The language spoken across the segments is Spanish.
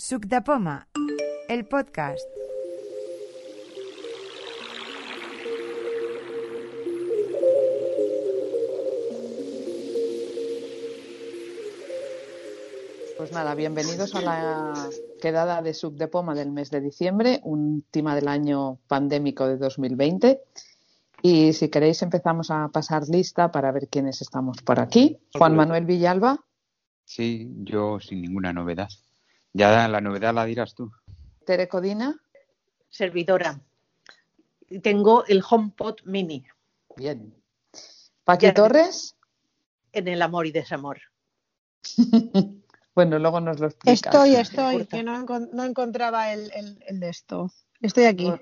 Suc de Poma, el podcast. Pues nada, bienvenidos a la quedada de Sub de Poma del mes de diciembre, última del año pandémico de 2020. Y si queréis empezamos a pasar lista para ver quiénes estamos por aquí. Juan Manuel Villalba. Sí, yo sin ninguna novedad. Ya la novedad la dirás tú. Tere Codina. Servidora. Tengo el HomePod Mini. Bien. Paqui Torres. En el amor y desamor. bueno, luego nos lo explicas. Estoy, estoy, que no, no encontraba el, el, de esto. Estoy aquí.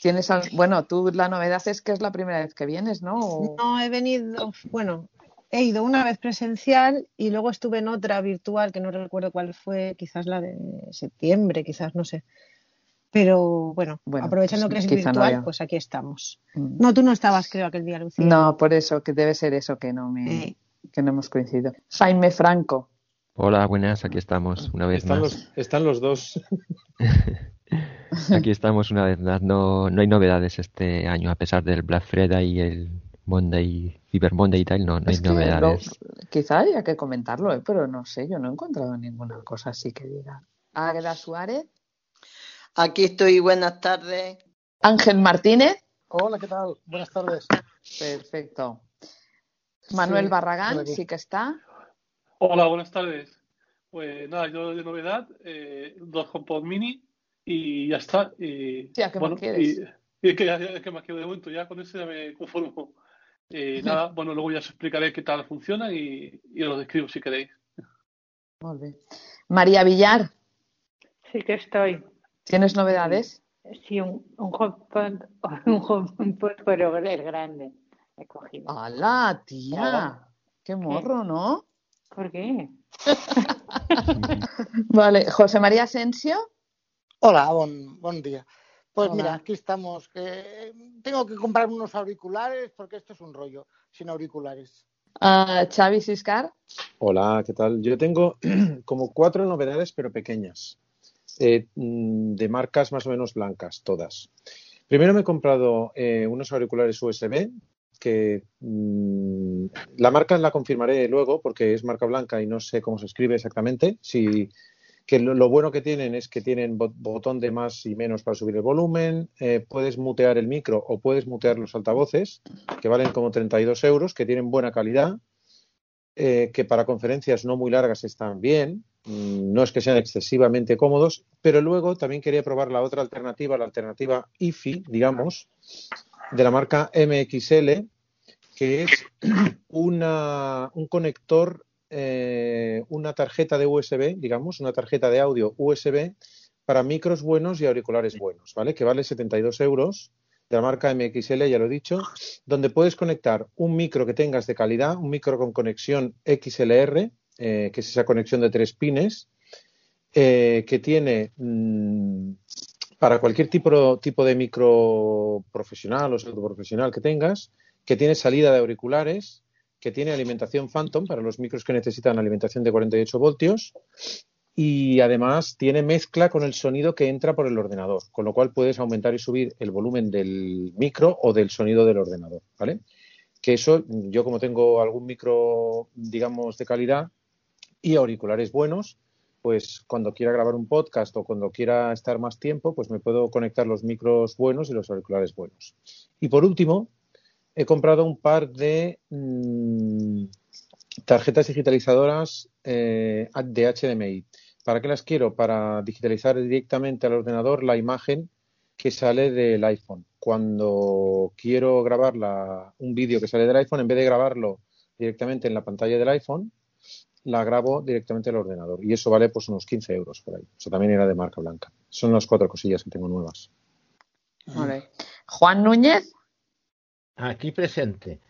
¿Tienes Bueno, tú la novedad es que es la primera vez que vienes, ¿no? No, he venido, bueno, he ido una vez presencial y luego estuve en otra virtual que no recuerdo cuál fue, quizás la de septiembre, quizás, no sé. Pero bueno, aprovechando pues que es virtual, pues aquí estamos. Mm. No, tú no estabas, creo, aquel día, Lucía. No, por eso, que debe ser eso que no me, que no hemos coincidido. Jaime Franco. Hola, buenas, aquí estamos una vez están más. Los, están los dos. aquí estamos una vez más. No, no hay novedades este año, a pesar del Black Friday y el Monday, Cyber Monday y tal, no, no hay novedades. quizá haya que comentarlo, ¿eh? pero no sé, yo no he encontrado ninguna cosa así que diga. Águeda Suárez. Aquí estoy, buenas tardes. Ángel Martínez. Hola, ¿qué tal? Buenas tardes. Perfecto. Manuel Barragán, sí que está. Hola, buenas tardes. Pues nada, yo de novedad, eh, dos HomePod Mini y ya está. Y, sí, ¿a qué bueno, quieres? Y, es que, ya, que me quedo de momento, ya con eso ya me conformo. Eh, nada, bueno, luego ya os explicaré qué tal funciona y, y os lo describo si queréis. Muy bien. María Villar. Sí que estoy. ¿Tienes novedades? Sí, un, un HomePod, un HomePod, pero el grande. He cogido. ¡Hala, tía! ¡Qué morro, ¿no? ¿Por qué? vale, José María Asensio. Hola, buen, buen día. Pues mira, aquí estamos. Que tengo que comprar unos auriculares porque esto es un rollo, sin auriculares. Uh, Xavi Siscar. Hola, ¿qué tal? Yo tengo como cuatro novedades, pero pequeñas. Eh, mm, de marcas más o menos blancas, todas. Primero me he comprado eh, unos auriculares USB que mmm, la marca la confirmaré luego porque es marca blanca y no sé cómo se escribe exactamente. Si, que lo, lo bueno que tienen es que tienen botón de más y menos para subir el volumen, eh, puedes mutear el micro o puedes mutear los altavoces, que valen como 32 euros, que tienen buena calidad, eh, que para conferencias no muy largas están bien, mmm, no es que sean excesivamente cómodos, pero luego también quería probar la otra alternativa, la alternativa IFI, digamos, de la marca MXL, que es una, un conector, eh, una tarjeta de USB, digamos, una tarjeta de audio USB para micros buenos y auriculares buenos, ¿vale? Que vale 72 euros de la marca MXL, ya lo he dicho, donde puedes conectar un micro que tengas de calidad, un micro con conexión XLR, eh, que es esa conexión de tres pines, eh, que tiene mmm, para cualquier tipo, tipo de micro profesional o pseudo profesional que tengas, que tiene salida de auriculares, que tiene alimentación Phantom para los micros que necesitan alimentación de 48 voltios y además tiene mezcla con el sonido que entra por el ordenador, con lo cual puedes aumentar y subir el volumen del micro o del sonido del ordenador, ¿vale? Que eso, yo como tengo algún micro, digamos, de calidad y auriculares buenos, pues cuando quiera grabar un podcast o cuando quiera estar más tiempo, pues me puedo conectar los micros buenos y los auriculares buenos. Y por último, he comprado un par de mmm, tarjetas digitalizadoras eh, de HDMI. ¿Para qué las quiero? Para digitalizar directamente al ordenador la imagen que sale del iPhone. Cuando quiero grabar un vídeo que sale del iPhone, en vez de grabarlo directamente en la pantalla del iPhone, la grabo directamente al ordenador. Y eso vale pues unos 15 euros por ahí. O sea, también era de marca blanca. Son las cuatro cosillas que tengo nuevas. Juan Núñez. Aquí presente.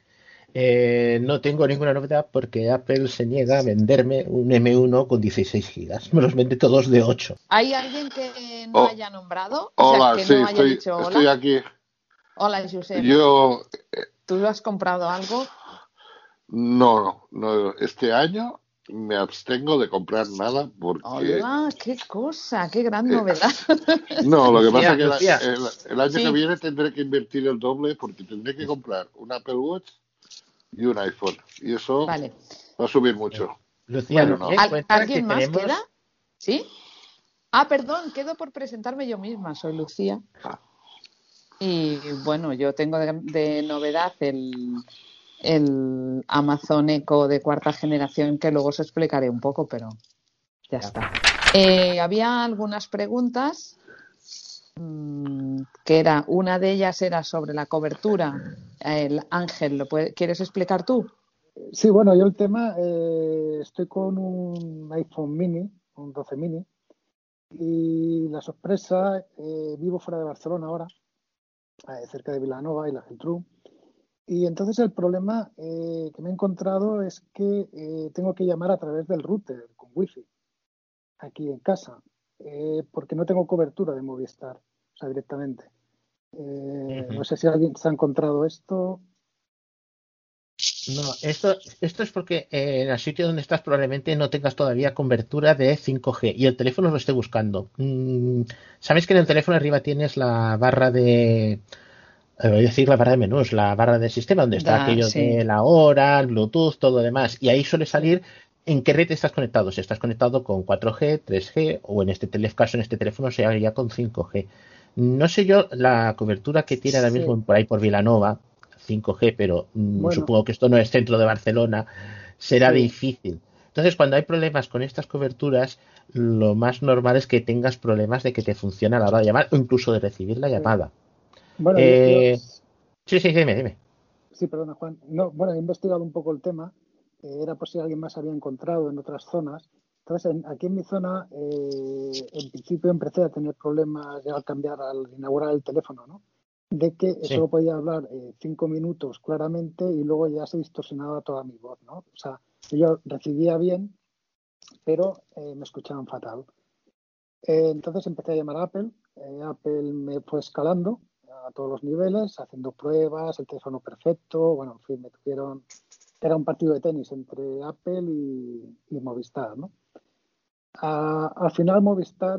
Eh, no tengo ninguna novedad porque Apple se niega a venderme un M1 con 16 gigas. Me los vende todos de 8. ¿Hay alguien que no Oh. haya nombrado? Hola, o sea, que sí, no haya estoy, dicho hola. estoy aquí. Hola, Josep. Yo, ¿Tú has comprado algo? no, no, no, este año me abstengo de comprar nada porque... ¡Hola! ¡Qué cosa! ¡Qué gran novedad! no, lo que pasa es que el, año que viene tendré que invertir el doble porque tendré que comprar un Apple Watch y un iPhone. Y eso va a subir mucho. Lucía, ¿alguien más queda? ¿Sí? Ah, perdón, quedo por presentarme yo misma. Soy Lucía. Y bueno, yo tengo de, novedad el, el, Amazon Echo de cuarta generación que luego os explicaré un poco, pero ya está. Eh, había algunas preguntas mm, que era una de ellas era sobre la cobertura. El Ángel, ¿lo ¿quieres explicar tú? Sí, bueno, yo el tema eh, estoy con un iPhone Mini, un 12 Mini, y la sorpresa, eh, vivo fuera de Barcelona ahora cerca de Vilanova y la Geltrú. Y entonces el problema eh, que me he encontrado es que eh, tengo que llamar a través del router con wifi aquí en casa, porque no tengo cobertura de Movistar, o sea, directamente. No sé si alguien se ha encontrado esto. No, esto, esto es porque en el sitio donde estás probablemente no tengas todavía cobertura de 5G y el teléfono lo esté buscando. Mm, Sabes que en el teléfono arriba tienes la barra de, eh, voy a decir la barra de menús, la barra del sistema donde está aquello de la hora, el Bluetooth, todo lo demás. Y ahí suele salir en qué red estás conectado. Si estás conectado con 4G, 3G o en este caso, en este teléfono, se ya con 5G. No sé yo la cobertura que tiene ahora mismo por ahí por Vilanova, 5G, pero mm, supongo que esto no es centro de Barcelona, será difícil. Entonces, cuando hay problemas con estas coberturas, lo más normal es que tengas problemas de que te funcione a la hora de llamar o incluso de recibir la llamada. Bueno, eh, Sí, sí, dime, dime. Sí, perdona, Juan. No, bueno, he investigado un poco el tema. Eh, era por si alguien más había encontrado en otras zonas. Entonces, aquí en mi zona, eh, en principio empecé a tener problemas al cambiar, al inaugurar el teléfono, ¿no? de que solo podía hablar eh, cinco minutos claramente y luego ya se distorsionaba toda mi voz, ¿no? O sea, yo recibía bien, pero eh, me escuchaban fatal. Entonces empecé a llamar a Apple. Apple me fue escalando a todos los niveles, haciendo pruebas, el teléfono perfecto. Bueno, en fin, me tuvieron. Era un partido de tenis entre Apple y, Movistar, ¿no? al final Movistar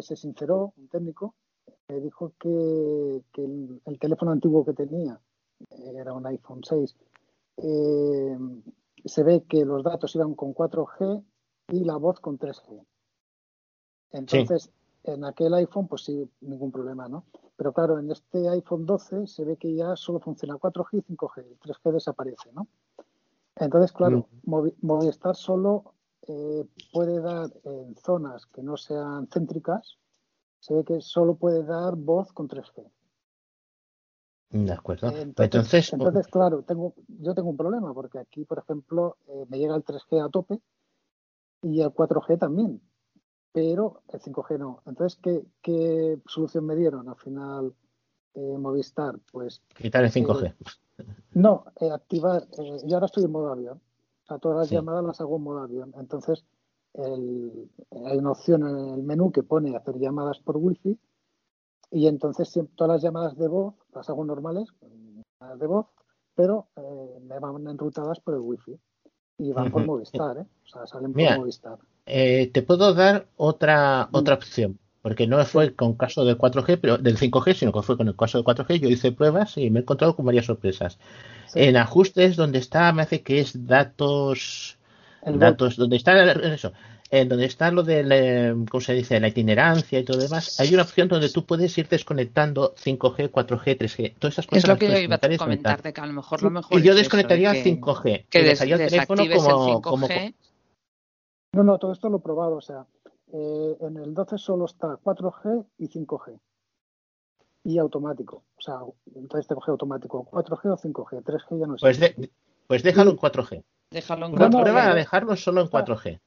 se sinceró, un técnico, me dijo que, el, teléfono antiguo que tenía, era un iPhone 6, eh, se ve que los datos iban con 4G y la voz con 3G. Entonces, en aquel iPhone, pues sí, ningún problema, ¿no? Pero claro, en este iPhone 12 se ve que ya solo funciona 4G y 5G, el 3G desaparece, ¿no? Entonces, claro, mm. Movistar solo eh, puede dar en zonas que no sean céntricas, se ve que solo puede dar voz con 3G. De acuerdo. Entonces, entonces, claro, tengo, yo tengo un problema porque aquí, por ejemplo, eh, me llega el 3G a tope y el 4G también, pero el 5G no. Entonces, ¿qué, qué solución me dieron al final eh, Movistar? Pues quitar el 5G. Eh, no, activar. yo ahora estoy en modo avión. O sea, todas las llamadas las hago en modo avión. Entonces, hay una opción en el menú que pone hacer llamadas por wifi y entonces todas las llamadas de voz las hago normales, de voz, pero eh, me van enrutadas por el wifi y van por Movistar, ¿eh? o sea, salen por Movistar. Eh, te puedo dar otra otra opción, porque no fue con caso del 4G, pero del 5G, sino que fue con el caso del 4G. Yo hice pruebas y me he encontrado con varias sorpresas. En ajustes, donde está, me hace que es datos datos, donde está eso, en donde está lo de, la, ¿cómo se dice?, la itinerancia y todo demás, hay una opción donde tú puedes ir desconectando 5G, 4G, 3G, todas esas cosas. Es lo que yo iba a comentar, de que a lo mejor lo mejor Y yo desconectaría 5G, que dejaría el teléfono como, como, No, no, todo esto lo he probado, o sea, eh, en el 12 solo está 4G y 5G. Y automático, o sea, entonces te coge automático 4G o 5G, 3G ya no sé. Pues, pues déjalo en 4G. Déjalo en 4G. prueba a dejarlo solo en 4G.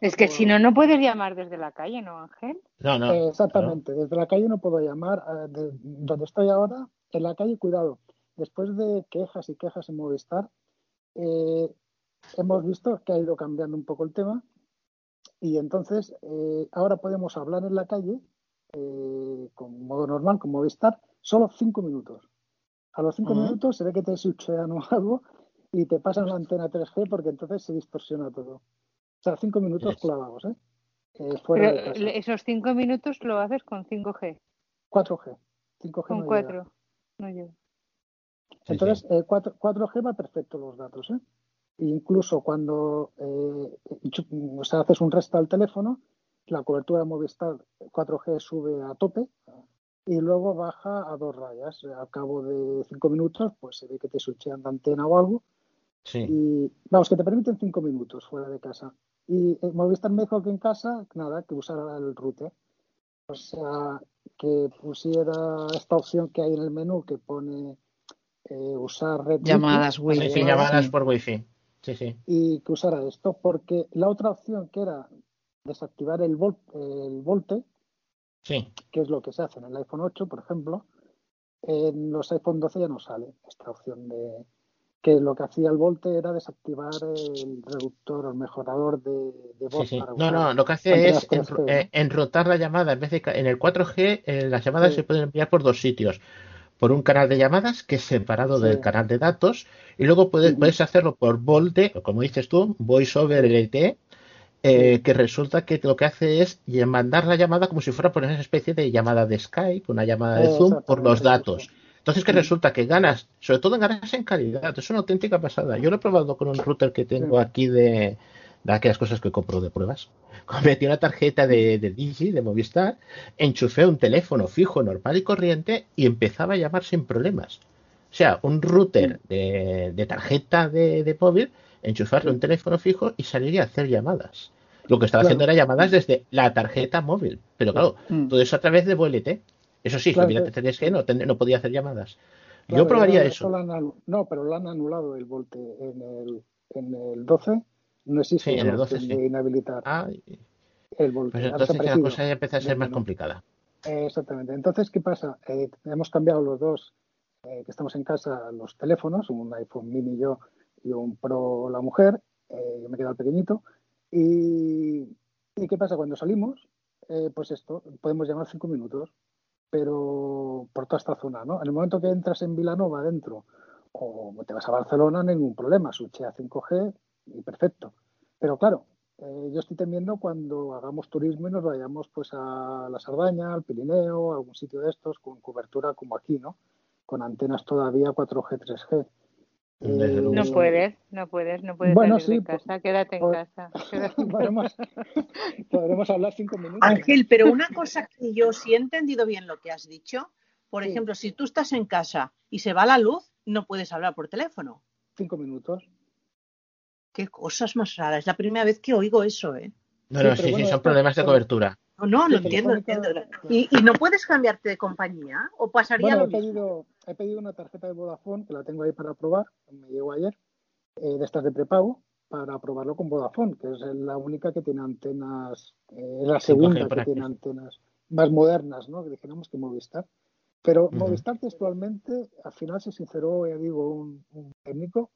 es que si no, no puedes llamar desde la calle, ¿no, Ángel? No, no. exactamente, desde la calle no puedo llamar. De, donde estoy ahora, en la calle, cuidado. Después de quejas y quejas en Movistar, eh, hemos visto que ha ido cambiando un poco el tema y entonces eh, ahora podemos hablar en la calle eh, con modo normal, con Movistar, solo cinco minutos. A los cinco minutos se ve que te switchean o algo y te pasan la antena 3G porque entonces se distorsiona todo. O sea, cinco minutos clavados, ¿eh? eh fuera de casa. esos cinco minutos lo haces con 5G. 4G. 5G con 4. No llega. Entonces, 4, eh, g va perfecto los datos, ¿eh? Incluso cuando eh, o sea, haces un resto al teléfono, la cobertura de Movistar 4G sube a tope y luego baja a dos rayas. Al cabo de cinco minutos, pues se ve que te switchean de antena o algo. Sí. Y vamos, que te permiten cinco minutos fuera de casa. Y eh, Movistar me dijo que en casa, nada, que usara el router. O sea, que pusiera esta opción que hay en el menú que pone eh, usar red llamadas wifi. Sí, llamadas por wifi. Sí, sí. Y que usara esto, porque la otra opción que era desactivar el, el volte, sí. que es lo que se hace en el iPhone 8, por ejemplo, en los iPhone 12 ya no sale esta opción de que lo que hacía el volte era desactivar el reductor o el mejorador de, voz. no, no, lo que hace es eh, enrotar la llamada. En vez de en el 4G, eh, las llamadas se pueden enviar por dos sitios por un canal de llamadas que es separado del canal de datos y luego puedes, puedes hacerlo por Volte, o como dices tú, Voice over LTE, eh, que resulta que lo que hace es mandar la llamada como si fuera por una especie de llamada de Skype, una llamada de Zoom, por los datos. Entonces, que resulta que ganas, sobre todo ganas en calidad, es una auténtica pasada. Yo lo he probado con un router que tengo aquí de, de aquellas cosas que compro de pruebas. Metí una tarjeta de, de Digi, de Movistar, enchufé un teléfono fijo, normal y corriente y empezaba a llamar sin problemas. O sea, un router de, tarjeta de, de móvil, enchufarle un teléfono fijo y salir a hacer llamadas. Lo que estaba haciendo era llamadas desde la tarjeta móvil. Pero claro, mm. todo eso a través de VLT. Eso sí, claro, hubiera que no, no podía hacer llamadas. Yo probaría eso. no, pero lo han anulado el Volte en el, en el 12. No existe sí, en el 12, de inhabilitar ah, el. Pues entonces la cosa ya empieza a ser más complicada. exactamente. Entonces, ¿qué pasa? Eh, hemos cambiado los dos, eh, que estamos en casa, los teléfonos, un iPhone mini yo y un Pro la mujer. Eh, yo me he quedado pequeñito y, qué pasa? Cuando salimos, eh, pues esto, podemos llamar cinco minutos, pero por toda esta zona, ¿no? En el momento que entras en Vilanova adentro o te vas a Barcelona, ningún problema, switchea 5G y perfecto. Pero claro, eh, yo estoy temiendo cuando hagamos turismo y nos vayamos pues a la Sardaña, al Pirineo, a algún sitio de estos con cobertura como aquí, ¿no? Con antenas todavía 4G, 3G. No puedes, no puedes, no puedes bueno, salir de casa, quédate en casa. podremos, hablar cinco minutos. Ángel, pero una cosa que yo sí he entendido bien lo que has dicho, por ejemplo, si tú estás en casa y se va la luz, no puedes hablar por teléfono. Cinco minutos. Qué cosas más raras. Es la primera vez que oigo eso, ¿eh? No, no, sí, sí, son problemas de cobertura. No, no, lo entiendo, entiendo. ¿Y, ¿Y, no puedes cambiarte de compañía? ¿O pasaría lo he Pedido, he pedido una tarjeta de Vodafone, que la tengo ahí para probar, me llegó ayer, eh, de estas de prepago, para probarlo con Vodafone, que es la única que tiene antenas, eh, es la segunda que tiene antenas más modernas, ¿no? Que dijéramos que Movistar. Pero Movistar textualmente, al final se sinceró, ya digo, un, un técnico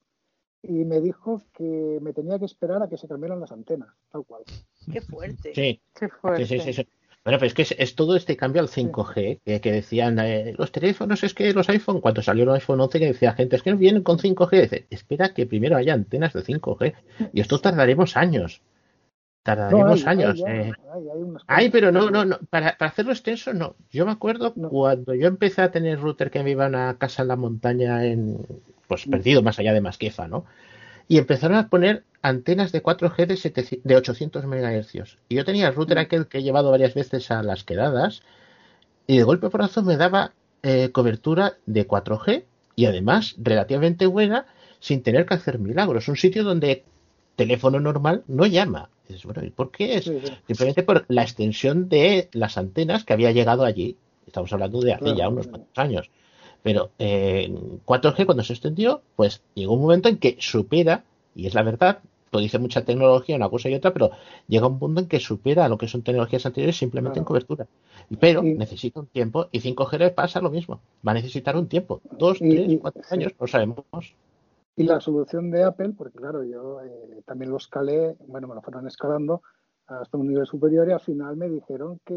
y me dijo que me tenía que esperar a que se cambiaran las antenas, tal cual. Qué fuerte. Sí, Qué fuerte. Sí, sí, sí, bueno, pero es que es, todo este cambio al 5G, que, decían eh, los teléfonos, es que los iPhone, cuando salió el iPhone 11, que decía gente, es que no vienen con 5G. Dice, espera que primero haya antenas de 5G. Y esto tardaremos años. Tardaremos años. eh. hay, pero no, no, no. Para, para, hacerlo extenso, no. Yo me acuerdo cuando yo empecé a tener router que me iba a una casa en la montaña, en pues perdido más allá de Masquefa, ¿no? y empezaron a poner antenas de 4G de, de 800 MHz. Y yo tenía el router aquel que he llevado varias veces a las quedadas y de golpe por me daba eh, cobertura de 4G y además relativamente buena sin tener que hacer milagros. Un sitio donde teléfono normal no llama. bueno, ¿y por qué es? Simplemente por la extensión de las antenas que había llegado allí. Estamos hablando de hace ya unos cuantos años. Pero eh, 4G cuando se extendió, pues llegó un momento en que supera, y es la verdad, lo dice mucha tecnología, una cosa y otra, pero llega un punto en que supera a lo que son tecnologías anteriores simplemente en cobertura. Pero necesita un tiempo y 5G pasa lo mismo. Va a necesitar un tiempo, dos, tres, cuatro años, no sabemos. Y la solución de Apple, porque claro, yo eh, también lo escalé, bueno, me lo fueron escalando hasta un nivel superior y al final me dijeron que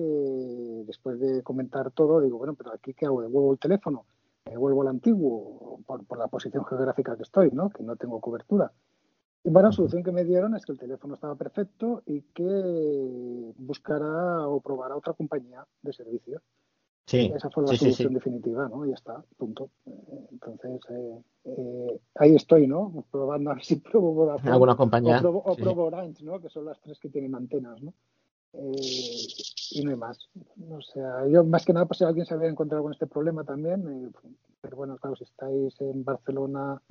después de comentar todo, digo, bueno, pero aquí qué hago, devuelvo el teléfono me vuelvo al antiguo por, por, la posición geográfica que estoy, ¿no? Que no tengo cobertura. Y bueno, la solución que me dieron es que el teléfono estaba perfecto y que buscara o probara otra compañía de servicio. Sí, Esa fue la solución definitiva, ¿no? Ya está, punto. Entonces, eh, eh, ahí estoy, ¿no? Probando a ver si pruebo Vodafone. ¿Alguna compañía? O probo, o Orange, ¿no? Que son las tres que tienen antenas, ¿no? Eh, y no hay más. O sea, yo más que nada, pues si alguien se había encontrado con este problema también, eh, pero bueno, claro, si estáis en Barcelona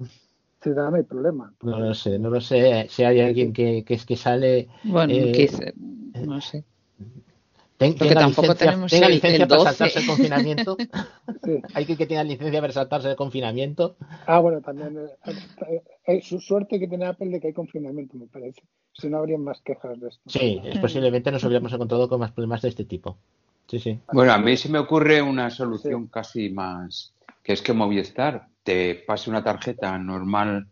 ciudad no hay problema. No lo sé, no lo sé. Si hay alguien que, que es que sale. Bueno, eh, no sé. Ten, tenga tampoco licencia, tenemos tenga el- licencia el para 12. saltarse el confinamiento. Sí. Hay que que tenga licencia para saltarse el confinamiento. Ah, bueno, también eh, eh, su suerte que tiene Apple de que hay confinamiento, me parece. Si no, habría más quejas de esto. Sí, es posiblemente nos hubiéramos encontrado con más problemas de este tipo. Sí, sí. Bueno, a mí se me ocurre una solución casi más, que es que Movistar te pase una tarjeta normal,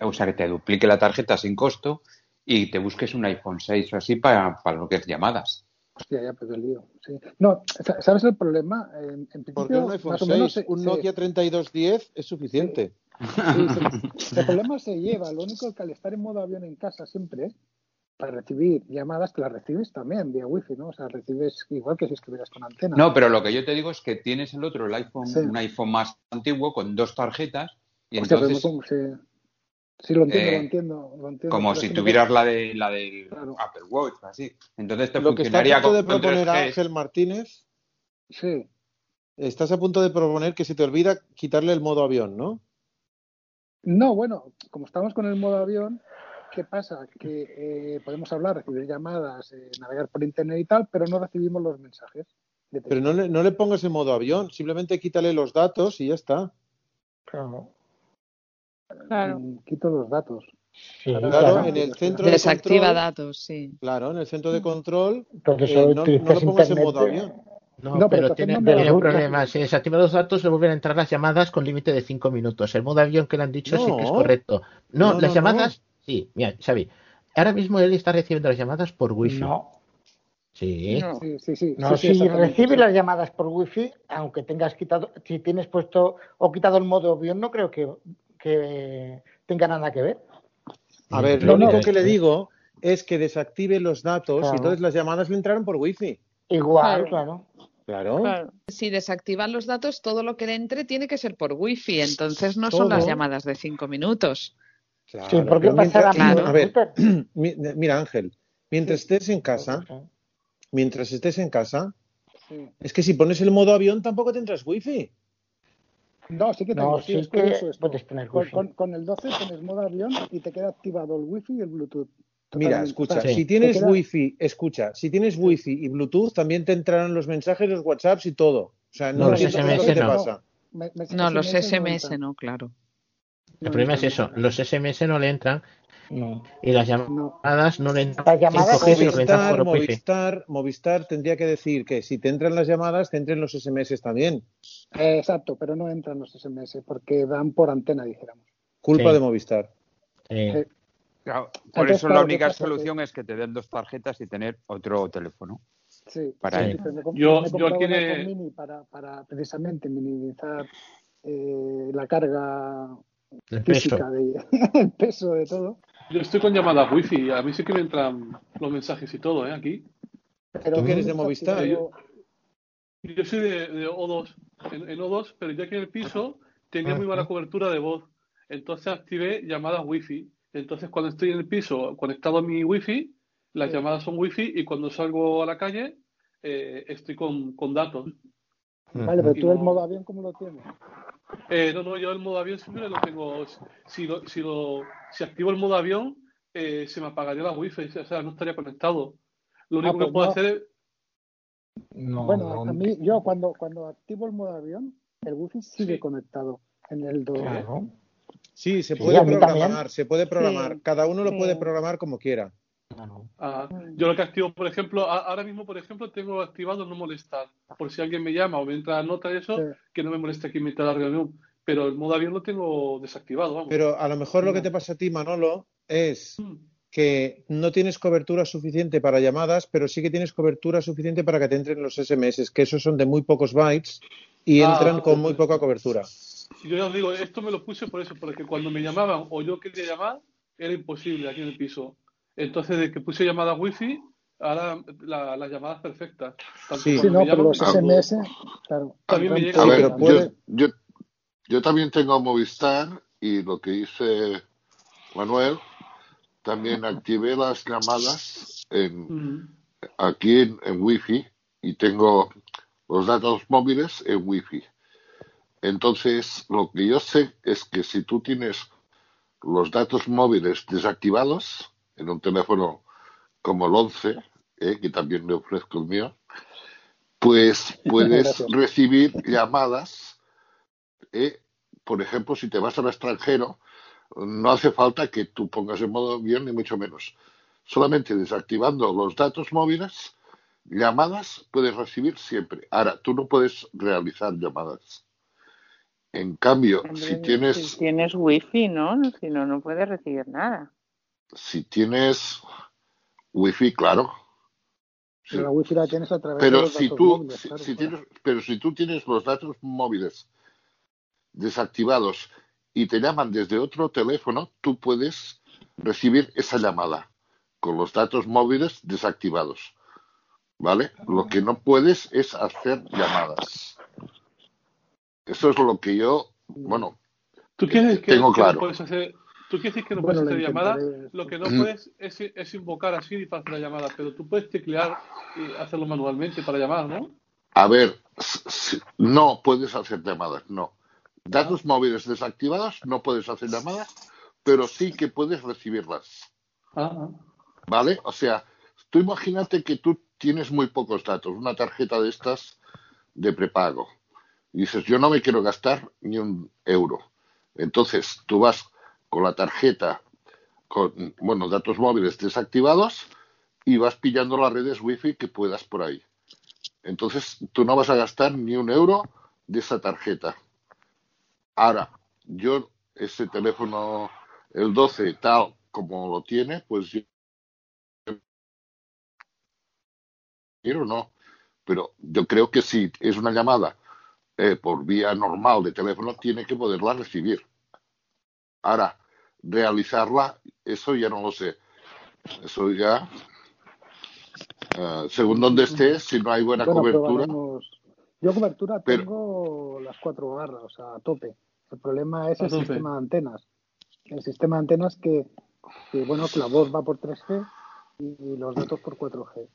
o sea, que te duplique la tarjeta sin costo y te busques un iPhone 6 o así para, para lo que es llamadas. Hostia, ya pues el lío. Sí. No, sa- ¿sabes el problema? En, en Porque principio, un iPhone más o 6, menos se- un Nokia 3210 es suficiente. Sí, el problema se lleva. Lo único que al estar en modo avión en casa siempre, para recibir llamadas, que las recibes también vía wifi, ¿no? O sea, recibes igual que si estuvieras con antena. No, pero lo que yo te digo es que tienes el otro, el iPhone, Sí. un iPhone más antiguo con dos tarjetas y Hostia, pero entonces ¿cómo se- Sí, lo entiendo, eh, lo entiendo, lo entiendo. como si que tuvieras la de la del Apple Watch así. Entonces te Lo que está a funcionaría punto de con, proponer 3G. Ángel Martínez, Sí. estás a punto de proponer que se te olvida quitarle el modo avión, ¿no? No, bueno, como estamos con el modo avión, ¿qué pasa? Que eh, podemos hablar, recibir llamadas, eh, navegar por internet y tal, pero no recibimos los mensajes. de Pero no le, no le pongas el modo avión, simplemente quítale los datos y ya está. Claro. Claro. Mm, Quito los datos. Claro, en el centro de Desactiva control, datos, sí. Claro, en el centro de control, Entonces eh, solo no, no le pongas el internet, modo avión. No, No, pero tiene, no lo un problema. Si desactiva los datos, le vuelven a entrar las llamadas con límite de 5 minutos. El modo avión que le han dicho sí que es No. correcto. No, No, las no, llamadas, sí, mira, Xavi. Ahora mismo él está recibiendo las llamadas por wifi. No, Sí. Sí, sí, sí. no sí, sí, si recibes las llamadas por wifi, aunque tengas quitado, si tienes puesto o quitado el modo avión, no creo que, que tenga nada que ver. A ver, lo no. único que le digo es que desactive los datos Claro. y entonces las llamadas le entraron por wifi. Igual, Claro. claro. Claro. Si desactivan los datos, todo lo que le entre tiene que ser por wifi, entonces no son las llamadas de cinco minutos. Claro, Sí, ¿por qué pero pasará mientras- Claro. A ver, mira Ángel, mientras estés en casa, mientras estés en casa, Sí. es que si pones el modo avión tampoco tendrás wifi. No, sí que No, tengo, sí, sí es que curioso esto. puedes tener Con, wifi. con- con el 12 pones modo avión y te queda activado el wifi y el Bluetooth. Mira, escucha, si tienes queda- wifi, escucha, si tienes wifi y Bluetooth también te entrarán los mensajes, los WhatsApps y todo. O sea, no, No, los lo SMS que te no. pasa. me- me- No, los SMS SMS no, claro. El problema es eso. Los SMS no le entran No. y las llamadas no le entran. Las llamadas 5G, sino que le entran Movistar. Movistar, Movistar tendría que decir que si te entran las llamadas, te entren los SMS también. Eh, exacto, pero no entran los SMS porque dan por antena, dijéramos. Culpa Sí. de Movistar. Sí. Claro, por Entonces, eso claro, la ¿qué única solución es que te den dos tarjetas y tener otro teléfono. Sí, Para sí, me Yo- me yo mini para, para precisamente minimizar eh, la carga el peso. física, de, el peso de todo. Yo estoy con llamadas wifi, a mí sí que me entran los mensajes y todo, ¿eh? Aquí. Pero ¿Tú no que eres de Movistar? activado- Yo soy de, de O2, en, en O2, pero ya que en el piso tenía muy Ajá. mala cobertura de voz. Entonces activé llamadas wifi. Entonces cuando estoy en el piso conectado a mi wifi, las Sí. llamadas son wifi y cuando salgo a la calle eh, estoy con, con datos. Vale, pero Y tú el no- modo avión, ¿cómo lo tienes? Eh, no, no, yo el modo avión siempre lo tengo. Si, lo, si, lo, si activo el modo avión, eh, se me apagaría la wifi, o sea, no estaría conectado. Lo único pues que puedo no. hacer es. No, bueno, no. a mí, yo cuando, cuando activo el modo avión, el wifi sigue Sí. conectado en el 2. Claro. Sí, se puede programar, se puede programar. Sí. Cada uno lo Sí. puede programar como quiera. Claro. Ah, Mm. yo lo que activo, por ejemplo, a- ahora mismo, por ejemplo, tengo activado no molestar. Por si alguien me llama o me entra nota de eso, Sí. que no me moleste aquí en mitad de la reunión. Pero el modo avión lo tengo desactivado, vamos. Pero a lo mejor lo que te pasa a ti, Manolo, es Mm. que no tienes cobertura suficiente para llamadas, pero sí que tienes cobertura suficiente para que te entren los SMS, que esos son de muy pocos bytes y ah, entran con muy poca cobertura. Yo ya os digo, esto me lo puse por eso, porque cuando me llamaban o yo quería llamar, era imposible aquí en el piso. Entonces, de que puse llamada wifi, ahora las llamadas perfectas. Sí, no, pero los SMS, claro. También me A ver, yo, yo, yo también tengo Movistar y lo que hice Manuel, también activé las llamadas en, aquí en, en Wi-Fi y tengo los datos móviles en Wi-Fi. Entonces, lo que yo sé es que si tú tienes los datos móviles desactivados en un teléfono como el 11, eh, que también le ofrezco el mío, pues puedes recibir llamadas. Eh, por ejemplo, si te vas al extranjero, no hace falta que tú pongas en modo avión ni mucho menos. Solamente desactivando los datos móviles, llamadas puedes recibir siempre. Ahora, tú no puedes realizar llamadas. En cambio, si tienes... Si tienes wifi, ¿no? Si no, no puedes recibir nada. Si tienes wifi, claro. Pero la wifi la tienes a través pero de los si tú, si, Tienes, pero si tú tienes los datos móviles desactivados y te llaman desde otro teléfono, tú puedes recibir esa llamada con los datos móviles desactivados. ¿Vale? Lo que no puedes es hacer llamadas. Eso es lo que yo, bueno, ¿Tú quieres que, tengo claro. puedes hacer, tú quieres que no puedes hacer llamadas, lo que no puedes es, es, invocar a Siri para hacer la llamada, pero tú puedes teclear y hacerlo manualmente para llamar, ¿no? A ver, no puedes hacer llamadas, no. Datos móviles desactivados, no puedes hacer llamadas, pero sí que puedes recibirlas. Ah, ¿Vale? O sea, tú imagínate que tú tienes muy pocos datos, una tarjeta de estas de prepago y dices, yo no me quiero gastar ni un euro. Entonces, tú vas con la tarjeta, con, bueno, datos móviles desactivados y vas pillando las redes wifi que puedas por ahí. Entonces, tú no vas a gastar ni un euro de esa tarjeta. Ahora, yo, ese teléfono, el 12, tal como lo tiene, pues yo quiero no. Pero yo creo que si es una llamada eh, por vía normal de teléfono, tiene que poderla recibir. Ahora, realizarla, eso ya no lo sé. Eso ya, uh, según donde esté, si no hay buena cobertura. Yo cobertura tengo las cuatro barras, o sea, a tope. El problema es el sistema de antenas. El sistema de antenas que, que, bueno, que la voz va por 3G y los datos por 4G.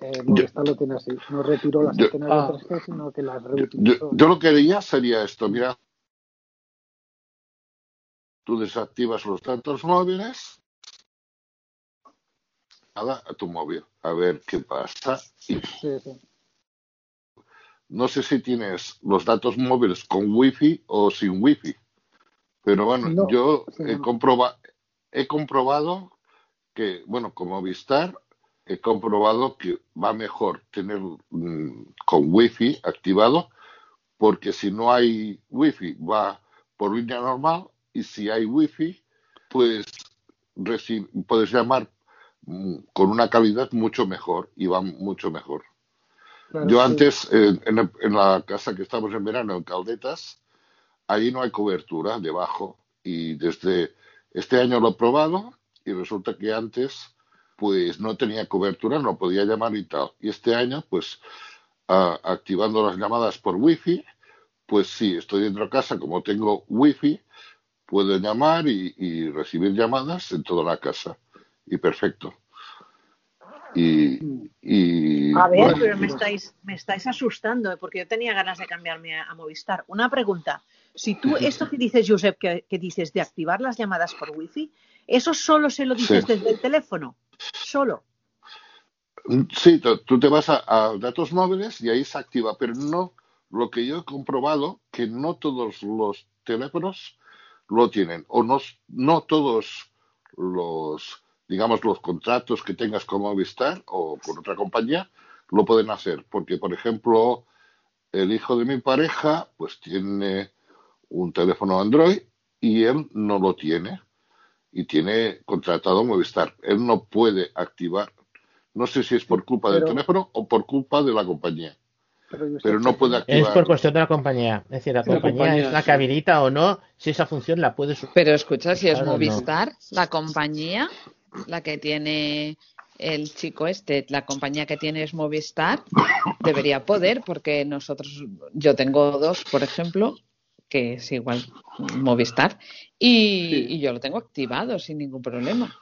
Eh, Movistar lo tiene así. No retiró las antenas de 3G, ah. sino que las reutilizó. Yo, lo que haría sería esto, mira. Tú desactivas los datos móviles, nada, a tu móvil, a ver qué pasa. Sí, sí. No sé si tienes los datos móviles con wifi o sin wifi, pero bueno, yo he, he comprobado que, bueno, con Movistar he comprobado que va mejor tener mm, con wifi activado porque si no hay wifi va por línea normal y si hay wifi pues puedes llamar mm, con una calidad mucho mejor y va mucho mejor. Yo antes, en, la casa que estamos en verano, en Caldetas, ahí no hay cobertura debajo y desde este año lo he probado y resulta que antes pues no tenía cobertura, no podía llamar y tal. Y este año, pues activando las llamadas por wifi, pues sí, estoy dentro de casa, como tengo wifi, puedo llamar y, recibir llamadas en toda la casa. Y perfecto. Y, a ver, pero me estáis, me estáis asustando, porque yo tenía ganas de cambiarme a, Movistar. Una pregunta. Si tú, esto que dices, Josep, que, dices de activar las llamadas por wifi, ¿eso solo se lo dices desde el teléfono? solo. Sí, tú te vas a, datos móviles y ahí se activa, pero no lo que yo he comprobado que no todos los teléfonos lo tienen o no, no todos los digamos los contratos que tengas con Movistar o con otra compañía lo pueden hacer porque por ejemplo el hijo de mi pareja pues tiene un teléfono Android y él no lo tiene y tiene contratado Movistar. Él no puede activar, no sé si es por culpa del teléfono o por culpa de la compañía. Pero, no puede activar. Es por cuestión de la compañía. Es decir, la, compañía, es la que habilita o no si esa función la puede Pero escucha, si es Movistar, la compañía, la que tiene el chico este, la compañía que tiene es Movistar, debería poder, porque nosotros, yo tengo dos, por ejemplo, que es igual Movistar, y, yo lo tengo activado sin ningún problema.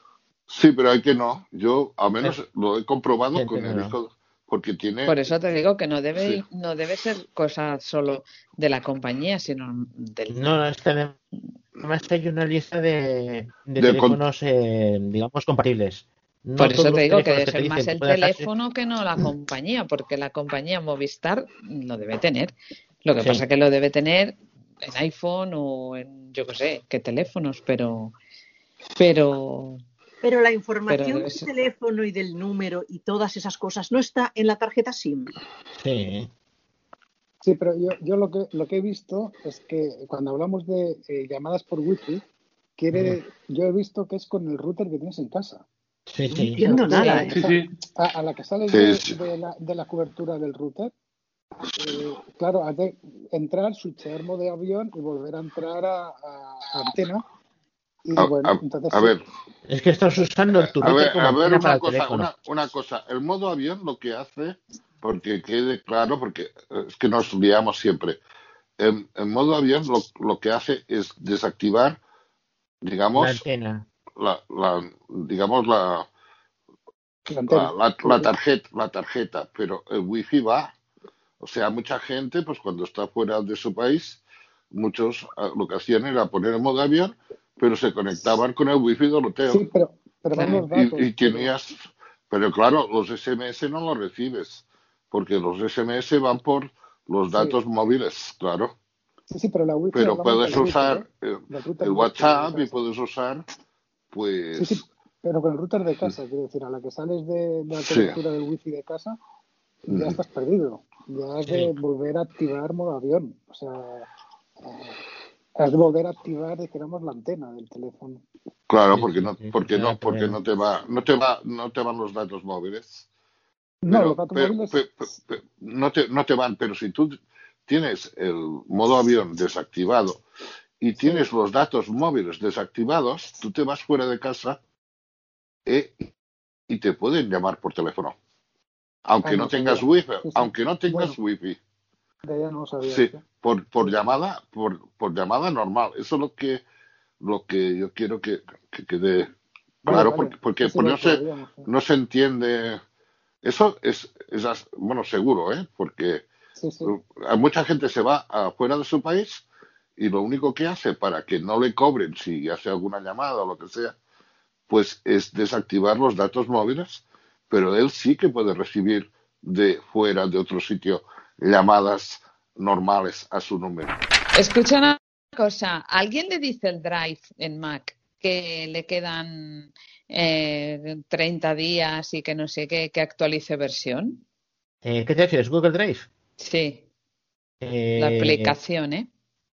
Sí, pero hay que no. Yo, al menos, lo he comprobado con el hijo, porque tiene. Por eso te digo que no debe, no debe ser cosa solo de la compañía, sino del. No, es que además hay una lista de, teléfonos, eh, digamos, compatibles. Por eso te digo que debe ser más el teléfono que no la compañía, porque la compañía Movistar lo debe tener. Lo que pasa es que lo debe tener en iPhone o en, yo qué sé, qué teléfonos, pero. Pero. Pero la información del teléfono y del número y todas esas cosas no está en la tarjeta SIM. Sí. Sí, pero yo, yo lo, que, lo que he visto es que cuando hablamos de eh, llamadas por wifi, quiere, yo he visto que es con el router que tienes en casa. Sí, sí. No entiendo nada. A, la que sale de, la, de, la, cobertura del router, eh, claro, hay de entrar, switchear modo de avión y volver a entrar a, antena. Y bueno, entonces, a ver. Es que estás usando tu A ver, a ver una, cosa, una, una, cosa. El modo avión lo que hace, porque quede claro, porque es que nos liamos siempre. En, modo avión lo, lo que hace es desactivar, digamos, la antena la, la digamos la la, la, tarjeta, la tarjeta, pero el wifi va. O sea, mucha gente, pues cuando está fuera de su país, muchos ah, lo que hacían era poner en modo avión, pero se conectaban con el wifi del hotel. Sí, pero, pero y, y, tenías, pero claro, los SMS no los recibes, porque los SMS van por los datos móviles, claro. Sí, sí, pero la wifi pero puedes usar ¿eh? el WhatsApp y puedes usar pues... Sí, sí, pero con el router de casa, quiero decir, a la que sales de, la cobertura del wifi de casa, ya estás perdido. Ya has de volver a activar modo avión. O sea, eh, has de volver a activar, dijéramos, la antena del teléfono. Claro, porque no, porque no, porque no te va, no te va, no te van los datos móviles. No, los datos móviles no, te, no te van, pero si tú tienes el modo avión desactivado y tienes los datos móviles desactivados, tú te vas fuera de casa eh, y te pueden llamar por teléfono. Aunque no, tengas wifi, aunque no tengas wifi. No sabía sí, por, por llamada, por, por llamada normal. Eso es lo que lo que yo quiero que, quede claro, porque, porque, no, se, no se entiende. Eso es, es bueno, seguro, ¿eh? Porque mucha gente se va afuera de su país y lo único que hace para que no le cobren si hace alguna llamada o lo que sea, pues es desactivar los datos móviles, pero él sí que puede recibir de fuera de otro sitio llamadas normales a su número. Escucha una cosa, ¿alguien le dice el Drive en Mac que le quedan eh, 30 días y que no sé qué, que actualice versión? Eh, ¿Qué te refieres? ¿Google Drive? Sí. La eh, aplicación, ¿eh?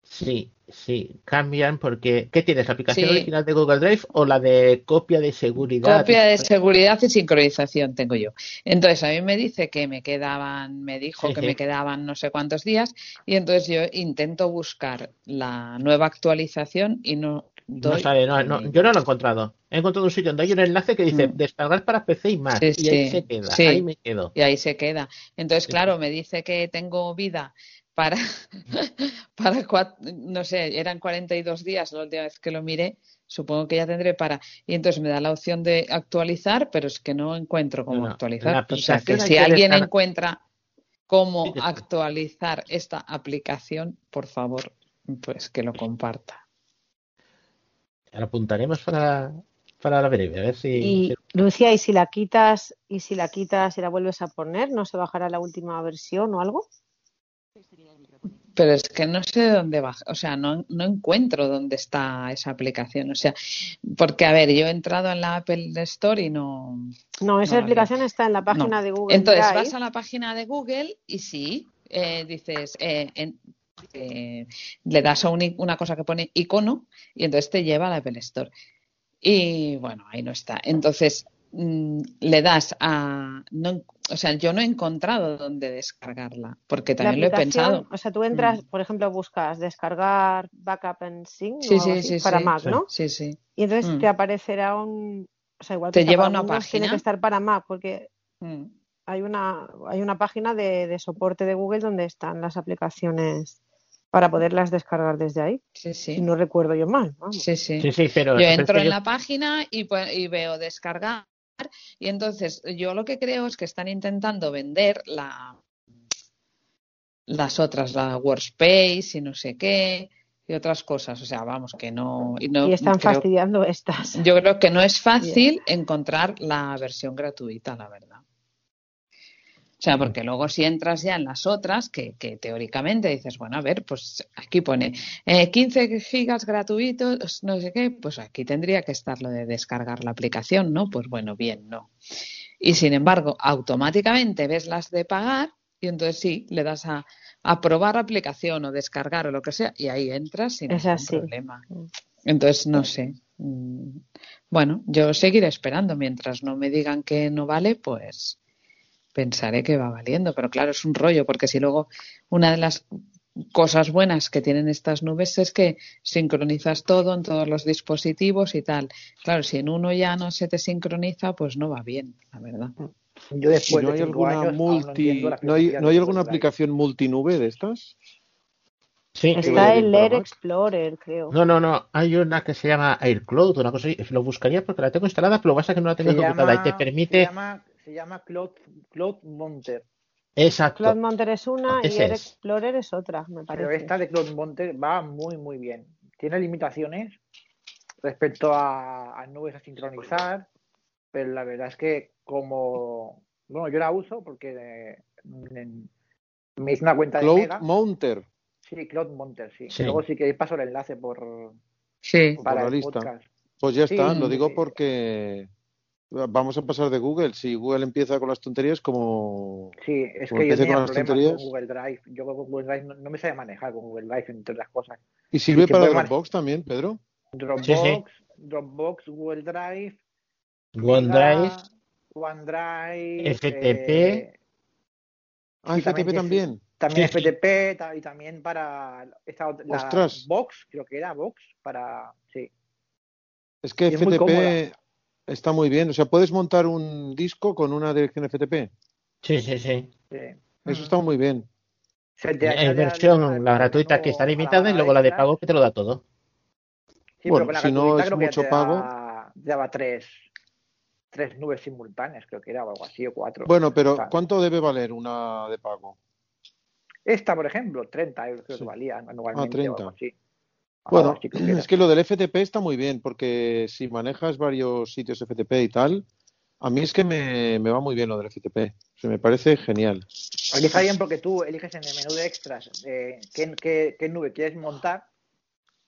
Sí, sí, cambian porque ¿qué tienes? ¿La aplicación original de Google Drive o la de copia de seguridad? Copia de seguridad y sincronización tengo yo. Entonces a mí me dice que me quedaban, me dijo que me quedaban no sé cuántos días y entonces yo intento buscar la nueva actualización y no doy. No sabe, no, no, yo no lo he encontrado. He encontrado un sitio donde hay un enlace que dice mm. descargar para PC y Mac y ahí se queda, ahí me quedo. Y ahí se queda. Entonces claro, me dice que tengo vida para, para no sé, eran 42 días la última vez que lo miré, supongo que ya tendré para, y entonces me da la opción de actualizar, pero es que no encuentro cómo actualizar. O sea, que si alguien encuentra cómo actualizar esta aplicación, por favor, pues que lo comparta. Lo apuntaremos para, para la breve, a ver si. Y Lucia, ¿y si la quitas y si la quitas y la vuelves a poner, no se bajará la última versión o algo? Pero es que no sé dónde va, o sea, no, no encuentro dónde está esa aplicación. O sea, porque, a ver, yo he entrado en la Apple Store y no. No, esa aplicación está en la página de Google. Entonces vas a la página de Google y sí, eh, dices, eh, eh, le das a una cosa que pone icono y entonces te lleva a la Apple Store. Y bueno, ahí no está. Entonces, mm, le das a... No, o sea, yo no he encontrado dónde descargarla, porque también lo he pensado. O sea, tú entras, mm. por ejemplo, buscas descargar Backup en Sync sí, sí, sí, para Mac, ¿no? Sí, sí. Y entonces mm. te aparecerá un... O sea, igual te lleva una página. Tiene que estar para Mac, porque hay, una, hay una página de, de soporte de Google donde están las aplicaciones para poderlas descargar desde ahí. Sí, sí. No recuerdo yo mal. Sí, sí. sí, pero, yo entro en la página y, y, veo descargar y entonces yo lo que creo es que están intentando vender la las otras, la Workspace y no sé qué y otras cosas. O sea, vamos, que no. Y, no, y están fastidiando estas. Yo creo que no es fácil encontrar la versión gratuita, la verdad. O sea, porque luego si entras ya en las otras, que, teóricamente dices, bueno, a ver, pues aquí pone 15 eh, gigas gratuitos, no sé qué, pues aquí tendría que estar lo de descargar la aplicación, ¿no? Pues bueno, bien, no. Y sin embargo, automáticamente ves las de pagar y entonces sí, le das a, a probar aplicación o descargar o lo que sea y ahí entras sin ningún problema. Entonces, no sé. Mm, bueno, yo seguiré esperando mientras no me digan que no vale, pues pensaré que va valiendo, pero claro, es un rollo, porque si luego una de las cosas buenas que tienen estas nubes es que sincronizas todo en todos los dispositivos y tal. Claro, si en uno ya no se te sincroniza, pues no va bien, la verdad. Yo después ¿No hay alguna multi, no, hay, ¿no hay alguna aplicación multinube de estas? Sí, está el Air Explorer, creo. No, no, no. Hay una que se llama AirCloud, una cosa así. Lo buscaría porque la tengo instalada, pero lo que pasa es que no la tengo ejecutada y te permite se llama Cloud, Cloud Monter. Exacto. Cloud Monter es una y Air Explorer es otra, me parece. Pero esta de Cloud Monter va muy, muy bien. Tiene limitaciones respecto a, nubes a sincronizar, pero la verdad es que como... Bueno, yo la uso porque me hice una cuenta de Cloud Monter. Sí, Cloud Monter, sí. Luego sí que paso el enlace por, sí. para por la lista. Pues ya está, lo digo porque vamos a pasar de Google. Si Google empieza con las tonterías, como. Sí, es que yo tenía problemas con Google Drive. Yo con Google Drive no, me sabe manejar con Google Drive, entre las cosas. ¿Y sirve para Dropbox también, Pedro? Dropbox, Dropbox, Google Drive. OneDrive. OneDrive. FTP. Eh, ah, FTP también. También FTP y también para esta, la Box, creo que era Box, para. Sí. Es que FTP Está muy bien. O sea, puedes montar un disco con una dirección FTP. Sí, sí, sí. Eso está muy bien. En versión la gratuita que está limitada y luego la de pago que te lo da todo. bueno, si no es mucho pago. Daba tres, tres nubes simultáneas, creo que era o algo así, o cuatro. Bueno, pero ¿cuánto debe valer una de pago? Esta, por ejemplo, 30 euros creo que valía anualmente. Ah, 30. Bueno, es que lo del FTP está muy bien, porque si manejas varios sitios FTP y tal, a mí es que me, va muy bien lo del FTP. Se me parece genial. Está bien porque tú eliges en el menú de extras eh, qué, nube quieres montar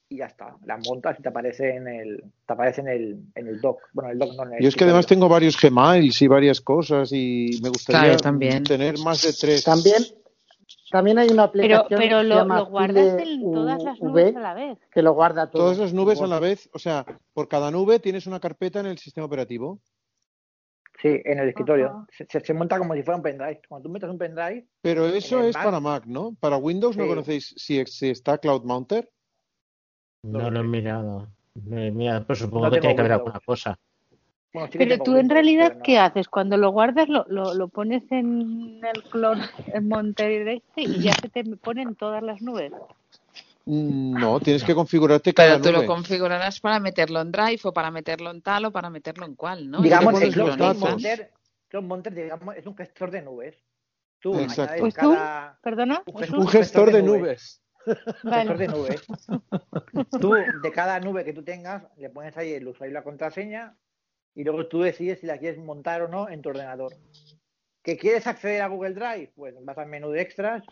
y ya está. La montas y te aparece en el, te aparece en el, en el doc. Bueno, el doc no en el Yo es que además tengo varios Gmails y varias cosas y me gustaría tener más de tres. También también hay una aplicación pero, pero lo, guardas en todas las nubes a la vez. Que lo guarda todo. Todas las nubes a la vez, o sea, por cada nube tienes una carpeta en el sistema operativo. Sí, en el escritorio. Se, monta como si fuera un pendrive. Cuando tú metes un pendrive. Pero eso es para Mac, ¿no? Para Windows no conocéis si, si, está Cloud Mounter. No lo he mirado. Mira, pues supongo que tiene que haber alguna cosa pero tú en realidad, ¿qué haces? Cuando lo guardas, lo, lo, pones en el clon en Monterrey y ya se te ponen todas las nubes. Mm, no, tienes que configurarte cada Pero tú lo configurarás para meterlo en Drive o para meterlo en tal o para meterlo en cual, ¿no? Digamos que Clone Monter, Monter digamos, es un gestor de nubes. Tú, Exacto. Pues tú, perdona, un, gestor, de, nubes. Un gestor de nubes. tú, de cada nube que tú tengas, le pones ahí el usuario y la contraseña y luego tú decides si la quieres montar o no en tu ordenador. ¿Que quieres acceder a Google Drive? Pues vas al menú de extras,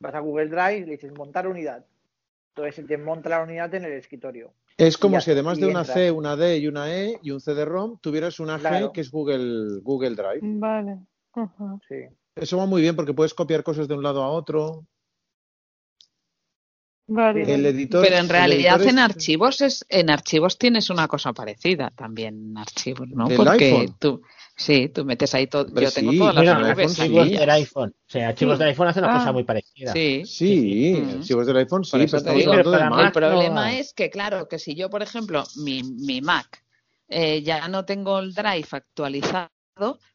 vas a Google Drive y le dices montar unidad. Entonces se te monta la unidad en el escritorio. Es como si además de una C, una D y una E y un CD-ROM, tuvieras una G que es Google, Google Drive. Vale. Sí. Eso va muy bien porque puedes copiar cosas de un lado a otro. El editor, Pero en realidad en archivos es, en archivos tienes una cosa parecida también en archivos, ¿no? Porque tú sí, tú metes ahí todo. Yo tengo todas las nubes archivos del iPhone. O sea, archivos del iPhone hacen una cosa ah. muy parecida. Sí, sí, archivos del iPhone sí. Pero el problema es que, claro, que si yo, por ejemplo, mi, mi Mac eh, ya no tengo el Drive actualizado,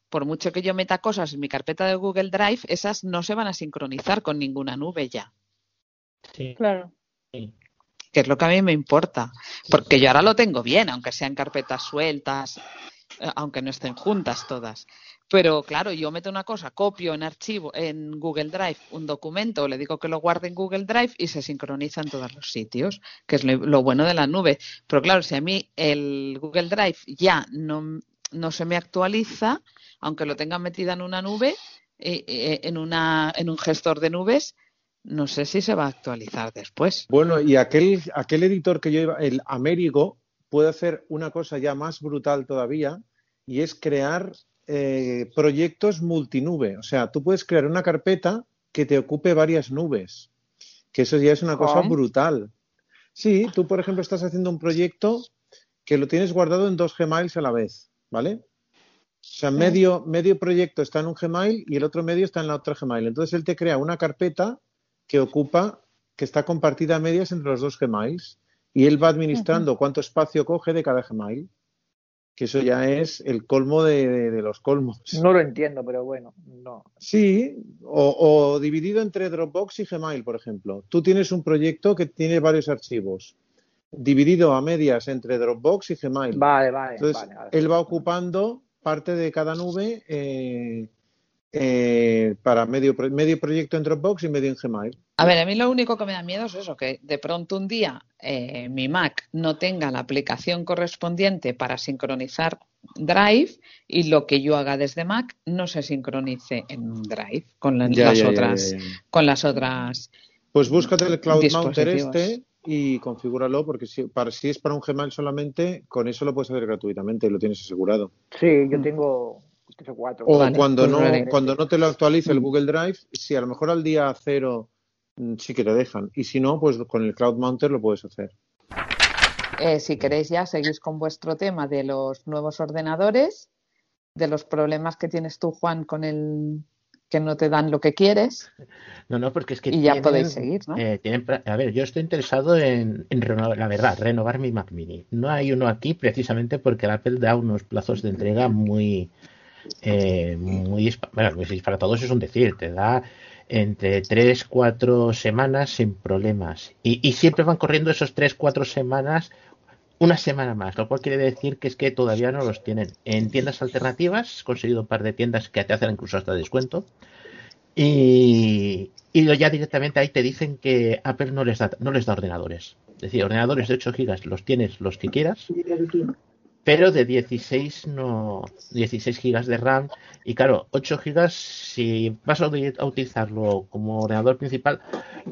por mucho que yo meta cosas en mi carpeta de Google Drive, esas no se van a sincronizar con ninguna nube ya. Sí. Claro. Que es lo que a mí me importa. Porque yo ahora lo tengo bien, aunque sean carpetas sueltas, eh, aunque no estén juntas todas. Pero claro, yo meto una cosa, copio en archivo, en Google Drive, un documento, le digo que lo guarde en Google Drive y se sincroniza en todos los sitios, que es lo, bueno de la nube. Pero claro, si a mí el Google Drive ya no, no se me actualiza, aunque lo tenga metida en una nube, eh, eh, en, una, en un gestor de nubes, no sé si se va a actualizar después. Bueno, y aquel, aquel editor que yo iba, el Américo, puede hacer una cosa ya más brutal todavía, y es crear eh, proyectos multinube. O sea, tú puedes crear una carpeta que te ocupe varias nubes, que eso ya es una cosa brutal. Sí, tú, por ejemplo, estás haciendo un proyecto que lo tienes guardado en dos Gmails a la vez, ¿vale? O sea, medio, medio proyecto está en un Gmail y el otro medio está en la otra Gmail. Entonces él te crea una carpeta que ocupa, que está compartida a medias entre los dos Gmails y él va administrando cuánto espacio coge de cada Gmail. Que eso ya es el colmo de, los colmos. No lo entiendo, pero bueno, no. Sí, o, dividido entre Dropbox y Gmail, por ejemplo. Tú tienes un proyecto que tiene varios archivos dividido a medias entre Dropbox y Gmail. Vale, vale. Entonces, él va ocupando parte de cada nube eh, eh, para medio, medio proyecto en Dropbox y medio en Gmail. A ver, a mí lo único que me da miedo es eso, que de pronto un día eh, mi Mac no tenga la aplicación correspondiente para sincronizar Drive y lo que yo haga desde Mac no se sincronice en Drive con, las otras con las otras pues búscate el Cloud Mounter este y configúralo porque si, para, si es para un Gmail solamente, con eso lo puedes hacer gratuitamente y lo tienes asegurado. Sí, yo tengo tres o cuatro. O cuando, no, cuando no te lo actualiza el mm. Google Drive, si a lo mejor al día cero mm, sí que te dejan. Y si no, pues con el Cloud Mounter lo puedes hacer. Eh, si queréis ya, seguís con vuestro tema de los nuevos ordenadores, de los problemas que tienes tú, Juan, con el que no te dan lo que quieres. No, no, porque es que. Y ya podéis seguir, ¿no? Eh, a ver, yo estoy interesado en, renovar, la verdad, renovar mi Mac Mini. No hay uno aquí precisamente porque el Apple da unos plazos de entrega muy. Eh, muy. Bueno, para todos es un decir, te da entre 3, 4 semanas sin problemas. Y, y siempre van corriendo esos 3, 4 semanas una semana más, lo cual quiere decir que es que todavía no los tienen. En tiendas alternativas, he conseguido un par de tiendas que te hacen incluso hasta descuento. Y, y ya directamente ahí te dicen que Apple no les da, no les da ordenadores. Es decir, ordenadores de 8 gigas los tienes los que quieras, pero de 16 no 16 gigas de RAM. Y claro 8 gigas si vas a utilizarlo como ordenador principal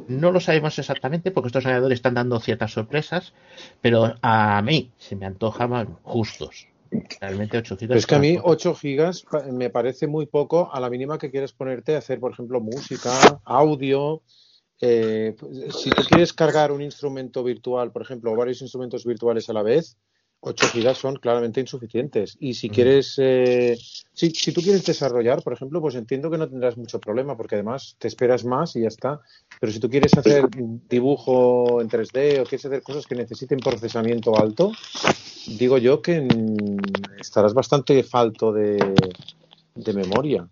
no lo sabemos exactamente porque estos ordenadores están dando ciertas sorpresas pero a mí se me antojaban justos. Realmente 8 gigas es que a mí 8 gigas me parece muy poco a la mínima que quieres ponerte a hacer por ejemplo música audio. Eh, si tú quieres cargar un instrumento virtual por ejemplo o varios instrumentos virtuales a la vez 8 gigas son claramente insuficientes. Y si quieres, eh, si, si, tú quieres desarrollar, por ejemplo, pues entiendo que no tendrás mucho problema, porque además te esperas más y ya está. Pero si tú quieres hacer dibujo en 3D o quieres hacer cosas que necesiten procesamiento alto, digo yo que estarás bastante falto de, de memoria.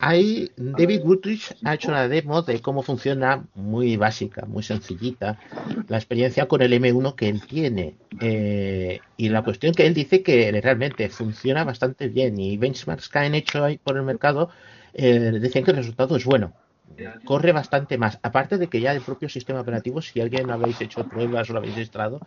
Ahí David Woodrich ha hecho una demo de cómo funciona muy básica, muy sencillita, la experiencia con el M1 que él tiene. Eh, y la cuestión que él dice que realmente funciona bastante bien y benchmarks que han hecho ahí por el mercado eh, decían que el resultado es bueno corre bastante más. Aparte de que ya el propio sistema operativo, si alguien habéis hecho pruebas o lo habéis instalado,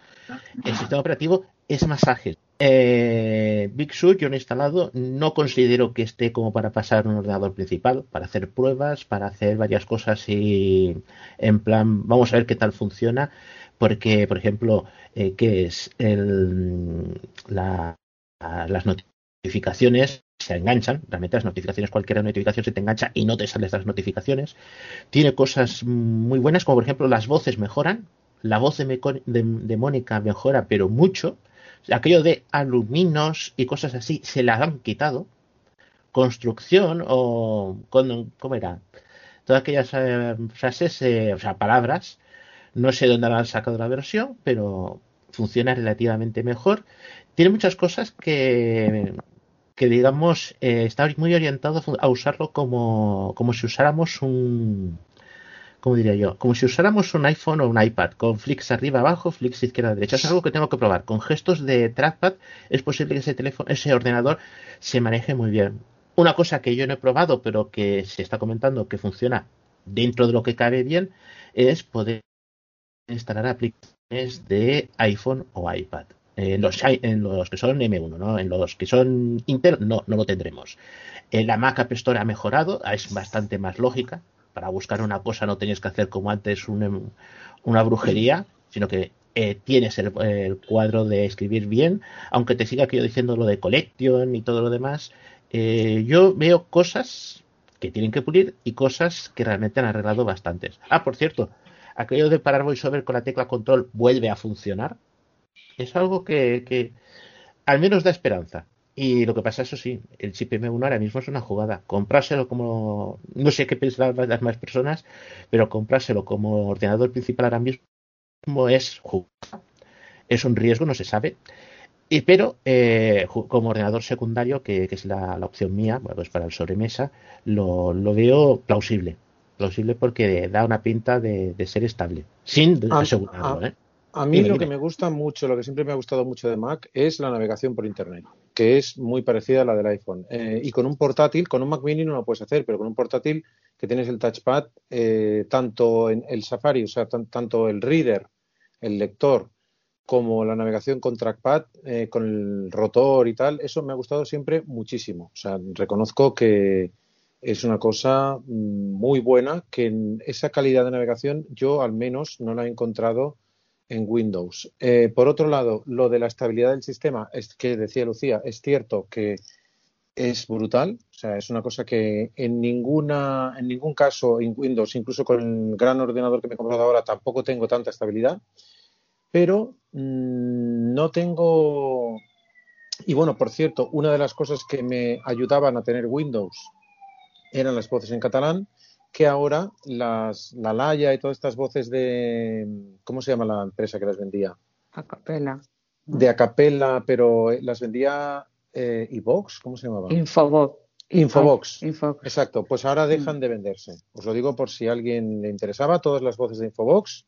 el sistema operativo es más ágil. Eh, Big Sur yo lo he instalado, no considero que esté como para pasar un ordenador principal, para hacer pruebas, para hacer varias cosas y en plan, vamos a ver qué tal funciona, porque, por ejemplo, eh, ¿qué es el, las notificaciones? se enganchan, realmente las notificaciones, cualquier notificación se te engancha y no te salen las notificaciones. Tiene cosas muy buenas, como por ejemplo las voces mejoran, la voz de, Mónica mejora, pero mucho. Aquello de aluminos y cosas así se las han quitado. Construcción o. ¿Cómo era? Todas aquellas eh, frases, eh, o sea, palabras. No sé dónde han sacado la versión, pero funciona relativamente mejor. Tiene muchas cosas que, que digamos, eh, está muy orientado a usarlo como, como si usáramos un, ¿cómo diría yo? Como si usáramos un iPhone o un iPad, con flicks arriba abajo, flicks izquierda derecha. Es algo que tengo que probar. Con gestos de trackpad es posible que ese teléfono, ese ordenador se maneje muy bien. Una cosa que yo no he probado, pero que se está comentando que funciona dentro de lo que cabe bien, es poder instalar aplicaciones de iPhone o iPad. En los, que son M1, ¿no? En los que son Intel, no, no lo tendremos. En la Mac App Store ha mejorado, es bastante más lógica, para buscar una cosa no tenías que hacer como antes una brujería, sino que eh, tienes el, cuadro de escribir bien, aunque te siga aquello diciendo lo de collection y todo lo demás. Eh, yo veo cosas que tienen que pulir y cosas que realmente han arreglado bastantes. Ah, por cierto, aquello de parar VoiceOver con la tecla control vuelve a funcionar. Es algo que, que al menos da esperanza. Y lo que pasa, eso sí, el chip M1 ahora mismo es una jugada. Comprárselo como, no sé qué piensan las más personas, pero comprárselo como ordenador principal ahora mismo es Es un riesgo, no se sabe. Y, pero eh, como ordenador secundario, que, es la, opción mía, bueno, pues para el sobremesa, lo, lo, veo plausible. Plausible porque da una pinta de, ser estable, sin asegurarlo. ¿eh? A mí lo que me gusta mucho, lo que siempre me ha gustado mucho de Mac es la navegación por Internet, que es muy parecida a la del iPhone. Eh, y con un portátil, con un Mac mini no lo puedes hacer, pero con un portátil que tienes el touchpad, eh, tanto en el Safari, o sea, tanto el reader, el lector, como la navegación con trackpad, eh, con el rotor y tal, eso me ha gustado siempre muchísimo. O sea, reconozco que es una cosa mm, muy buena, que en esa calidad de navegación yo al menos no la he encontrado en Windows. Eh, por otro lado, lo de la estabilidad del sistema, es que decía Lucía, es cierto que es brutal, o sea, es una cosa que en ninguna, en ningún caso en Windows, incluso con el gran ordenador que me he comprado ahora, tampoco tengo tanta estabilidad, pero mm, no tengo. Y bueno, por cierto, una de las cosas que me ayudaban a tener Windows eran las voces en catalán que ahora las, la Laya y todas estas voces de. ¿Cómo se llama la empresa que las vendía? Acapela. De Acapela, pero las vendía eh, Evox, ¿cómo se llamaba? Infobox. Infobox. Exacto, pues ahora dejan de venderse. Os lo digo por si a alguien le interesaba, todas las voces de Infobox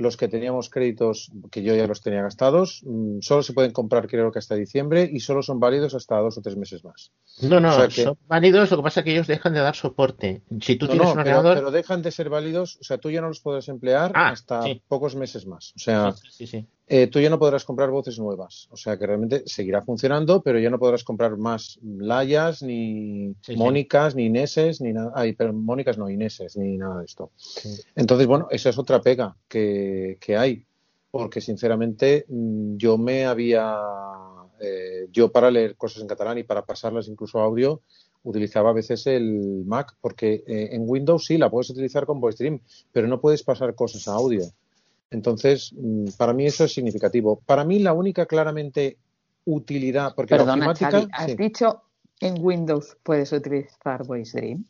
los que teníamos créditos, que yo ya los tenía gastados, mm, solo se pueden comprar creo que hasta diciembre y solo son válidos hasta dos o tres meses más. No, no, son válidos, lo que pasa es que ellos dejan de dar soporte. Si tú tienes un ordenador... pero, dejan de ser válidos, o sea, tú ya no los podrás emplear ah, hasta pocos meses más. O sea, sí, sí, eh, tú ya no podrás comprar voces nuevas. O sea que realmente seguirá funcionando, pero ya no podrás comprar más Layas, ni Mónicas, ni Ineses, ni nada. Ay, pero Mónicas no, Ineses, ni nada de esto. Entonces, bueno, esa es otra pega que, hay. Porque sinceramente mm, yo me había. Eh, yo para leer cosas en catalán y para pasarlas incluso a audio, utilizaba a veces el Mac, porque eh, en Windows sí la puedes utilizar con VoiceStream, pero no puedes pasar cosas a audio. Entonces, mm, para mí eso es significativo. Para mí la única claramente utilidad, porque Perdona, la ofimática, ¿has dicho en Windows puedes utilizar VoiceDream?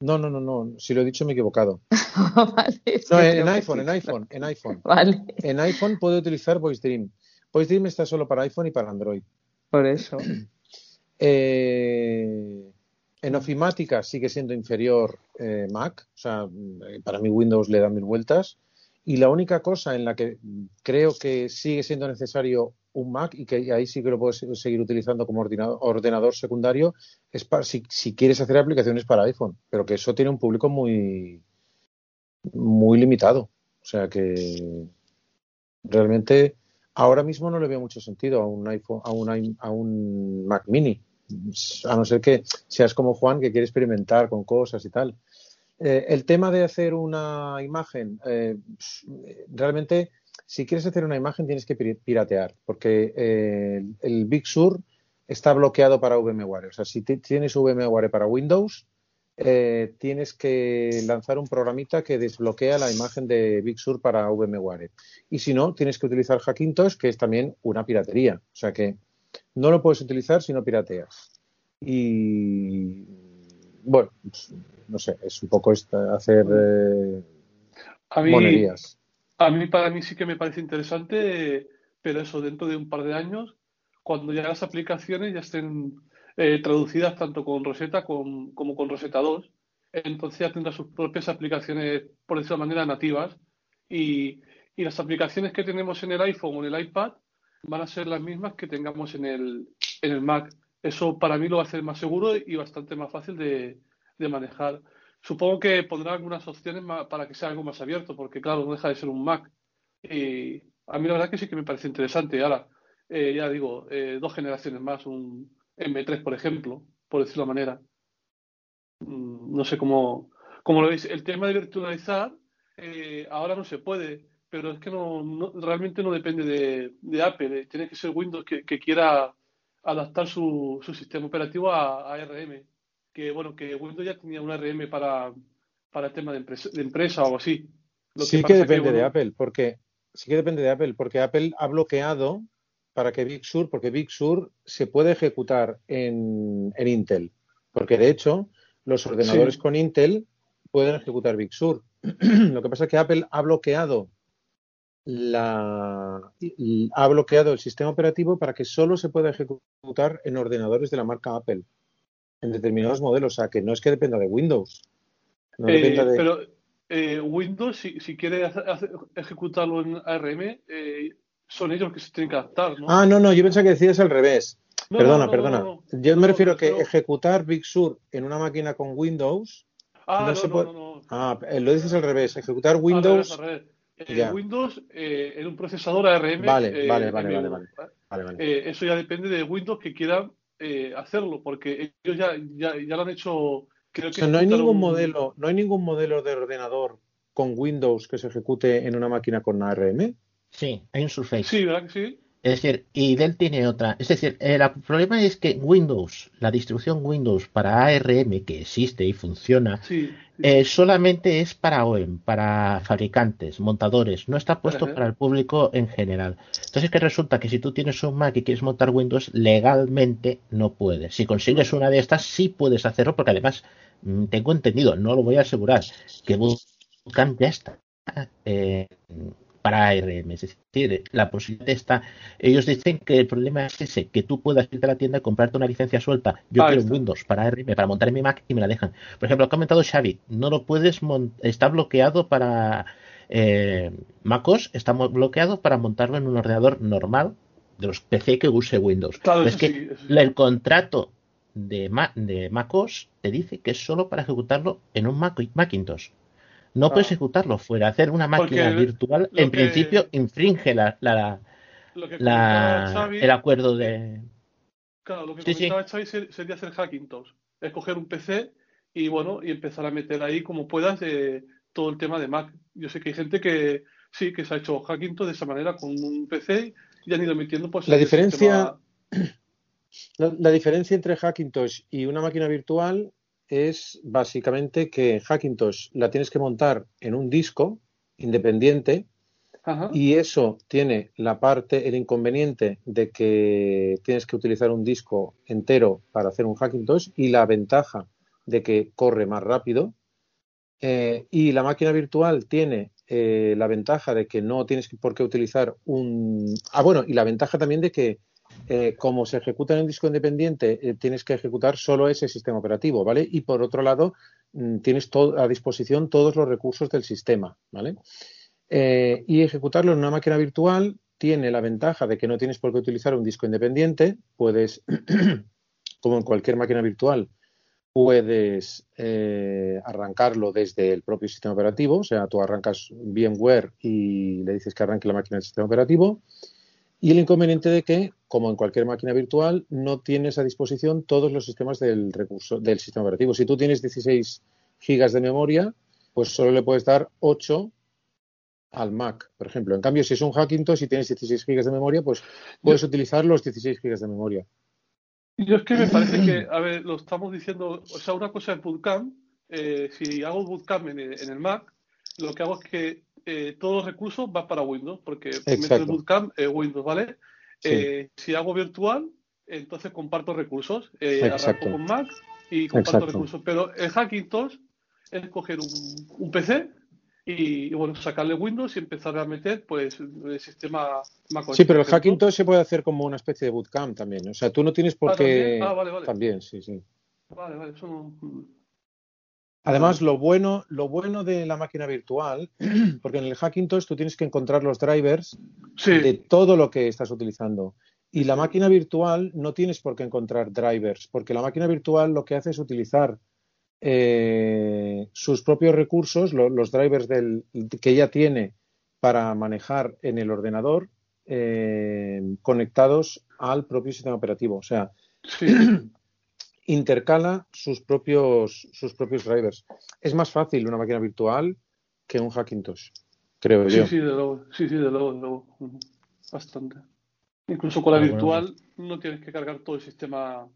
No, no, no, no. Si lo he dicho me he equivocado. no, en, iPhone, en iPhone, en iPhone. Vale. En iPhone puedo utilizar VoiceDream. VoiceDream está solo para iPhone y para Android. Por eso. Eh, en ofimática sigue siendo inferior eh, Mac. O sea, para mí Windows le da mil vueltas. Y la única cosa en la que creo que sigue siendo necesario un Mac y que ahí sí que lo puedes seguir utilizando como ordenador, secundario es para, si, quieres hacer aplicaciones para iPhone, pero que eso tiene un público muy, muy limitado. O sea que realmente ahora mismo no le veo mucho sentido a un iPhone, a un, a un Mac Mini, a no ser que seas como Juan que quiere experimentar con cosas y tal. Eh, el tema de hacer una imagen, eh, realmente, si quieres hacer una imagen tienes que piratear, porque eh, el Big Sur está bloqueado para VMware. O sea, si tienes VMware para Windows, eh, tienes que lanzar un programita que desbloquea la imagen de Big Sur para VMware. Y si no, tienes que utilizar Hackintosh, que es también una piratería. O sea que no lo puedes utilizar si no pirateas. Y bueno, pues, no sé, es un poco hacer eh, a mí, A mí, para mí sí que me parece interesante, pero eso dentro de un par de años, cuando ya las aplicaciones ya estén eh, traducidas tanto con Rosetta como con Rosetta 2. Entonces ya tendrá sus propias aplicaciones, por decirlo de manera, nativas. Y, las aplicaciones que tenemos en el iPhone o en el iPad van a ser las mismas que tengamos en el, en el Mac. Eso para mí lo va a hacer más seguro y bastante más fácil de, manejar. Supongo que pondrá algunas opciones para que sea algo más abierto, porque claro, no deja de ser un Mac. Y a mí la verdad que sí que me parece interesante. Ahora, eh, ya digo, eh, dos generaciones más, un, M3, por ejemplo, por decirlo de manera. Mm, no sé cómo, cómo lo veis. El tema de virtualizar eh, ahora no se puede, pero es que no, realmente no depende de, Apple. Eh. Tiene que ser Windows que, quiera adaptar su, su, sistema operativo a, ARM. Que bueno, que Windows ya tenía un ARM para, para el tema de empresa, de empresa o algo así. sí que, depende de Apple, porque sí que depende de Apple, porque Apple ha bloqueado para que Big Sur, porque Big Sur se puede ejecutar en, Intel, porque de hecho los ordenadores con Intel pueden ejecutar Big Sur. Lo que pasa es que Apple ha bloqueado la ha bloqueado el sistema operativo para que solo se pueda ejecutar en ordenadores de la marca Apple en determinados modelos, o sea que no es que dependa de Windows. Eh, pero eh, Windows, si, si quiere ejecutarlo en ARM, eh, son ellos que se tienen que adaptar, ¿no? Ah, no, no, yo pensaba que decías al revés. perdona, perdona. yo me refiero a que ejecutar Big Sur en una máquina con Windows ah, no, se puede. Ah, eh, lo dices al revés. Ejecutar Windows. Al revés, eh, Windows eh, en un procesador ARM. Vale, vale, vale, vale, vale, eso ya depende de Windows que quieran hacerlo, porque ellos ya, ya, ya, lo han hecho. Creo que no hay ningún modelo, no hay ningún modelo de ordenador con Windows que se ejecute en una máquina con ARM. Sí, hay un Surface. Sí, ¿verdad que sí? Es decir, y Dell tiene otra. Es decir, el problema es que Windows, la distribución Windows para ARM que existe y funciona, eh, solamente es para OEM, para fabricantes, montadores, no está puesto para el público en general. Entonces, que resulta que si tú tienes un Mac y quieres montar Windows, legalmente no puedes. Si consigues una de estas, sí puedes hacerlo, porque además mm, tengo entendido, no lo voy a asegurar, que Bootcamp ya está eh, para ARM. Es decir, la posibilidad está. Ellos dicen que el problema es ese, que tú puedas ir a la tienda y comprarte una licencia suelta. Yo quiero un Windows para ARM, para montar en mi Mac y me la dejan. Por ejemplo, ha comentado Xavi, no lo puedes está bloqueado para eh, MacOS, está bloqueado para montarlo en un ordenador normal de los PC que use Windows. es que el contrato de, de MacOS te dice que es solo para ejecutarlo en un Mac Macintosh. No puedes ejecutarlo fuera. Hacer una máquina virtual, en principio, infringe la, la, el acuerdo de. Claro, lo que comentaba Xavi sería hacer Hackintosh. Escoger un PC y bueno, y empezar a meter ahí como puedas de todo el tema de Mac. Yo sé que hay gente que sí, que se ha hecho Hackintosh de esa manera con un PC y han ido metiendo pues la diferencia la, diferencia entre Hackintosh y una máquina virtual es básicamente que Hackintosh la tienes que montar en un disco independiente y eso tiene la parte, el inconveniente de que tienes que utilizar un disco entero para hacer un Hackintosh y la ventaja de que corre más rápido. Eh, y la máquina virtual tiene eh, la ventaja de que no tienes por qué utilizar un... Ah, bueno, y la ventaja también de que eh, como se ejecuta en un disco independiente, eh, tienes que ejecutar solo ese sistema operativo, ¿vale? Y por otro lado, mm, tienes a disposición todos los recursos del sistema, ¿vale? Eh, y ejecutarlo en una máquina virtual tiene la ventaja de que no tienes por qué utilizar un disco independiente, puedes, como en cualquier máquina virtual, puedes arrancarlo desde el propio sistema operativo, o sea, tú arrancas VMware y le dices que arranque la máquina del sistema operativo y el inconveniente de que, como en cualquier máquina virtual, no tienes a disposición todos los sistemas del recurso del sistema operativo. Si tú tienes 16 gigas de memoria, pues solo le puedes dar 8 al Mac, por ejemplo. En cambio, si es un Hackintosh y tienes 16 gigas de memoria, pues puedes utilizar los 16 gigas de memoria. Yo es que me parece que, a ver, lo estamos diciendo, o sea, una cosa es Bootcamp, eh, si hago Bootcamp en el, en el, Mac, lo que hago es que eh, todos los recursos van para Windows, porque meto el Bootcamp en Windows, ¿vale? Eh, si hago virtual, entonces comparto recursos. Eh, arranco con Mac y comparto recursos. Pero el Hackintosh es coger un, un PC y, bueno, sacarle Windows y empezar a meter pues el sistema Mac Sí, pero el Hackintosh se puede hacer como una especie de bootcamp también. O sea, tú no tienes por ah, qué. Ah, vale, vale. También, sí, sí. Vale, vale, eso no... Además, lo bueno, lo bueno de la máquina virtual, porque en el Hackintosh tú tienes que encontrar los drivers de todo lo que estás utilizando. Y la máquina virtual no tienes por qué encontrar drivers, porque la máquina virtual lo que hace es utilizar eh, sus propios recursos, los drivers del, que ella tiene para manejar en el ordenador, eh, conectados al propio sistema operativo. O sea, intercala sus propios, sus propios drivers. Es más fácil una máquina virtual que un Hackintosh, creo sí, yo. Sí, de luego, sí, sí, de luego, de luego. Bastante. Incluso con la virtual no tienes que cargar todo el sistema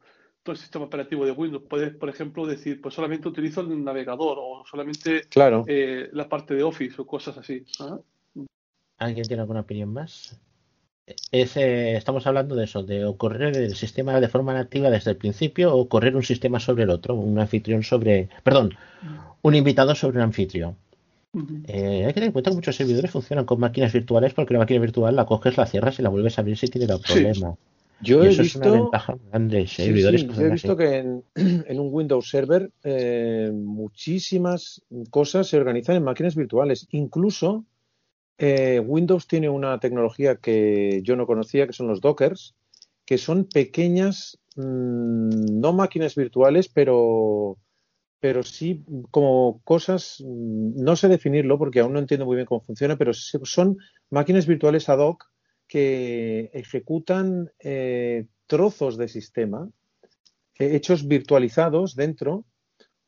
todo el sistema operativo de Windows. Puedes, por ejemplo, decir, pues solamente utilizo el navegador o solamente eh, la parte de Office o cosas así. ¿Alguien tiene alguna opinión más? Estamos hablando de eso, de correr el sistema de forma nativa desde el principio o correr un sistema sobre el otro, un anfitrión sobre, perdón, un invitado sobre un anfitrión. Eh, hay que tener en cuenta que muchos servidores funcionan con máquinas virtuales porque la máquina virtual la coges, la cierras y la vuelves a abrir si tiene el problema. Yo he visto, he visto que en, un Windows Server eh, muchísimas cosas se organizan en máquinas virtuales. Incluso eh, Windows tiene una tecnología que yo no conocía, que son los Dockers, que son pequeñas, mm, no máquinas virtuales, pero, pero sí como cosas, mm, no sé definirlo porque aún no entiendo muy bien cómo funciona, pero son máquinas virtuales ad hoc que ejecutan eh, trozos de sistema eh, hechos virtualizados dentro,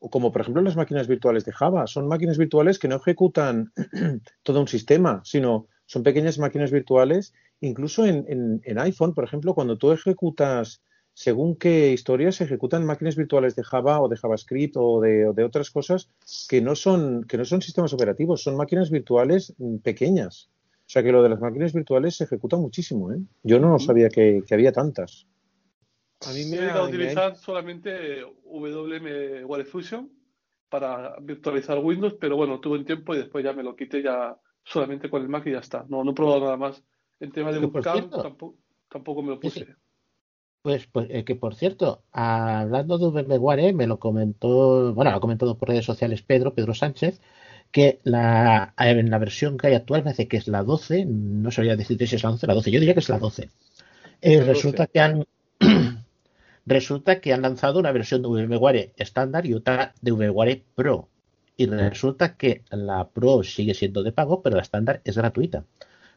como por ejemplo las máquinas virtuales de Java. Son máquinas virtuales que no ejecutan todo un sistema, sino son pequeñas máquinas virtuales. Incluso en, iPhone, por ejemplo, cuando tú ejecutas según qué historias se ejecutan máquinas virtuales de Java o de JavaScript o de, o de, otras cosas que no son que no son sistemas operativos, son máquinas virtuales mm, pequeñas. O sea que lo de las máquinas virtuales se ejecuta muchísimo, ¿eh? Yo no sabía que, había tantas. A mí me he a utilizar solamente WM Wallet Fusion para virtualizar Windows, pero bueno, tuve un tiempo y después ya me lo quité ya solamente con el Mac y ya está. No, no he probado nada más. En tema de buscar tampoco, me lo puse. Pues, pues eh, que por cierto, hablando de VMware, me lo comentó, bueno, lo ha comentado por redes sociales Pedro, Pedro Sánchez, que la, en la versión que hay actual me hace que es la 12, no sabría decirte si es la 11 o la 12, yo diría que es la 12. Eh, resulta que han resulta que han lanzado una versión de VMware estándar y otra de VMware Pro. Y resulta que la Pro sigue siendo de pago, pero la estándar es gratuita.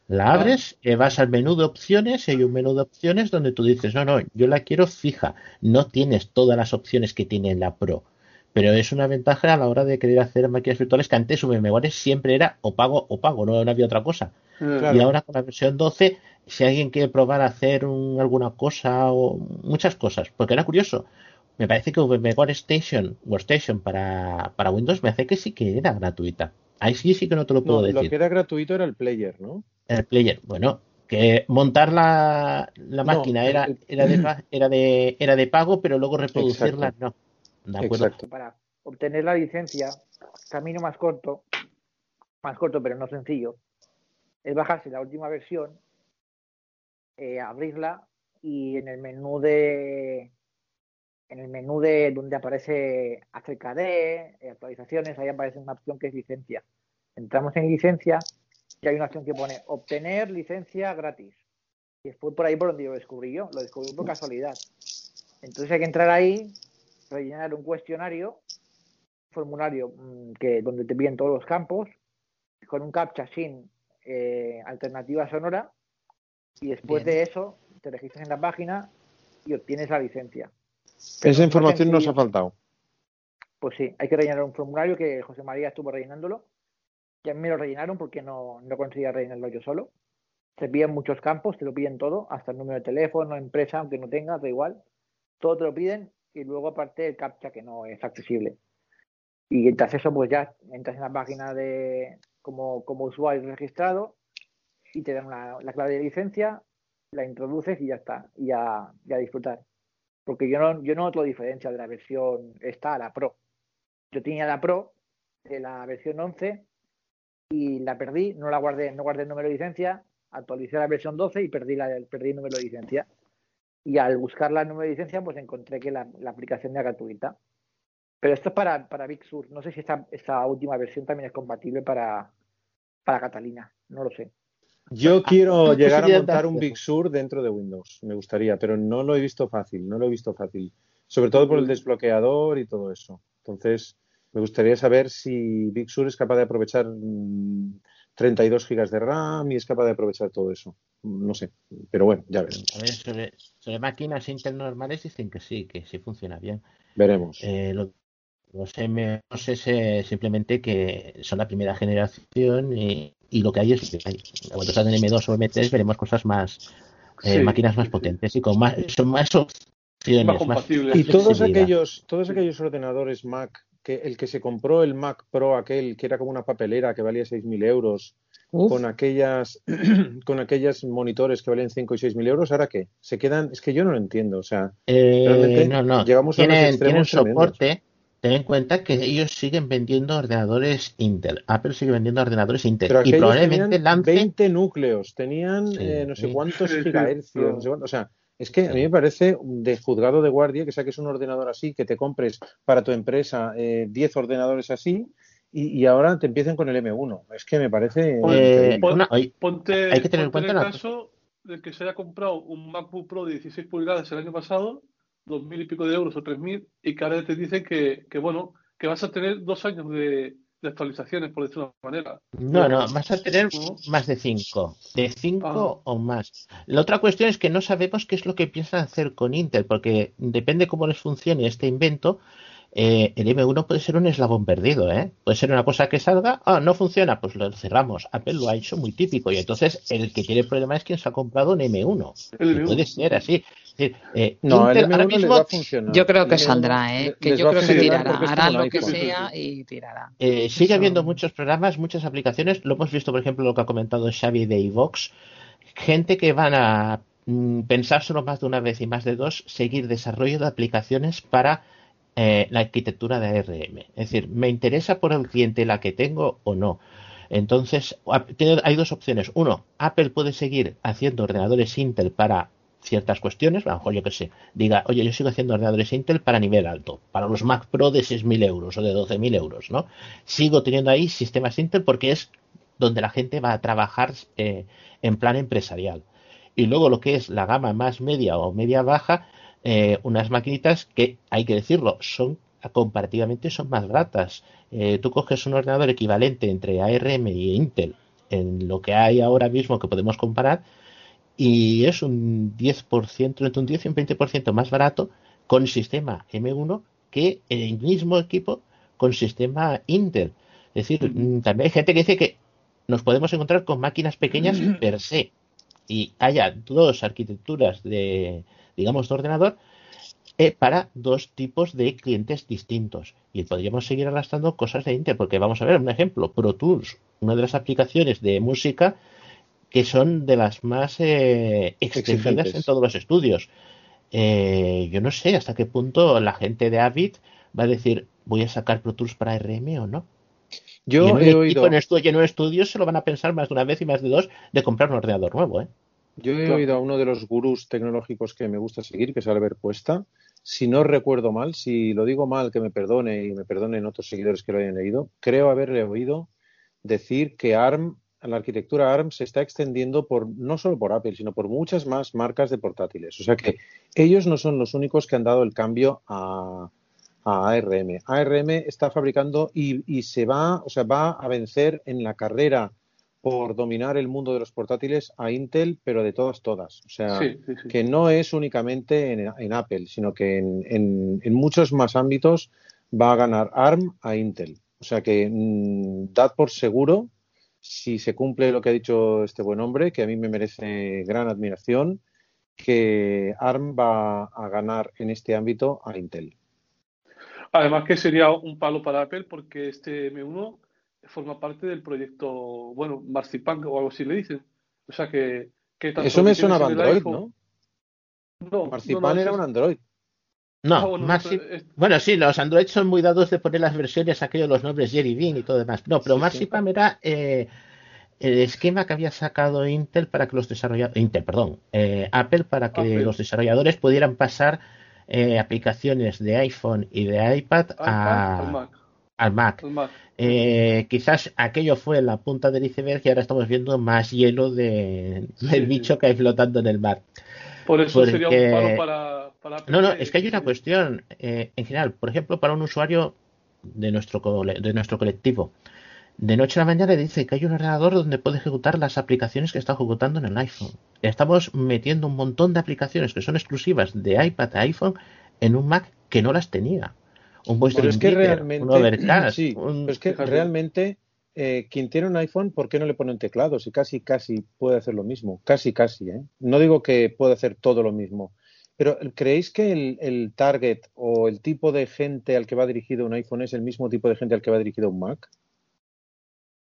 La abres, eh, vas al menú de opciones y hay un menú de opciones donde tú dices, no, no, yo la quiero fija. No tienes todas las opciones que tiene la Pro pero es una ventaja a la hora de querer hacer máquinas virtuales que antes VMware siempre era o pago o pago, no, había otra cosa. Mm. Y ahora con la versión 12, si alguien quiere probar a hacer alguna cosa o muchas cosas, porque era curioso, me parece que VMware Station, Workstation para, para Windows me hace que sí que era gratuita. Ahí sí sí que no te lo puedo decir. Lo que era gratuito era el player, ¿no? El player, bueno, que montar la, la máquina era, era, de, era, de, era de pago, pero luego reproducirla no. Para obtener la licencia, camino más corto, más corto pero no sencillo, es bajarse la última versión, eh, abrirla y en el menú de en el menú de donde aparece ACKD, eh, actualizaciones, ahí aparece una opción que es licencia. Entramos en licencia y hay una opción que pone obtener licencia gratis. Y fue por ahí por donde yo lo descubrí yo, lo descubrí por casualidad. Entonces hay que entrar ahí, rellenar un cuestionario, formulario mm, que donde te piden todos los campos, con un captcha sin eh, alternativa sonora, y después de eso te registras en la página y obtienes la licencia. Esa información nos ha faltado. Pues sí, hay que rellenar un formulario que José María estuvo rellenándolo. Ya me lo rellenaron porque no, no conseguía rellenarlo yo solo. Te piden muchos campos, te lo piden todo, hasta el número de teléfono, empresa, aunque no tengas, da igual todo te lo piden y luego aparte el captcha que no es accesible. Y tras eso, pues ya entras en la página de como, como usuario registrado y te dan la clave de licencia, la introduces y ya está, y ya disfrutar. Porque yo no, yo no noto diferencia de la versión esta a la Pro. Yo tenía la Pro de la versión 11 y la perdí, no la guardé, no guardé el número de licencia, actualicé la versión 12 y perdí, la, perdí el número de licencia. Y al buscar la número de licencia, pues encontré que la, aplicación era gratuita. Pero esto es para, para Big Sur. No sé si esta, esta última versión también es compatible para, para Catalina. No lo sé. Yo quiero llegar a montar un Big Sur dentro de Windows, me gustaría, pero no lo he visto fácil, no lo he visto fácil. Sobre todo por el desbloqueador y todo eso. Entonces, me gustaría saber si Big Sur es capaz de aprovechar 32 mm, gigas de RAM y es capaz de aprovechar todo eso. No sé, pero bueno, ya veremos. sobre, máquinas Intel normales dicen que sí, que sí funciona bien. Veremos. Eh, los M2 es eh, simplemente que son la primera generación y, lo que hay es que hay. Cuando salgan M2 o M3 veremos cosas más, eh, máquinas más potentes y con más, son más opciones. Más y todos aquellos, todos aquellos ordenadores Mac, que el que se compró el Mac Pro aquel, que era como una papelera que valía 6.000 euros, con aquellas con aquellas monitores que valen 5 y 6 mil euros, ¿ahora qué? ¿Se quedan? Es que yo no lo entiendo, o sea, eh, no, no. llegamos a tienen, soporte, ten en cuenta que ellos siguen vendiendo ordenadores Intel. Apple sigue vendiendo ordenadores Intel. y probablemente lance... 20 núcleos, tenían eh, no sé cuántos gigahercios, o sea, es que a mí me parece de juzgado de guardia que saques un ordenador así, que te compres para tu empresa 10 eh, ordenadores así y, ahora te empiecen con el M1. Es que me parece. Eh, ponte, hay que tener en cuenta el caso de que se haya comprado un MacBook Pro de 16 pulgadas el año pasado dos mil y pico de euros o tres mil y que ahora te dicen que, que bueno, que vas a tener dos años de, actualizaciones, por decirlo de una manera. No, no, vas a tener más de cinco, de cinco ah. o más. La otra cuestión es que no sabemos qué es lo que piensan hacer con Intel, porque depende cómo les funcione este invento, eh, el M1 puede ser un eslabón perdido, ¿eh? Puede ser una cosa que salga, ah, no funciona, pues lo cerramos. Apple lo ha hecho muy típico y entonces el que tiene el problema es quien se ha comprado un M1. Puede ser así. Eh, no, el M1 va a funcionar. Yo creo que saldrá, ¿eh? Que yo creo que tirará. Hará lo que sea y tirará. Eh, sigue habiendo muchos programas, muchas aplicaciones. Lo hemos visto, por ejemplo, lo que ha comentado Xavi de iVox. Gente que van a mm, pensárselo más de una vez y más de dos, seguir desarrollo de aplicaciones para eh, la arquitectura de ARM. Es decir, ¿me interesa por el cliente la que tengo o no? Entonces, hay dos opciones. Uno, Apple puede seguir haciendo ordenadores Intel para ciertas cuestiones, a lo mejor yo que sé, diga, oye, yo sigo haciendo ordenadores Intel para nivel alto, para los Mac Pro de 6.000 euros o de 12.000 euros, ¿no? Sigo teniendo ahí sistemas Intel porque es donde la gente va a trabajar eh, en plan empresarial. Y luego lo que es la gama más media o media baja, eh, unas maquinitas que, hay que decirlo, son comparativamente son más baratas. Eh, tú coges un ordenador equivalente entre ARM y Intel en lo que hay ahora mismo que podemos comparar y es un 10%, entre un 10 y un 20% más barato con sistema M1 que el mismo equipo con sistema Intel. Es decir, mm, también hay gente que dice que nos podemos encontrar con máquinas pequeñas per se y haya dos arquitecturas de, digamos, de ordenador eh, para dos tipos de clientes distintos. Y podríamos seguir arrastrando cosas de Intel, porque vamos a ver un ejemplo, Pro Tools, una de las aplicaciones de música que son de las más eh, extendidas en todos los estudios. Eh, yo no sé hasta qué punto la gente de Avid va a decir, voy a sacar Pro Tools para RM o no. Yo he oído. En lleno de estudios se lo van a pensar más de una vez y más de dos de comprar un ordenador nuevo, ¿eh? Yo he oído a uno de los gurús tecnológicos que me gusta seguir, que es Albert Puesta. Si no recuerdo mal, si lo digo mal, que me perdone y me perdonen otros seguidores que lo hayan leído, creo haberle oído decir que ARM, la arquitectura ARM se está extendiendo por no solo por Apple, sino por muchas más marcas de portátiles. O sea que ellos no son los únicos que han dado el cambio a, a ARM. ARM está fabricando y, y se va, o sea, va a vencer en la carrera por dominar el mundo de los portátiles a Intel, pero de todas, todas. O sea, que no es únicamente en, Apple, sino que en, muchos más ámbitos va a ganar ARM a Intel. O sea que mm, dad por seguro, si se cumple lo que ha dicho este buen hombre, que a mí me merece gran admiración, que ARM va a ganar en este ámbito a Intel. Además que sería un palo para Apple porque este M1 forma parte del proyecto, bueno, Marzipan o algo así le dicen. O sea que... Eso me suena a Android, ¿no? No, Marzipan era un Android. No, ah, bueno, sí, los Android son muy dados de poner las versiones, aquellos los nombres Jerry Bean y todo demás. No, pero Marzipan era eh, el esquema que había sacado Intel para que los desarrolladores, Intel, perdón, eh, Apple para que los desarrolladores pudieran pasar eh, aplicaciones de iPhone y de iPad, al Mac. quizás aquello fue la punta del iceberg y ahora estamos viendo más hielo de, del bicho que hay flotando en el mar. Por eso sería un palo para, para No, no, es que hay una cuestión eh, en general. Por ejemplo, para un usuario de nuestro, de nuestro colectivo, de noche a la mañana le dice que hay un ordenador donde puede ejecutar las aplicaciones que está ejecutando en el iPhone. Estamos metiendo un montón de aplicaciones que son exclusivas de iPad a iPhone en un Mac que no las tenía. Un voice pero es que realmente, sí, pero es que realmente eh, quien tiene un iPhone, ¿por qué no le pone un teclado? Si casi, casi puede hacer lo mismo. Casi, casi. ¿eh? No digo que pueda hacer todo lo mismo. Pero ¿creéis que el, target o el tipo de gente al que va dirigido un iPhone es el mismo tipo de gente al que va dirigido un Mac?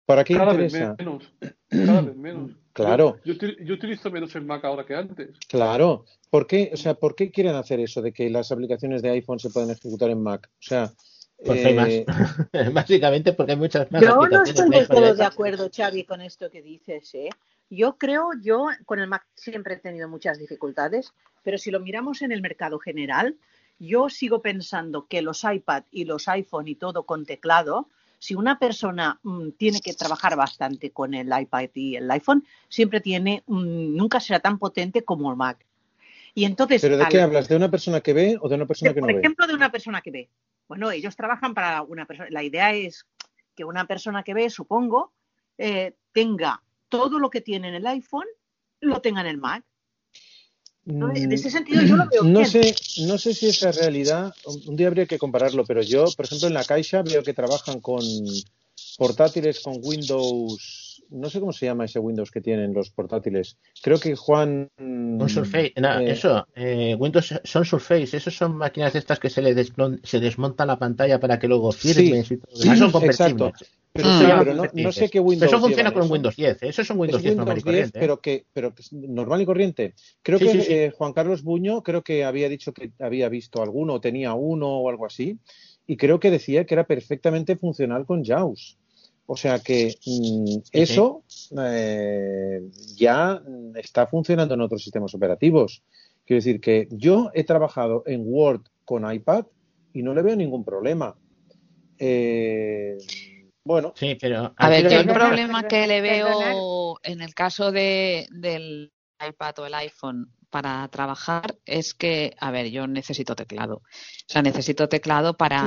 ¿Para qué cada interesa? Vez menos. Cada vez menos. Claro. Yo, utilizo menos el Mac ahora que antes. Claro. ¿Por qué, o sea, ¿por qué quieren hacer eso de que las aplicaciones de iPhone se pueden ejecutar en Mac? O sea, porque hay más. Eh, Básicamente porque hay muchas más. Yo no estoy del todo de acuerdo, Xavi, con esto que dices. ¿eh? Yo creo, yo con el Mac siempre he tenido muchas dificultades, pero si lo miramos en el mercado general, yo sigo pensando que los iPad y los iPhone y todo con teclado, si una persona mm, tiene que trabajar bastante con el iPad y el iPhone, siempre tiene, mm, nunca será tan potente como el Mac. Y entonces, ¿Pero de qué hablas? ¿De una persona que ve o de una persona que no ve? Por ejemplo, de una persona que ve. Bueno, ellos trabajan para una persona. La idea es que una persona que ve, supongo, eh, tenga todo lo que tiene en el iPhone, lo tenga en el Mac. en ese sentido yo lo veo no sé no sé si esa realidad un día habría que compararlo pero yo por ejemplo en la Caixa veo que trabajan con portátiles con Windows no sé cómo se llama ese Windows que tienen los portátiles. Creo que Juan. Un Surface, eh, eso, eh, Windows son Surface, esos son máquinas estas que se le se desmonta la pantalla para que luego firmes sí, y todo. son convertibles. Pero, no, sé qué Windows. Pero eso funciona con un Windows 10, eso es un Windows, 10 normal y corriente. ¿eh? Pero que, pero normal y corriente. Creo que Juan Carlos Buño, creo que había dicho que había visto alguno, o tenía uno o algo así, y creo que decía que era perfectamente funcional con JAWS. O sea que mm, eso eh, ya está funcionando en otros sistemas operativos. Quiero decir que yo he trabajado en Word con iPad y no le veo ningún problema. Eh, bueno. Sí, pero... A ver, yo el problema que le veo en el caso de, del iPad o el iPhone para trabajar es que, a ver, yo necesito teclado. O sea, necesito teclado para,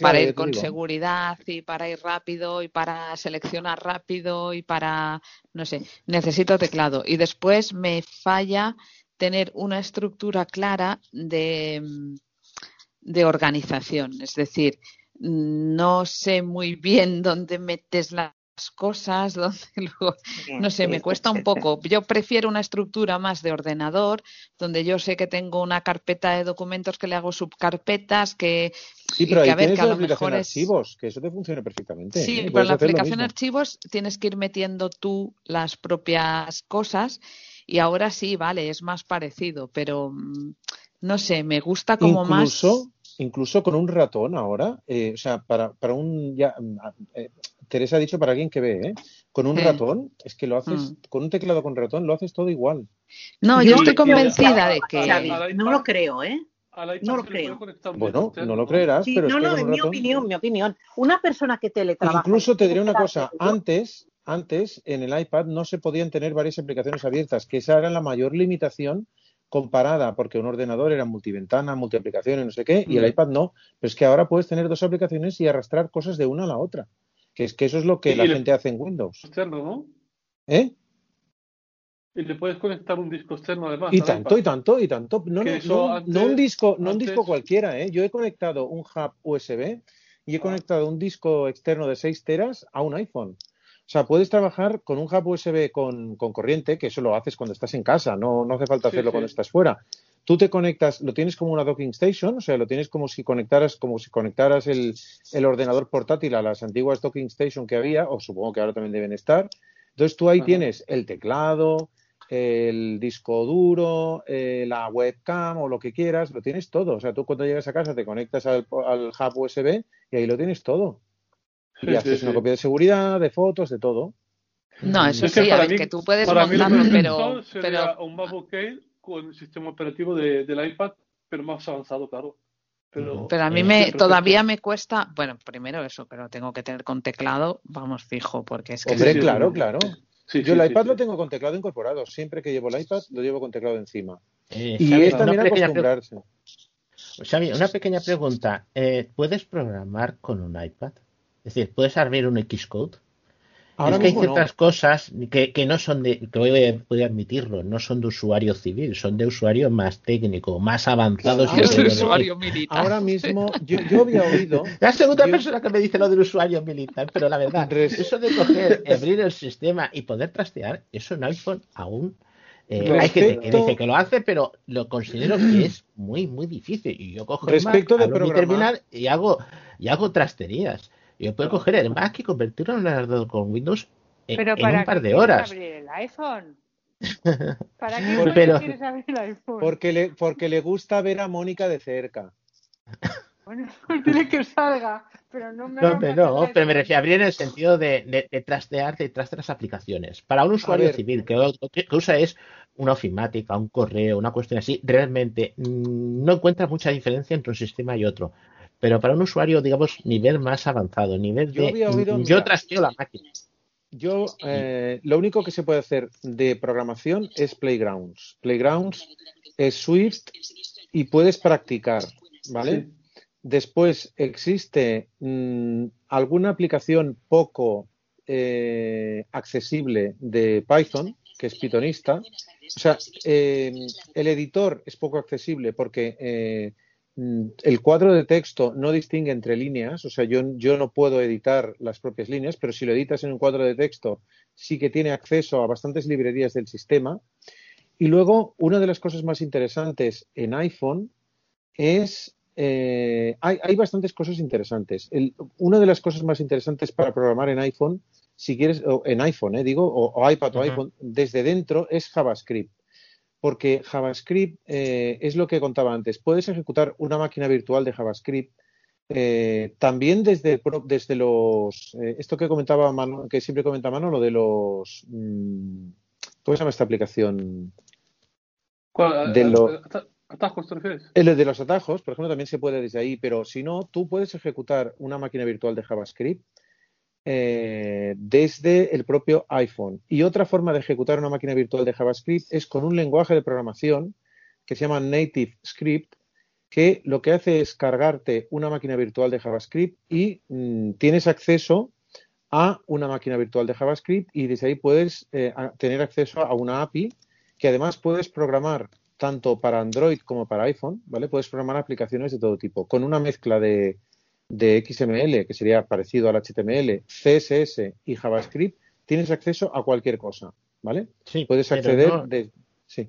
para ir con seguridad y para ir rápido y para seleccionar rápido y para, no sé, necesito teclado. Y después me falla tener una estructura clara de, de organización. Es decir, no sé muy bien dónde metes la cosas, donde luego, no sé, me cuesta un poco. Yo prefiero una estructura más de ordenador, donde yo sé que tengo una carpeta de documentos que le hago subcarpetas, que, sí, pero a ver, que a lo mejor es... archivos, que eso te funciona perfectamente. Sí, pero la aplicación de archivos tienes que ir metiendo tú las propias cosas y ahora sí, vale, es más parecido, pero mm, no sé, me gusta como más incluso con un ratón ahora, eh, o sea, para, para un ya, mm, eh, Teresa ha dicho para alguien que ve, ¿eh? Con un ratón, es que lo haces, mm. con un teclado con ratón, lo haces todo igual. No, yo estoy convencida de que. no lo creo, ¿eh? No lo creo. Bueno, no lo creerás, pero no, es no, en mi opinión, mi opinión. Una persona que teletrabaja. Incluso te diré una cosa, antes, antes en el iPad no se podían tener varias aplicaciones abiertas, que esa era la mayor limitación comparada, porque un ordenador era multiventana, multiaplicaciones, no sé qué, y el iPad no. Pero es que ahora puedes tener dos aplicaciones y arrastrar cosas de una a la otra. Que es que eso es lo que la gente hace en Windows. Externo, ¿no? ¿Eh? Y le puedes conectar un disco externo además. Y tanto, y tanto, y tanto. No, no, un disco, no un disco cualquiera, ¿eh? Yo he conectado un hub USB y he conectado un disco externo de 6 teras a un iPhone. O sea, puedes trabajar con un hub USB con, corriente, que eso lo haces cuando estás en casa, no, no hace falta hacerlo cuando estás fuera. Tú te conectas, lo tienes como una docking station, o sea, lo tienes como si conectaras, como si conectaras el, el ordenador portátil a las antiguas docking station que había, o supongo que ahora también deben estar. Entonces tú ahí tienes el teclado, el disco duro, eh, la webcam o lo que quieras, lo tienes todo. O sea, tú cuando llegas a casa te conectas al, hub USB y ahí lo tienes todo. Y haces una copia de seguridad, de fotos, de todo. No, eso sí, a ver, que tú puedes montarlo, pero, pero... un MacBook con el sistema operativo de, del iPad, pero más avanzado, claro. Pero, pero a mí me todavía me cuesta, bueno, primero eso, pero tengo que tener con teclado, vamos fijo, porque es que... Hombre, claro, claro. Yo el iPad lo tengo con teclado incorporado. Siempre que llevo el iPad lo llevo con teclado encima. Eh, y es también acostumbrarse. Xavi, una pequeña pregunta. Eh, ¿Puedes programar con un iPad? Es decir, ¿puedes abrir un Xcode? es que hay ciertas cosas que, que, no son de, que voy a, admitirlo, no son de usuario civil, son de usuario más técnico, más avanzado. usuario militar. Ahora mismo, yo, yo, había oído. La segunda persona que me dice lo del usuario militar, pero la verdad, eso de coger, abrir el sistema y poder trastear, eso en iPhone aún. Eh, hay gente que dice que lo hace, pero lo considero que es muy, muy difícil. Y yo cojo Respecto el Mac, mi terminal y hago, y hago trasterías. Yo puedo coger el Mac y convertirlo en un ordenador con Windows en, un par de horas. abrir el iPhone? ¿Para qué Pero, quieres abrir el iPhone? Porque le, porque le gusta ver a Mónica de cerca. Bueno, tiene que salga, pero no me. No, pero, pero me refiero a abrir en el sentido de, de, de trastear detrás de las aplicaciones. Para un usuario civil que, que, usa es una ofimática, un correo, una cuestión así, realmente mm, no encuentra mucha diferencia entre un sistema y otro pero para un usuario, digamos, nivel más avanzado, nivel de... Yo, yo trasteo la máquina. Yo, eh, lo único que se puede hacer de programación es Playgrounds. Playgrounds es Swift y puedes practicar, ¿vale? Después existe mm, alguna aplicación poco eh, accesible de Python, que es Pythonista. O sea, eh, el editor es poco accesible porque Mm, el cuadro de texto no distingue entre líneas, o sea, yo, yo, no puedo editar las propias líneas, pero si lo editas en un cuadro de texto, sí que tiene acceso a bastantes librerías del sistema. Y luego, una de las cosas más interesantes en iPhone es... Eh, hay, hay, bastantes cosas interesantes. una de las cosas más interesantes para programar en iPhone, si quieres, o en iPhone, eh, digo, o, iPad o iPhone, desde dentro es JavaScript porque JavaScript eh, es lo que contaba antes. Puedes ejecutar una máquina virtual de JavaScript eh, también desde, desde los. Eh, esto que comentaba que siempre comenta Mano, lo de los. Mm, ¿Cómo se llama esta aplicación? ¿Cuál? De los, ¿Atajos te refieres? El de los atajos, por ejemplo, también se puede desde ahí, pero si no, tú puedes ejecutar una máquina virtual de JavaScript eh, desde el propio iPhone. Y otra forma de ejecutar una máquina virtual de JavaScript es con un lenguaje de programación que se llama Native Script, que lo que hace es cargarte una máquina virtual de JavaScript y mm, tienes acceso a una máquina virtual de JavaScript y desde ahí puedes eh, tener acceso a una API que además puedes programar tanto para Android como para iPhone, ¿vale? Puedes programar aplicaciones de todo tipo, con una mezcla de, de XML, que sería parecido al HTML, CSS y JavaScript, tienes acceso a cualquier cosa, ¿vale? Sí, puedes acceder de... Sí.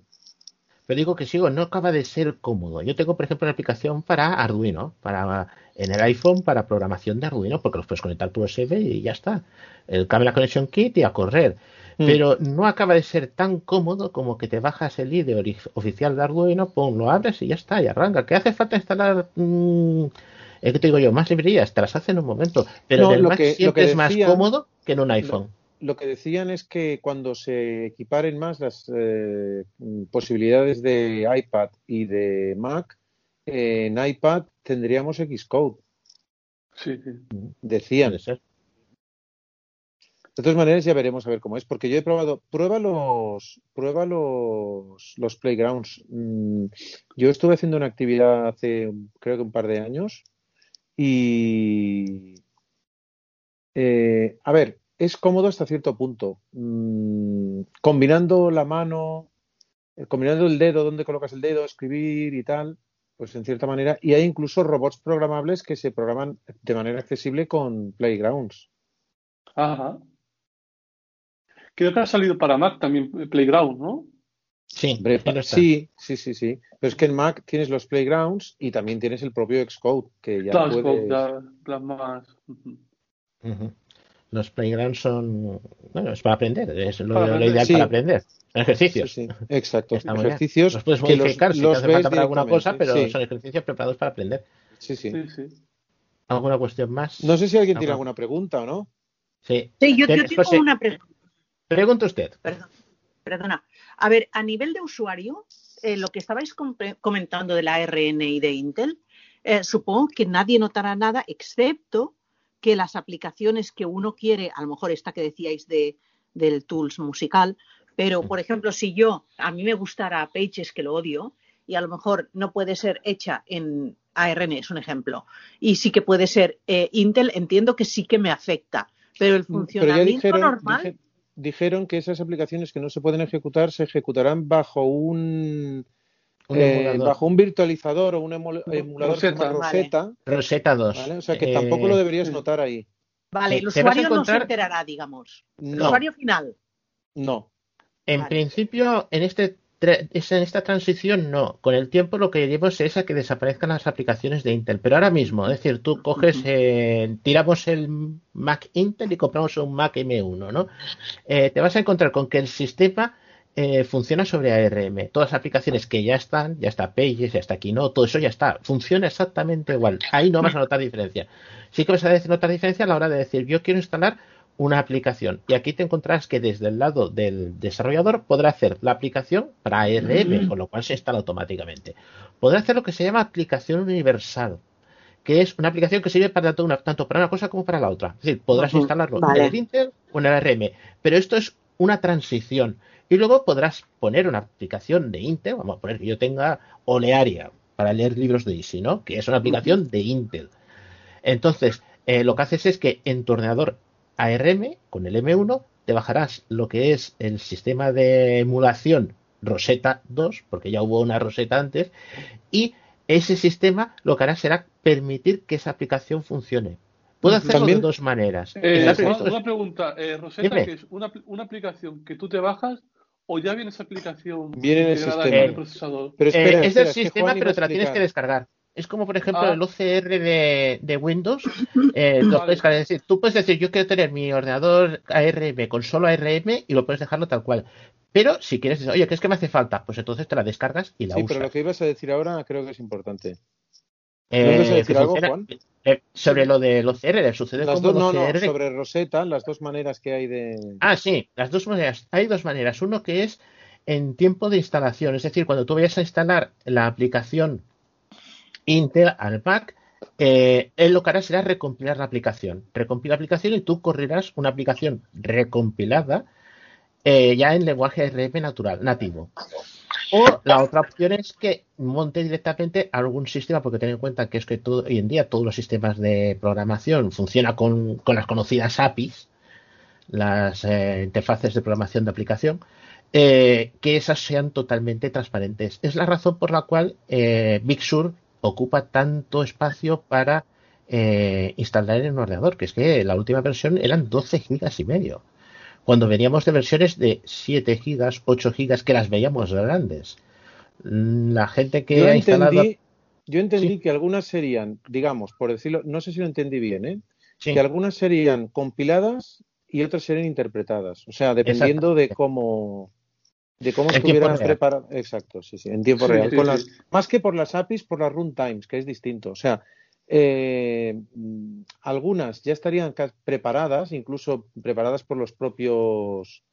Pero digo que sigo, no acaba de ser cómodo. Yo tengo, por ejemplo, una aplicación para Arduino, para en el iPhone para programación de Arduino, porque los puedes conectar por USB y ya está. El Camera Connection Kit y a correr. Mm. Pero no acaba de ser tan cómodo como que te bajas el IDE oficial de Arduino, pum, lo abres y ya está, y arranca. ¿Qué hace falta instalar mm, es que te digo yo, más librerías te las hacen en un momento, pero el Mac siempre es más cómodo que en un iPhone. Lo, que decían es que cuando se equiparen más las eh, posibilidades de iPad y de Mac, en iPad tendríamos Xcode. Sí, sí. Decían. De todas maneras ya veremos a ver cómo es, porque yo he probado, prueba los, prueba los, los playgrounds. Mm, yo estuve haciendo una actividad hace creo que un par de años y, eh, a ver, es cómodo hasta cierto punto. Mm, combinando la mano, eh, combinando el dedo, donde colocas el dedo, escribir y tal, pues en cierta manera. Y hay incluso robots programables que se programan de manera accesible con Playgrounds. Ajá. Creo que ha salido para Mac también Playground, ¿no? Sí, sí, sí, sí, sí. Pero es que en Mac tienes los playgrounds y también tienes el propio Xcode, que ya claro, puedes... más... Los playgrounds son, bueno, es para aprender, es lo, ideal para aprender. Ejercicios. Sí, exacto. ejercicios los puedes modificar que los, si te hace falta para alguna cosa, pero son ejercicios preparados para aprender. Sí, sí. ¿Alguna cuestión más? No sé si alguien tiene alguna pregunta o no. Sí. Sí, yo, yo tengo una pregunta. Pregunta usted. Perdón, perdona. A ver, a nivel de usuario, eh, lo que estabais comentando de la ARN y de Intel, eh, supongo que nadie notará nada excepto que las aplicaciones que uno quiere, a lo mejor esta que decíais de, del Tools musical, pero por ejemplo, si yo, a mí me gustara Pages, que lo odio, y a lo mejor no puede ser hecha en ARN, es un ejemplo, y sí que puede ser eh, Intel, entiendo que sí que me afecta, pero el funcionamiento normal dijeron que esas aplicaciones que no se pueden ejecutar se ejecutarán bajo un, eh, bajo un virtualizador o un emulador Rosetta. Rosetta. Rosetta 2. O sea que tampoco lo deberías eh, notar ahí. Vale, el usuario no se enterará, digamos. El usuario final. No. En principio, en este en esta transición no. Con el tiempo lo que queremos es a que desaparezcan las aplicaciones de Intel. Pero ahora mismo, es decir, tú coges, eh, tiramos el Mac Intel y compramos un Mac M1, ¿no? Eh, te vas a encontrar con que el sistema eh, funciona sobre ARM. Todas las aplicaciones que ya están, ya está Pages, ya está Keynote, todo eso ya está. Funciona exactamente igual. Ahí no vas a notar diferencia. Sí que vas a notar diferencia a la hora de decir, yo quiero instalar una aplicación. Y aquí te encontrarás que desde el lado del desarrollador podrá hacer la aplicación para ARM, con lo cual se instala automáticamente. Podrá hacer lo que se llama aplicación universal, que es una aplicación que sirve para tanto, para una cosa como para la otra. Es decir, podrás instalarlo en el Intel o en el ARM, pero esto es una transición. Y luego podrás poner una aplicación de Intel, vamos a poner que yo tenga Olearia para leer libros de Easy, ¿no? Que es una aplicación de Intel. Entonces, eh, lo que haces es que en tu ordenador ARM, con el M1, te bajarás lo que es el sistema de emulación Rosetta 2, porque ya hubo una Rosetta antes, y ese sistema lo que hará será permitir que esa aplicación funcione. Puedo hacerlo de dos maneras. Eh, una, pregunta, eh, Rosetta, es una, aplicación que tú te bajas o ya viene esa aplicación viene en el, sistema. procesador? Pero eh, es del sistema, pero te la tienes que descargar. Es como, por ejemplo, ah. el OCR de, Windows. Eh, decir, tú puedes decir, yo quiero tener mi ordenador ARM con solo ARM y lo puedes dejarlo tal cual. Pero si quieres decir, oye, ¿qué es que me hace falta? Pues entonces te la descargas y la usas. Sí, pero lo que ibas a decir ahora creo que es importante. Eh, decir algo, Juan? Eh, sobre lo del OCR, sucede las dos, no, no, sobre Rosetta, las dos maneras que hay de... Ah, sí, las dos maneras. Hay dos maneras. Uno que es en tiempo de instalación, es decir, cuando tú vayas a instalar la aplicación Intel al Mac, eh, él lo que hará será recompilar la aplicación. Recompila la aplicación y tú correrás una aplicación recompilada eh, ya en lenguaje RM natural, nativo. O la otra opción es que monte directamente algún sistema, porque ten en cuenta que es que todo, hoy en día todos los sistemas de programación funcionan con, las conocidas APIs, las eh, interfaces de programación de aplicación, que esas sean totalmente transparentes. Es la razón por la cual Big Sur ocupa tanto espacio para eh, instalar en un ordenador, que es que la última versión eran 12 gigas y medio. Cuando veníamos de versiones de 7 gigas, 8 gigas, que las veíamos grandes. Mm, la gente que yo ha entendí, Yo entendí que algunas serían, digamos, por decirlo, no sé si lo entendí bien, ¿eh? que algunas serían compiladas y otras serían interpretadas. O sea, dependiendo de cómo de cómo estuvieran preparadas. Exacto, sí, sí, en tiempo real. Más que por las APIs, por las runtimes, que es distinto. O sea, eh, algunas ya estarían preparadas, incluso preparadas por los propios.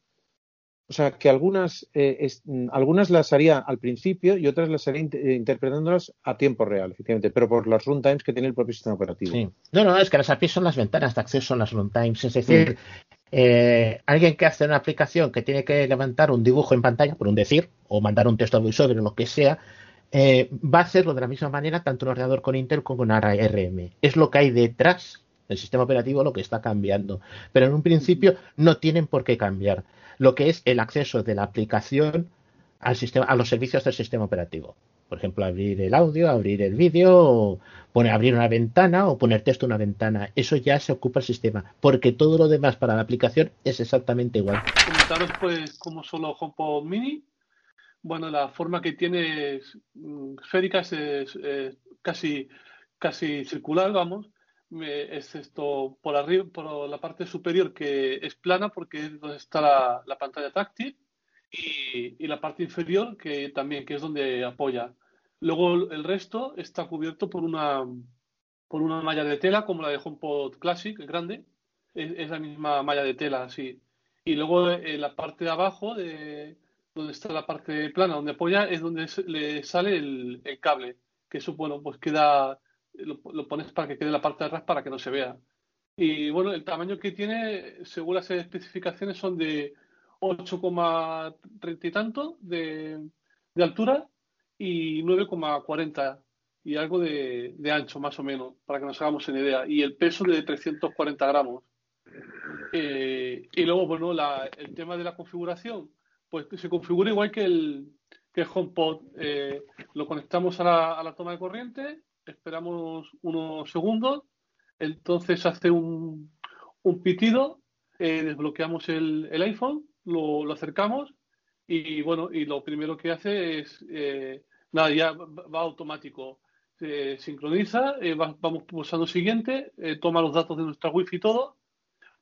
O sea, que algunas, eh, algunas las haría al principio y otras las haría eh, interpretándolas a tiempo real, efectivamente, pero por las runtimes que tiene el propio sistema operativo. Sí. No, no, es que las APIs son las ventanas de acceso, son las runtimes. Es decir, mm. Eh, alguien que hace una aplicación que tiene que levantar un dibujo en pantalla, por un decir, o mandar un texto a VoiceOver o lo que sea, eh, va a hacerlo de la misma manera tanto un ordenador con Intel como con ARM. Es lo que hay detrás del sistema operativo lo que está cambiando. Pero en un principio no tienen por qué cambiar. Lo que es el acceso de la aplicación al sistema, a los servicios del sistema operativo. Por ejemplo, abrir el audio, abrir el vídeo, poner, abrir una ventana o poner texto en una ventana. Eso ya se ocupa el sistema, porque todo lo demás para la aplicación es exactamente igual. Comentaros pues cómo son los HomePod Mini. Bueno, la forma que tiene es mm, es, casi, casi circular, vamos. Es esto por arriba, por la parte superior que es plana porque es donde está la pantalla táctil y, y, la parte inferior que también, que es donde apoya. Luego el resto está cubierto por una, por una malla de tela como la de HomePod Classic, grande. Es, la misma malla de tela, así. Y luego en la parte de abajo, de, donde está la parte plana, donde apoya, es donde le sale el, cable. Que eso, bueno, pues queda, lo, lo, pones para que quede la parte de atrás para que no se vea. Y bueno, el tamaño que tiene, según las especificaciones, son de 8,30 y tanto de, altura y 9,40 y algo de, ancho más o menos, para que nos hagamos una idea. Y el peso de 340 gramos. Eh, y luego, bueno, el tema de la configuración, pues se configura igual que el, que HomePod. Eh, lo conectamos a la, a la, toma de corriente, esperamos unos segundos, entonces hace un, un pitido, eh, desbloqueamos el, el iPhone, lo, acercamos y bueno, y lo primero que hace es nada, ya va automático. Se sincroniza, eh, vamos pulsando siguiente, eh, toma los datos de nuestra wifi todo,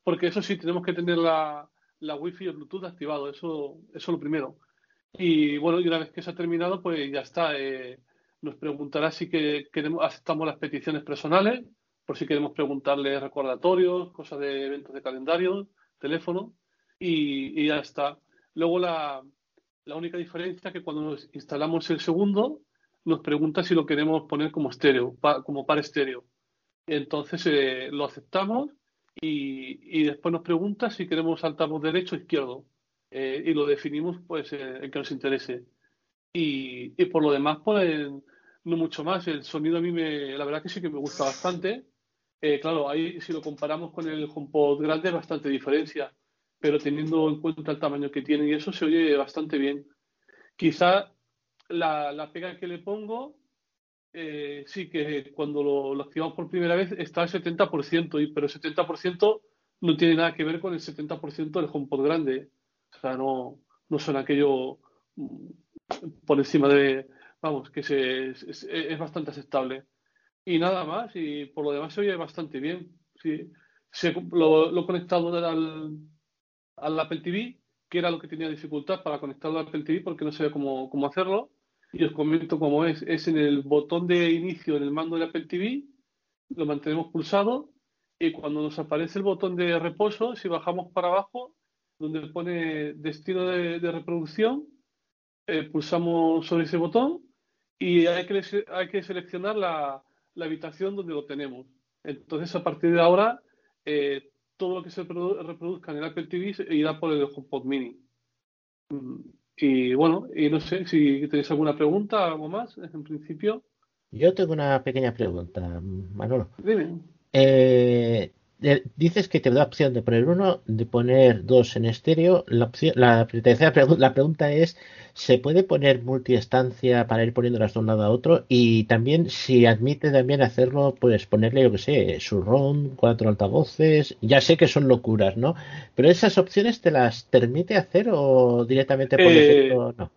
porque eso sí, tenemos que tener la, la wifi y el Bluetooth activado, eso, eso es lo primero. Y bueno, y una vez que se ha terminado, pues ya está. Eh, nos preguntará si que queremos, aceptamos las peticiones personales, por si queremos preguntarle recordatorios, cosas de eventos de calendario, teléfono, y, y ya está. Luego la, la única diferencia es que cuando nos instalamos el segundo, nos pregunta si lo queremos poner como estéreo, como par estéreo. Entonces eh, lo aceptamos y, después nos pregunta si queremos altavoz derecho o izquierdo. Eh, y lo definimos pues eh, el que nos interese. Y, por lo demás, pues no mucho más. El sonido a mí me, la verdad que sí que me gusta bastante. claro, ahí si lo comparamos con el HomePod grande, bastante diferencia pero teniendo en cuenta el tamaño que tiene y eso se oye bastante bien. Quizá la, la pega que le pongo, eh, sí que cuando lo, activamos por primera vez está al 70%, y, pero el 70% no tiene nada que ver con el 70% del HomePod grande. O sea, no, no son aquello mm, por encima de, vamos, que se, es, bastante aceptable. Y nada más, y por lo demás se oye bastante bien. Sí. Se, lo, lo he conectado al, al Apple TV, que era lo que tenía dificultad para conectarlo al Apple TV porque no sabía cómo, cómo hacerlo. Y os comento cómo es. Es en el botón de inicio en el mando del Apple TV, lo mantenemos pulsado y cuando nos aparece el botón de reposo, si bajamos para abajo, donde pone destino de, reproducción, eh, pulsamos sobre ese botón y hay que, hay que seleccionar la, la habitación donde lo tenemos. Entonces, a partir de ahora, eh, todo lo que se reproduzca en el Apple TV irá por el HomePod Mini. Mm, y bueno, y no sé si tenéis alguna pregunta, algo más, en principio. Yo tengo una pequeña pregunta, Manolo. Dime. Eh, dices que te da opción de poner uno, de poner dos en estéreo. La, la, la pregunta es, ¿se puede poner multiestancia para ir poniéndolas de un lado a otro? Y también, si admite también hacerlo, pues ponerle, yo que sé, su ROM, cuatro altavoces. Ya sé que son locuras, ¿no? Pero esas opciones te las permite hacer o directamente por eh, no.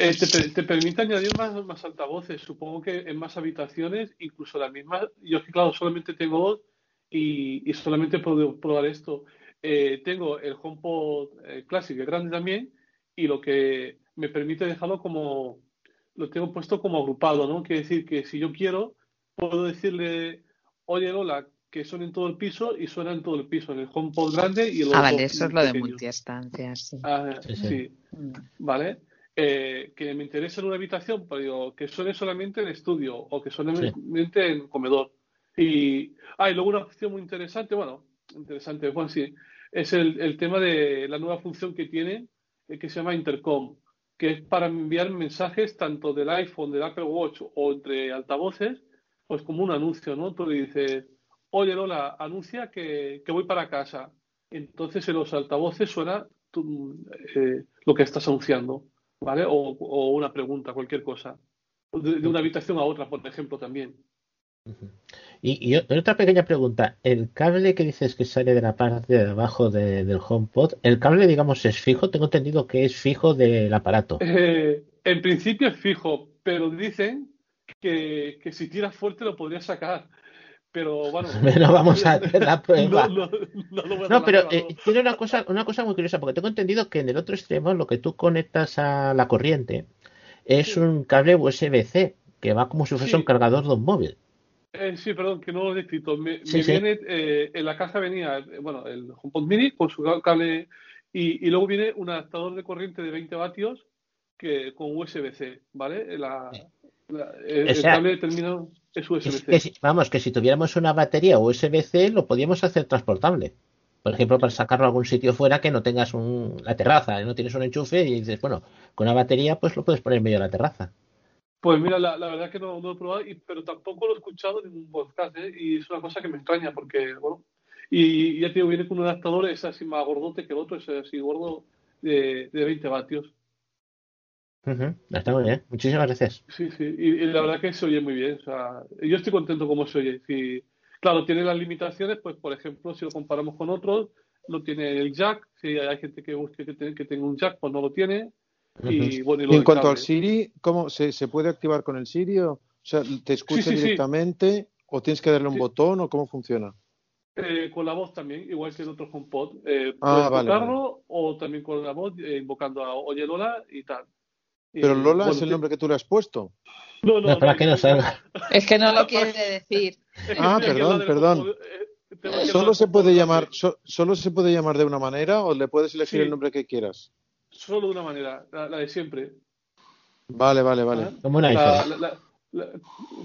Eh, te, te, permite añadir más, más altavoces, supongo que en más habitaciones, incluso las mismas. Yo, claro, solamente tengo dos y, solamente puedo probar esto. Eh, tengo el HomePod eh, Classic, grande también, y lo que me permite dejarlo como, lo tengo puesto como agrupado, ¿no? Quiere decir que si yo quiero, puedo decirle, oye Lola, que son en todo el piso y suena en todo el piso, en el HomePod grande y el Ah, vale, eso es lo de multiestancia, sí. Ah, sí, mm. vale. Eh, que me interesa en una habitación, pero digo, que suene solamente en estudio o que suene solamente en comedor. Y, ah, luego una opción muy interesante, bueno, interesante, Juan, sí, es el, el tema de la nueva función que tiene, eh, que se llama Intercom, que es para enviar mensajes tanto del iPhone, del Apple Watch o entre altavoces, pues como un anuncio, ¿no? Tú le dices, oye Lola, anuncia que, que voy para casa. Entonces en los altavoces suena eh, lo que estás anunciando, ¿vale? O, o, una pregunta, cualquier cosa. de, una habitación a otra, por ejemplo, también. Y, otra pequeña pregunta, el cable que dices que sale de la parte de abajo del HomePod, ¿el cable, digamos, es fijo? Tengo entendido que es fijo del aparato. Eh, en principio es fijo, pero dicen que, que si tiras fuerte lo podrías sacar pero bueno. No vamos a hacer la prueba. no, pero eh, tiene una cosa, una cosa muy curiosa, porque tengo entendido que en el otro extremo lo que tú conectas a la corriente es un cable USB-C, que va como si fuese un cargador de un móvil. Eh, sí, perdón, que no lo he escrito. Me, viene, eh, en la caja venía, bueno, el HomePod Mini con su cable y, y, luego viene un adaptador de corriente de 20 vatios que con USB-C, ¿vale? La, el, cable terminado es USB-C. vamos, que si tuviéramos una batería USB-C lo podíamos hacer transportable. Por ejemplo, para sacarlo a algún sitio fuera que no tengas un, la terraza, no tienes un enchufe y dices, bueno, con una batería pues lo puedes poner en medio de la terraza. Pues mira, la, verdad que no, lo he probado, pero tampoco lo he escuchado en ningún podcast, ¿eh? y es una cosa que me extraña, porque, bueno, y, ya te digo, viene con un adaptador, es así más gordote que el otro, es así gordo de, de 20 vatios. Está muy bien, muchísimas gracias. Sí, sí, y, la verdad que se oye muy bien. O sea, yo estoy contento como se oye. Si, claro, tiene las limitaciones, pues por ejemplo, si lo comparamos con otros, no tiene el jack. Si hay gente que busque que, que tenga un jack, pues no lo tiene. Y, bueno, en cuanto al Siri, ¿cómo se, se, puede activar con el Siri? O, sea, ¿te escucha directamente o tienes que darle un botón o cómo funciona? Eh, con la voz también, igual que en otros HomePod. Eh, ah, puedes vale, o también con la voz, eh, invocando a Oye Lola y tal. Pero Lola es el nombre que tú le has puesto. No, no, para que no salga. Es que no lo quiere decir. Ah, perdón, perdón. Eh, solo se puede llamar, solo se puede llamar de una manera o le puedes elegir el nombre que quieras. Solo de una manera, la, de siempre. Vale, vale, vale. ¿Ah? Como un iPhone.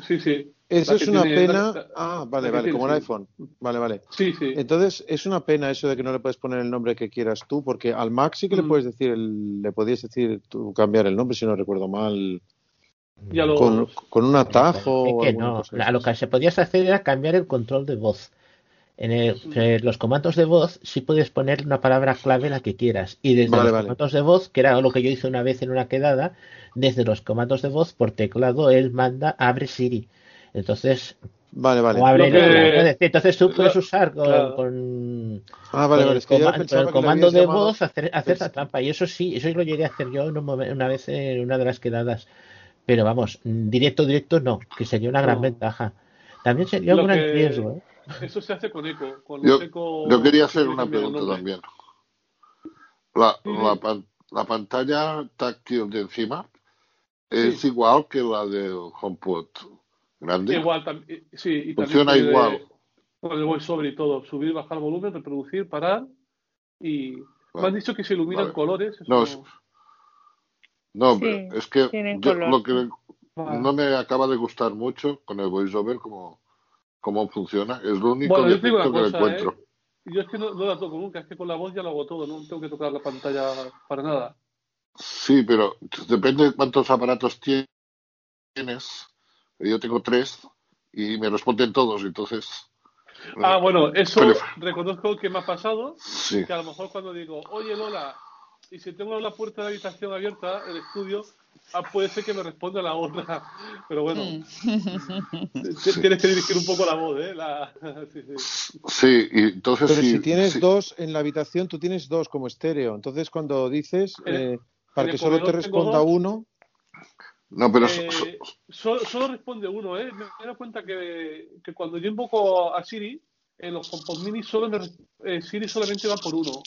sí, sí. Eso es una pena. ah, vale, vale, como un iPhone. Vale, vale. Sí, sí. Entonces, es una pena eso de que no le puedes poner el nombre que quieras tú, porque al Mac sí que le mm. puedes decir, le podías decir tú cambiar el nombre, si no recuerdo mal. con, un atajo. que no. lo que se podías hacer era cambiar el control de voz. En mm. los comandos de voz sí puedes poner una palabra clave la que quieras. Y desde los comandos de voz, que era lo que yo hice una vez en una quedada, desde los comandos de voz por teclado él manda abre Siri. Entonces, Vale, vale. entonces tú puedes usar con, ah, vale, vale. el, comando de voz hacer, hacer la trampa. Y eso sí, eso lo llegué a hacer yo una vez en una de las quedadas. Pero vamos, directo, directo no, que sería una gran ventaja. También sería un gran riesgo. ¿eh? Eso se hace con eco. Con yo, eco yo quería hacer una pregunta también. La, la, la, pantalla táctil de encima es igual que la del HomePod grande. Igual, sí, y Funciona igual. Con el voiceover y todo. Subir, bajar volumen, reproducir, parar. Y me han dicho que se iluminan colores. No, es, no es que yo, lo que no me acaba de gustar mucho con el voiceover como cómo funciona. Es lo único que encuentro. ¿eh? Yo es que no, no, la toco nunca, es que con la voz ya lo hago todo, no tengo que tocar la pantalla para nada. Sí, pero depende de cuántos aparatos tienes yo tengo tres y me responden todos, entonces. Ah, bueno, eso reconozco que me ha pasado. Que a lo mejor cuando digo, oye Lola, y si tengo la puerta de la habitación abierta, el estudio, ah, puede ser que me responda la otra. Pero bueno, mm. tienes que dirigir un poco la voz, ¿eh? Sí, y entonces. Pero si tienes dos en la habitación, tú tienes dos como estéreo. Entonces, cuando dices, eh, para que solo te responda uno. No, pero eh, solo, responde uno, ¿eh? Me he dado cuenta que, que, cuando yo invoco a Siri, en los HomePod Mini solo me, eh, Siri solamente va por uno.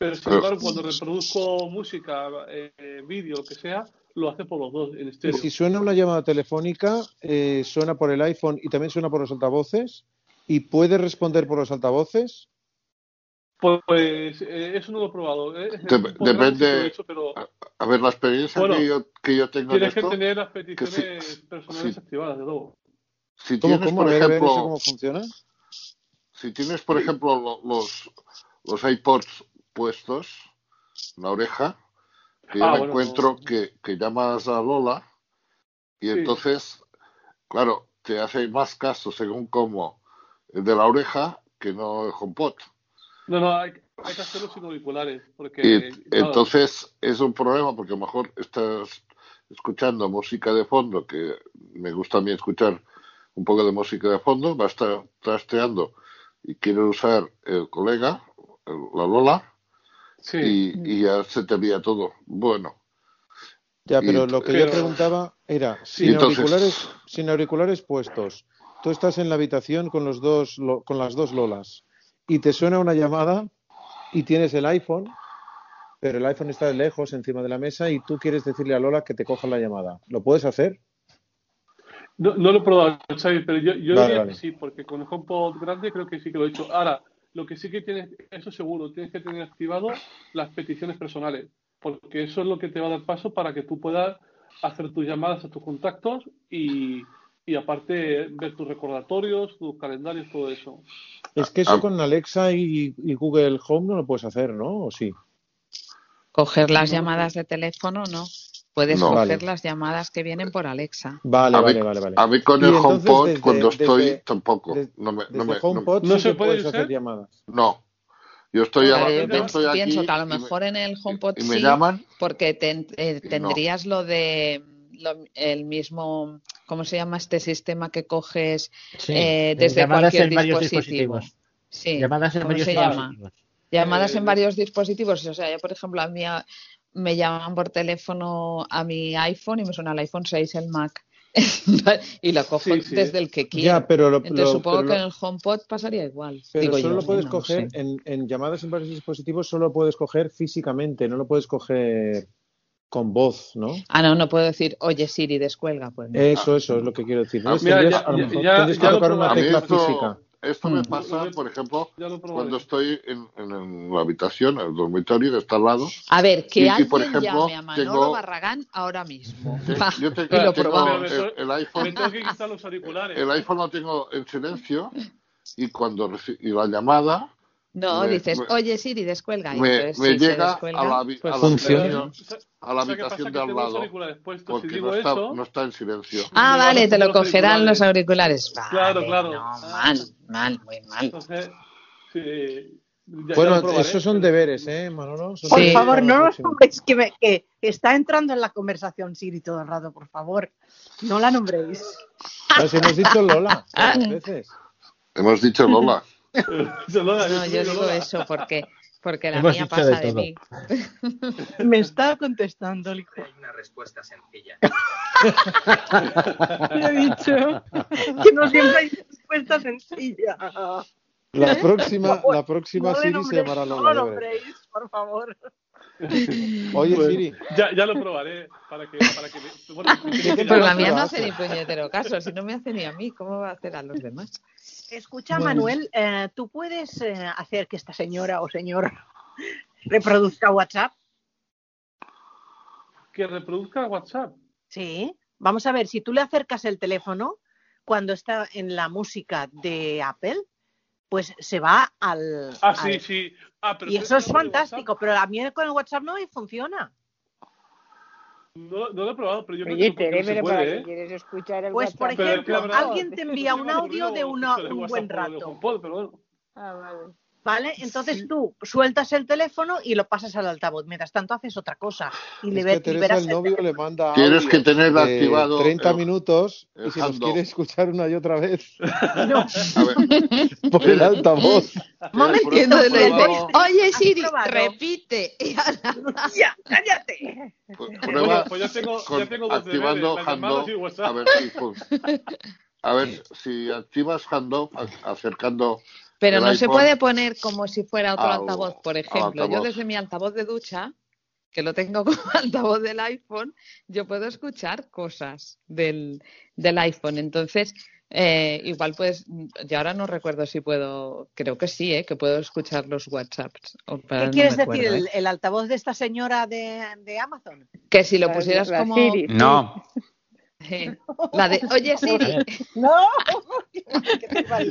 Pero sin embargo, cuando reproduzco música, eh, vídeo, lo que sea, lo hace por los dos en estéreo. Si suena una llamada telefónica, eh, suena por el iPhone y también suena por los altavoces, y puede responder por los altavoces. Pues eh, eso no lo he probado. ¿eh? depende. a, ver, la experiencia que, yo, que yo tengo. Tienes que tener las peticiones personales activadas, de luego. Si tienes, ¿Cómo, por ejemplo, cómo funciona? Si tienes, por ejemplo, los, los iPods puestos en la oreja, que yo ah, me encuentro Que, que, llamas a Lola y entonces, claro, te hace más caso según como el de la oreja que no el HomePod. No, no, hay, hay que hacerlo sin auriculares. Porque, entonces es un problema porque a lo mejor estás escuchando música de fondo, que me gusta a mí escuchar un poco de música de fondo, va a estar trasteando y quiere usar el colega, la Lola, y, ya se te envía todo. Bueno. Ya, pero lo que yo preguntaba era, sin, auriculares, sin auriculares puestos, tú estás en la habitación con, los dos, con las dos Lolas y te suena una llamada y tienes el iPhone, pero el iPhone está de lejos encima de la mesa y tú quieres decirle a Lola que te coja la llamada. ¿Lo puedes hacer? No, lo he probado, pero yo, diría que sí, porque con el HomePod grande creo que sí que lo he hecho. Ahora, lo que sí que tienes, eso seguro, tienes que tener activado las peticiones personales, porque eso es lo que te va a dar paso para que tú puedas hacer tus llamadas a tus contactos y, y aparte ver tus recordatorios, tus calendarios, todo eso. Es que eso con Alexa y, Google Home no lo puedes hacer, ¿no? ¿O sí? Coger las llamadas de teléfono, no. Puedes coger las llamadas que vienen por Alexa. Vale, vale, vale, vale. A mí con el HomePod, cuando estoy, tampoco. no, me, no, me, HomePod no, se puede hacer llamadas. No. Yo estoy, yo estoy pienso que a lo mejor en el HomePod y, me sí, llaman, porque eh, tendrías lo de el mismo, ¿cómo se llama este sistema que coges eh, desde cualquier dispositivo? Sí, llamadas en varios se llama? Llamadas en eh, varios dispositivos. O sea, yo, por ejemplo, a mí me llaman por teléfono a mi iPhone y me suena el iPhone 6, el Mac. y lo cojo desde el que quiera. pero Entonces supongo que en el HomePod pasaría igual. Pero solo lo puedes coger en, llamadas en varios dispositivos, solo lo puedes coger físicamente, no lo puedes coger con voz, ¿no? Ah, no, no puedo decir, oye Siri, descuelga. Pues Eso, eso es lo que quiero decir. ¿no? ya, que tocar una tecla física. Esto me pasa, por ejemplo, cuando estoy en, la habitación, en el dormitorio que está al lado. A ver, que alguien por ejemplo, llame a Manolo Barragán ahora mismo. yo tengo, el, iPhone. El iPhone lo tengo en silencio y cuando y la llamada no, dices, oye Siri, descuelga. me, llega a la, pues habitación, a la habitación de al lado. Porque no, está, no está en silencio. Ah, vale, te lo cogerán los auriculares. claro, claro. No, mal, mal, muy mal. bueno, esos son deberes, ¿eh, Manolo? por favor, no nos nombréis que, me, que está entrando en la conversación Siri todo el rato, por favor. No la nombréis. Pues hemos dicho Lola, veces. Hemos dicho Lola. no, yo digo eso porque, porque la mía pasa de, mí. Me está contestando el Hay una respuesta sencilla. Le he dicho que no siempre hay respuesta sencilla. La próxima, la próxima Siri se llamará Lola. No lo nombréis, por favor. Oye, Siri. Ya, ya, lo probaré para que. Para que bueno, Pero la mía no hace ni puñetero caso. Si no me hace ni a mí, ¿cómo va a hacer a los demás? Escucha, Manuel, eh, ¿tú puedes eh, hacer que esta señora o señor reproduzca WhatsApp? ¿Que reproduzca WhatsApp? Sí. Vamos a ver, si tú le acercas el teléfono cuando está en la música de Apple, pues se va al. Ah, sí, sí. Ah, y eso es fantástico, pero a mí con el WhatsApp no funciona. No, lo he probado, pero yo creo que no se puede, ¿eh? quieres escuchar el Pues, por ejemplo, alguien te envía un audio de una, un buen rato. Ah, vale. ¿Vale? Entonces tú sueltas el teléfono y lo pasas al altavoz. Mientras tanto haces otra cosa. Y le que Teresa, el novio le manda Tienes que tener activado 30 minutos y si nos quiere escuchar una y otra vez no. por el altavoz. Momentito, Oye Siri, repite. ya, cállate. Prueba pues ya tengo, activando handoff. A ver si a ver si activas handoff acercando pero no se puede poner como si fuera otro altavoz, por ejemplo. Yo desde mi altavoz de ducha, que lo tengo como altavoz del iPhone, yo puedo escuchar cosas del, del iPhone. Entonces, eh, igual pues, yo ahora no recuerdo si puedo, creo que sí, eh, que puedo escuchar los WhatsApps. ¿Qué quieres decir? ¿eh? El, altavoz de esta señora de, de Amazon? Que si lo pusieras como... No. La de, oye Siri. No.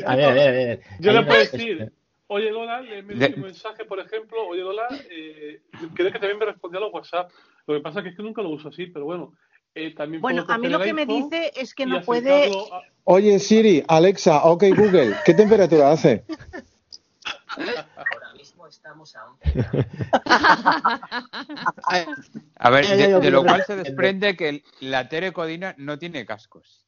A ver, a ver, a ver. Yo le puedo decir, oye Lola, le un mensaje, por ejemplo, oye Lola, eh, creo que también me respondió a los WhatsApp. Lo que pasa es que nunca lo uso así, pero bueno. Eh, también bueno, a mí lo que me dice es que no puede. Oye Siri, Alexa, ok Google, ¿qué temperatura hace? Estamos aún. A ver, de, de, lo cual se desprende que la terecodina no tiene cascos.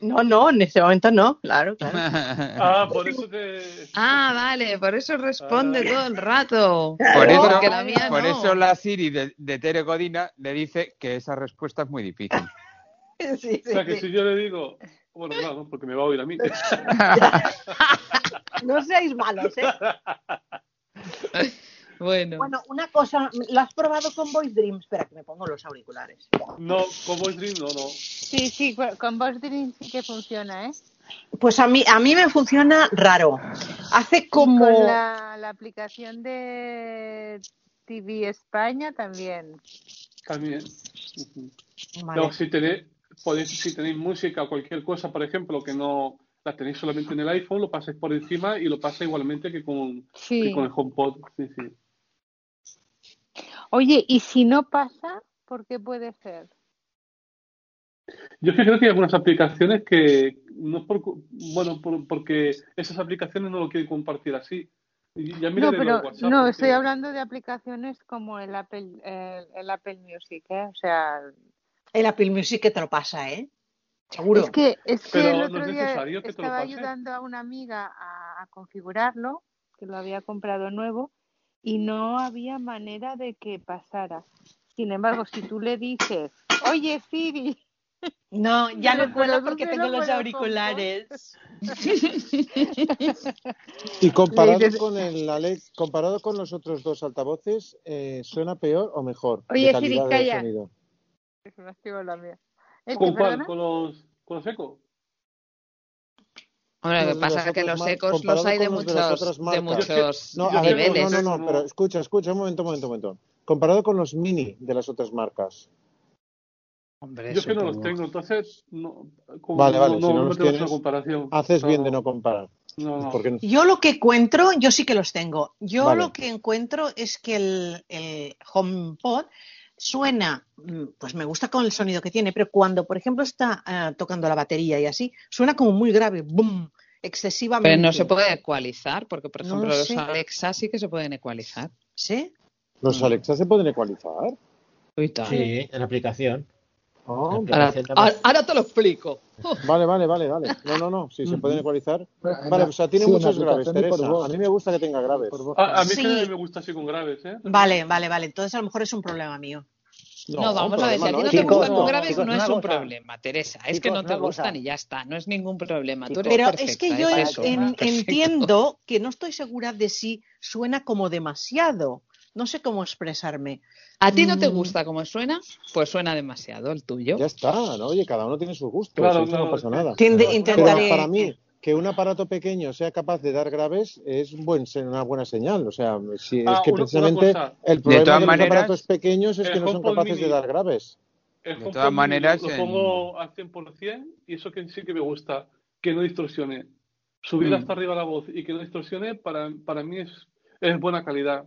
No, no, en ese momento no, claro, claro. Ah, por eso te... Ah, vale, por eso responde todo el rato. Por eso, la mía por no. eso la Siri de, de Tere Codina le dice que esa respuesta es muy difícil. Sí, O sea, que si yo le digo... Bueno, claro, porque me va a oír a mí. No seáis malos, ¿eh? Bueno. Bueno, una cosa, ¿lo has probado con Voice Dream? Espera, que me pongo los auriculares. No, con Voice Dream no, no. Sí, sí, con- Voice Dream sí que funciona, ¿eh? Pues a mí, a mí me funciona raro. Hace como... con la, la aplicación de TV España también. También. Vale. No, si tenéis, podéis, si tenéis música o cualquier cosa, por ejemplo, que no la tenéis solamente en el iPhone, lo pasáis por encima y lo pasa igualmente que con, Sí. que con el HomePod. Sí, sí. Oye, y si no pasa, ¿por qué puede ser? Yo es que creo que hay algunas aplicaciones que no es por, bueno, por- porque esas aplicaciones no lo quieren compartir así. Y ya No, pero WhatsApp, no, porque- estoy hablando de aplicaciones como el Apple, el, el Apple Music, ¿eh? O sea, El Apple Music que te lo pasa, ¿eh? Seguro. es que, es que Pero el no otro es día necesario que te lo estaba ayudando a una amiga a, a configurarlo, que lo había comprado nuevo, y no había manera de que pasara. Sin embargo, si tú le dices, oye Siri, No, ya no puedo por porque tengo los auriculares. Y comparado dices- con el Alex, comparado con los otros dos altavoces, eh, ¿suena peor o mejor? de Oye, calidad Siri, calla. me activó la mía. ¿El qué, ¿Con cuál? perdona? ¿Con los, con los ecos? Hombre, lo que pasa es que los mar- ecos los hay de muchos, de marcas. muchos No, a ver, niveles. no, no, no, pero escucha, escucha, un momento, un momento, un momento. Comparado con los mini de las otras marcas. Hombre, Yo es que no los tengo, entonces no, como Vale, vale, no, si no no los tengo tienes, esa comparación. haces bien de no comparar. no, no. Porque Yo lo que encuentro, yo sí que los tengo. Yo Vale. lo que encuentro es que el, el HomePod suena, mm, pues me gusta con el sonido que tiene, pero cuando, por ejemplo, está ah, tocando la batería y así, suena como muy grave, boom, excesivamente. Pero no se puede ecualizar, porque por ejemplo lo los sé. Alexa sí que se pueden ecualizar. ¿Sí? ¿Los Alexa se pueden ecualizar? Sí, en la aplicación. La Ahora, te lo explico. Vale, vale, vale, vale. No, no, no, si se pueden ecualizar. En Vale, o sea, tiene sí, muchos graves, Teresa. A mí me gusta que tenga graves. A, a mí Sí. me gusta así con graves, ¿eh? Vale, vale, vale. Entonces a lo mejor es un problema mío. No, vamos a ver, si a ti no te es un gustan con graves Chicos, no es un cosa. problema, Teresa. Es Chicos, que no te gustan y ya está, no es ningún problema. Tú eres Pero perfecta, es que yo es en- eso, en- perfecto. entiendo que no estoy segura de si suena como demasiado. No sé cómo expresarme. ¿A ti no te Mm. gusta cómo suena? Pues suena demasiado el tuyo. Ya está, ¿no? Oye, cada uno tiene sus gustos, Claro, eso claro, no pasa que- nada. Tiende- Pero intentaré- para mí, que un aparato pequeño sea capaz de dar graves es un buen, una buena señal. O sea, si, Ah, es que una- una precisamente el problema de, todas los maneras, aparatos pequeños es que no son capaces mini- de dar graves. El De todas maneras, lo, lo en- pongo al 100% y eso que sí que me gusta, que no distorsione. Subir Mm. hasta arriba la voz y que no distorsione, para, para mí es, es buena calidad.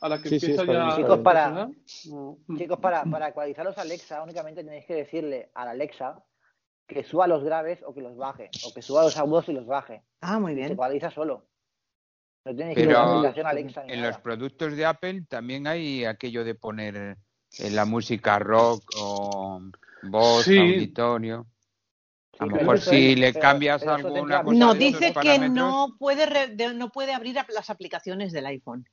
A la que Sí, empieza ya a Chicos, para, no. Mm. chicos, para, para ecualizar los Alexa, únicamente tenéis que decirle al Alexa que suba los graves o que los baje, o que suba los agudos y los baje. Ah, muy Se bien. ecualiza solo. No tenéis que ir a la Pero aplicación Alexa ni en nada. los productos de Apple también hay aquello de poner eh, la música rock o voz, Sí. auditorio. A lo mejor si es- le pero- cambias alguna cosa No, dice que no puede, re- de- no puede abrir las aplicaciones del iPhone.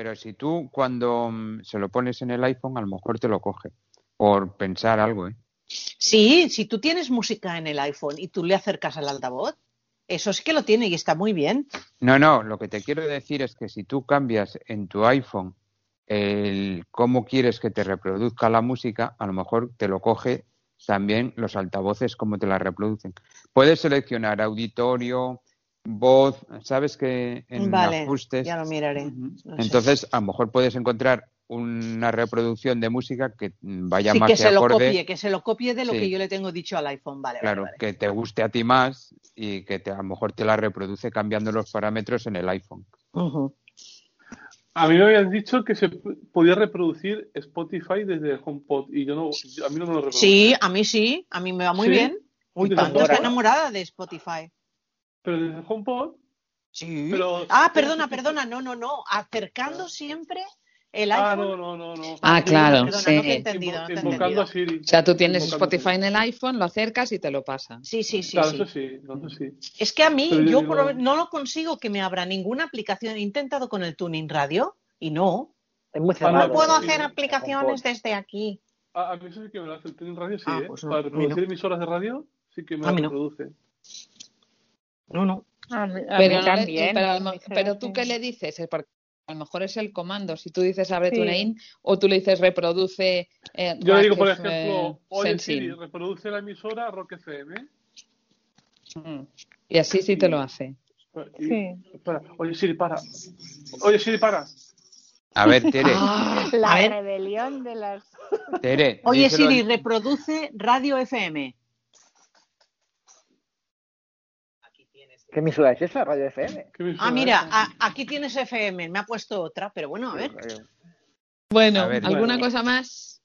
Pero si tú cuando mm, se lo pones en el iPhone, a lo mejor te lo coge. Por pensar algo, ¿eh? Sí, si tú tienes música en el iPhone y tú le acercas al altavoz, eso sí que lo tiene y está muy bien. No, no, lo que te quiero decir es que si tú cambias en tu iPhone el cómo quieres que te reproduzca la música, a lo mejor te lo coge también los altavoces cómo te la reproducen. Puedes seleccionar auditorio, voz, sabes que en vale, ajustes. ya lo miraré. No sé. Entonces, a lo mejor puedes encontrar una reproducción de música que vaya sí, más que se lo copie, que se lo copie de lo Sí. que yo le tengo dicho al iPhone. Vale, Claro, vale, vale. que te guste a ti más y que te, a lo mejor te la reproduce cambiando los parámetros en el iPhone. A mí me habían dicho que se podía reproducir Spotify desde el HomePod y yo no, a mí no me lo reproduce. Sí, a mí sí, a mí me va muy ¿Sí? bien. Uy, tanto, está enamorada de Spotify. Pero desde el HomePod, Sí. ah, perdona, perdona, no, no, no. Acercando siempre el ah, iPhone. Ah, no, no, no, Ah, claro, perdona, sí. No te he entendido, no te he entendido. A Siri. O sea, tú tienes Spotify en el iPhone, lo acercas y te lo pasa. Sí, sí, sí. Claro, sí. eso sí, no, eso sí. Es que a mí, Pero yo yo no lo consigo que me abra ninguna aplicación. He intentado con el Tuning Radio y no. Es muy Ah, no, No puedo hacer sí, aplicaciones desde aquí. A, a mí eso sí que me lo hace el Tuning Radio, sí, Ah, ¿eh? pues no, Para reproducir no. emisoras de radio, sí que me lo no. reproduce. No, no. A mí, a Pero, mí no le- también. pero, pero tú qué le dices, Eh, porque a lo mejor es el comando. Si tú dices abre Sí. TuneIn o tú le dices reproduce. eh, Yo le digo, por ejemplo, oye. Siri, reproduce la emisora Rock FM. Mm. Y así sí te lo hace. Y- Sí. espera, oye Siri, para. Oye Siri, para. A ver, Tere, Ah, La a ver. rebelión de las. Tere. Oye, díselo Siri, en- reproduce Radio FM. ¿Qué emisora es esa? Radio FM. ¿Qué emisora Ah, mira, a- aquí tienes FM. Me ha puesto otra, pero bueno, a ver. Bueno, A ver, ¿alguna bueno. cosa más?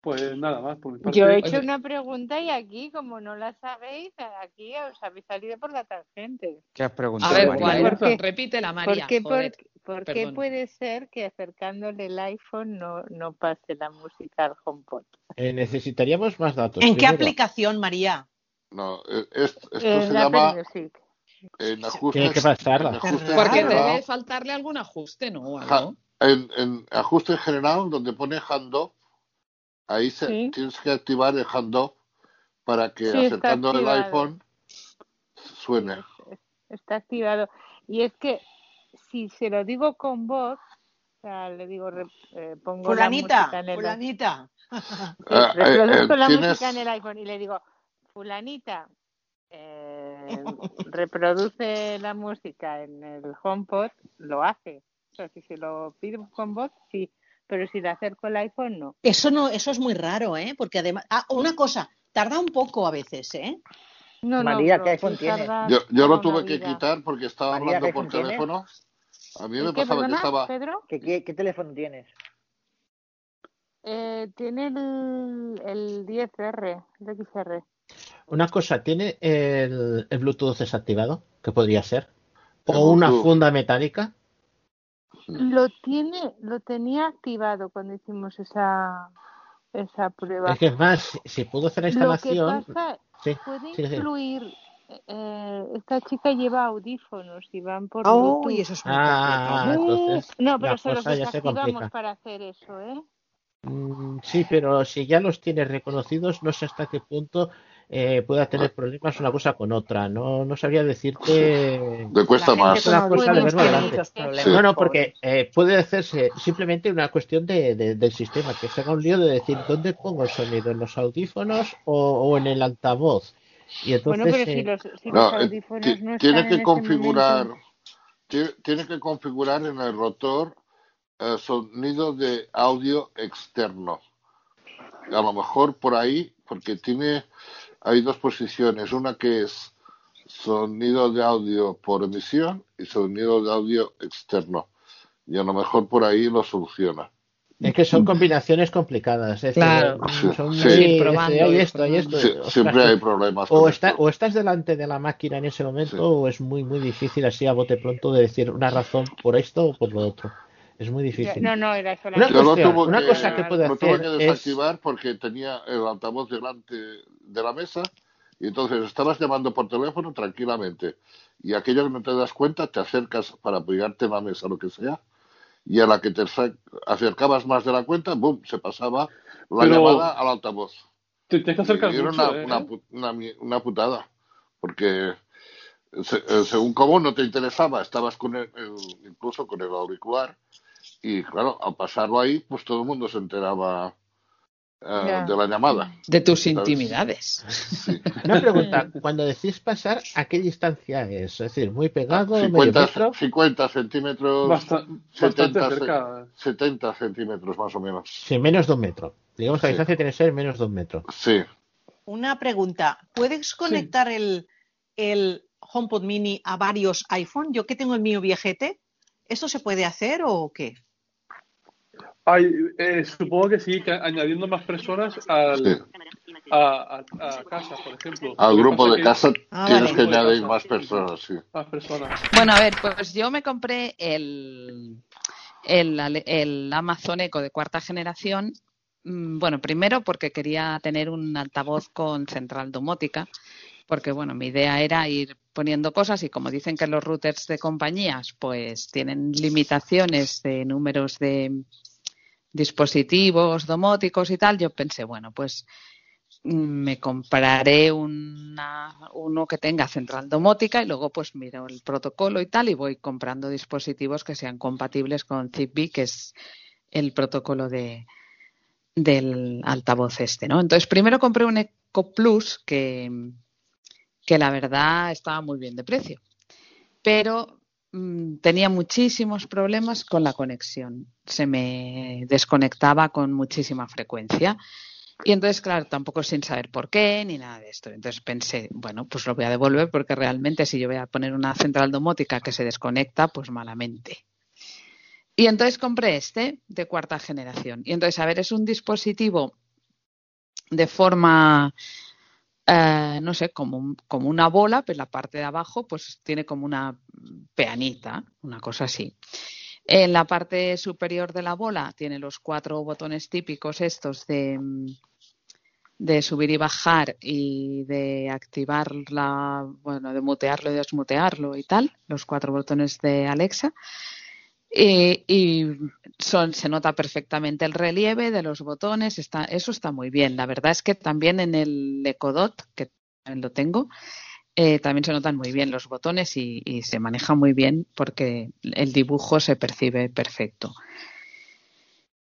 Pues nada más, por mi parte. Yo he hecho Oye. una pregunta y aquí, como no la sabéis, aquí os habéis salido por la tangente. ¿Qué has A preguntado, ver, María? ¿cuál? ¿Por qué? Repítela, María. ¿Por qué, joder. por, por qué perdón. puede ser que acercándole el iPhone no, no pase la música al HomePod? Eh, necesitaríamos más datos. ¿En qué aplicación, María? No, eh, es- esto En se la llama Music. En ajustes. Tiene que pasarla. en ajustes Porque general- debe faltarle algún ajuste, ¿no? Algo. en, en ajuste general, donde pone handoff, ahí se, Sí. tienes que activar el handoff para que Sí, acercando el iPhone suene. Está activado. Y es que si se lo digo con voz, o sea, le digo, re- eh, pongo Fulanita, la música en el fulanita. Sí, Ah, eh, reproduzco eh, la tienes- música en el iPhone y le digo, fulanita, eh, reproduce la música en el HomePod, lo hace. O sea, si se lo pido con voz, sí, pero si le acerco el iPhone, no. Eso no, eso es muy raro, ¿eh? Porque además, ah, una cosa, tarda un poco a veces, ¿eh? No, María, ¿qué iPhone tienes? tarda Yo, yo lo tuve que vida. quitar porque estaba María, hablando ¿qué por tienes? teléfono. A mí ¿El me qué, pasaba que estaba. Pedro? ¿Qué, qué, qué teléfono tienes? Eh, tiene el, el 10R, el XR. Una cosa, ¿tiene el, el Bluetooth desactivado? ¿Qué podría ser? ¿O una Bluetooth. funda metálica? Lo tiene, lo tenía activado cuando hicimos esa, esa prueba. Es que es más, si- pudo hacer la Lo que instalación. pasa, Sí, puede sí, sí. influir. eh, esta chica lleva audífonos y van por Oh, Bluetooth. y eso es muy Ah, complicado. entonces No, pero se los desactivamos para hacer eso, ¿eh? Mm, Sí, pero si ya los tienes reconocidos, no sé hasta qué punto eh, pueda tener problemas una cosa con otra. No, no sabría decirte. Le cuesta más. audífonos. Sí. No, no, porque eh, puede hacerse simplemente una cuestión de, de- del sistema, que se haga un lío de decir dónde pongo el sonido, en los audífonos o, o en el altavoz. Y entonces, Bueno, pero si eh, los, si los No, eh, audífonos no tiene están en que ese configurar, tiene que configurar en el rotor eh, sonido de audio externo. A lo mejor por ahí, porque tiene, hay dos posiciones, una que es sonido de audio por emisión y sonido de audio externo. Y a lo mejor por ahí lo soluciona. es que son combinaciones complicadas. Es decir, Claro. son Sí. muy- Sí, probando, hay ir esto, hay esto. Sí, ostras, siempre hay problemas o, está- o estás delante de la máquina en ese momento Sí. o es muy, muy difícil así a bote pronto de decir una razón por esto o por lo otro. Es muy difícil. No, no, era Una solamente. Lo cuestión, tuve una que, cosa que puede lo tuve hacer que es desactivar porque tenía el altavoz delante de la mesa y entonces estabas llamando por teléfono tranquilamente y aquello que no te das cuenta te acercas para apoyarte en la mesa, lo que sea, y a la que te acer- acercabas más de la cuenta, ¡boom!, se pasaba la Pero- llamada al altavoz. Te tienes que acercar Y era mucho, una, ¿eh? una, una una putada, porque se- eh, según cómo no te interesaba, estabas con el, el- incluso con el auricular y claro, al pasarlo ahí, pues todo el mundo se enteraba eh, de la llamada. De tus ¿sabes? intimidades. Sí. Una pregunta, cuando decís pasar, ¿a qué distancia es? Es decir, muy pegado, medio 50, metro. 50 centímetros, Basta- bastante 70, ce- cerca. 70 centímetros más o menos. Sí, menos de un metro. Digamos que la Sí. distancia tiene que ser menos de un metro. Sí. Una pregunta. ¿Puedes conectar el, el HomePod Mini a varios iPhone? Yo que tengo el mío viejete, ¿esto se puede hacer o qué? Ay, eh, supongo que sí, que añadiendo más personas al, Sí. a, casa, por ejemplo. Al grupo de casa ah, tienes que añadir más personas, sí. Más personas. Bueno, a ver, pues yo me compré el, el, el Amazon Echo de cuarta generación. Mm, bueno, primero porque quería tener un altavoz con central domótica, porque bueno, mi idea era ir poniendo cosas y como dicen que los routers de compañías pues tienen limitaciones de números de dispositivos domóticos y tal, yo pensé, bueno, pues mm, me compraré una, uno que tenga central domótica y luego pues miro el protocolo y tal y voy comprando dispositivos que sean compatibles con Zigbee, que es el protocolo de, del altavoz este, ¿no? Entonces primero compré un Eco Plus que, que la verdad estaba muy bien de precio. Pero tenía muchísimos problemas con la conexión. Se me desconectaba con muchísima frecuencia. Y entonces, claro, tampoco sin saber por qué ni nada de esto. Entonces pensé, bueno, pues lo voy a devolver porque realmente si yo voy a poner una central domótica que se desconecta, pues malamente. Y entonces compré este de cuarta generación. Y entonces, a ver, es un dispositivo de forma eh, no sé, como, como una bola, pero la parte de abajo pues tiene como una peanita, una cosa así. En la parte superior de la bola tiene los cuatro botones típicos estos de, de subir y bajar y de activar la, bueno, de mutearlo y desmutearlo y tal, los cuatro botones de Alexa. Y, son, se nota perfectamente el relieve de los botones, está, eso está muy bien. La verdad es que también en el Ecodot, que lo tengo, eh, también se notan muy bien los botones y, se maneja muy bien porque el dibujo se percibe perfecto.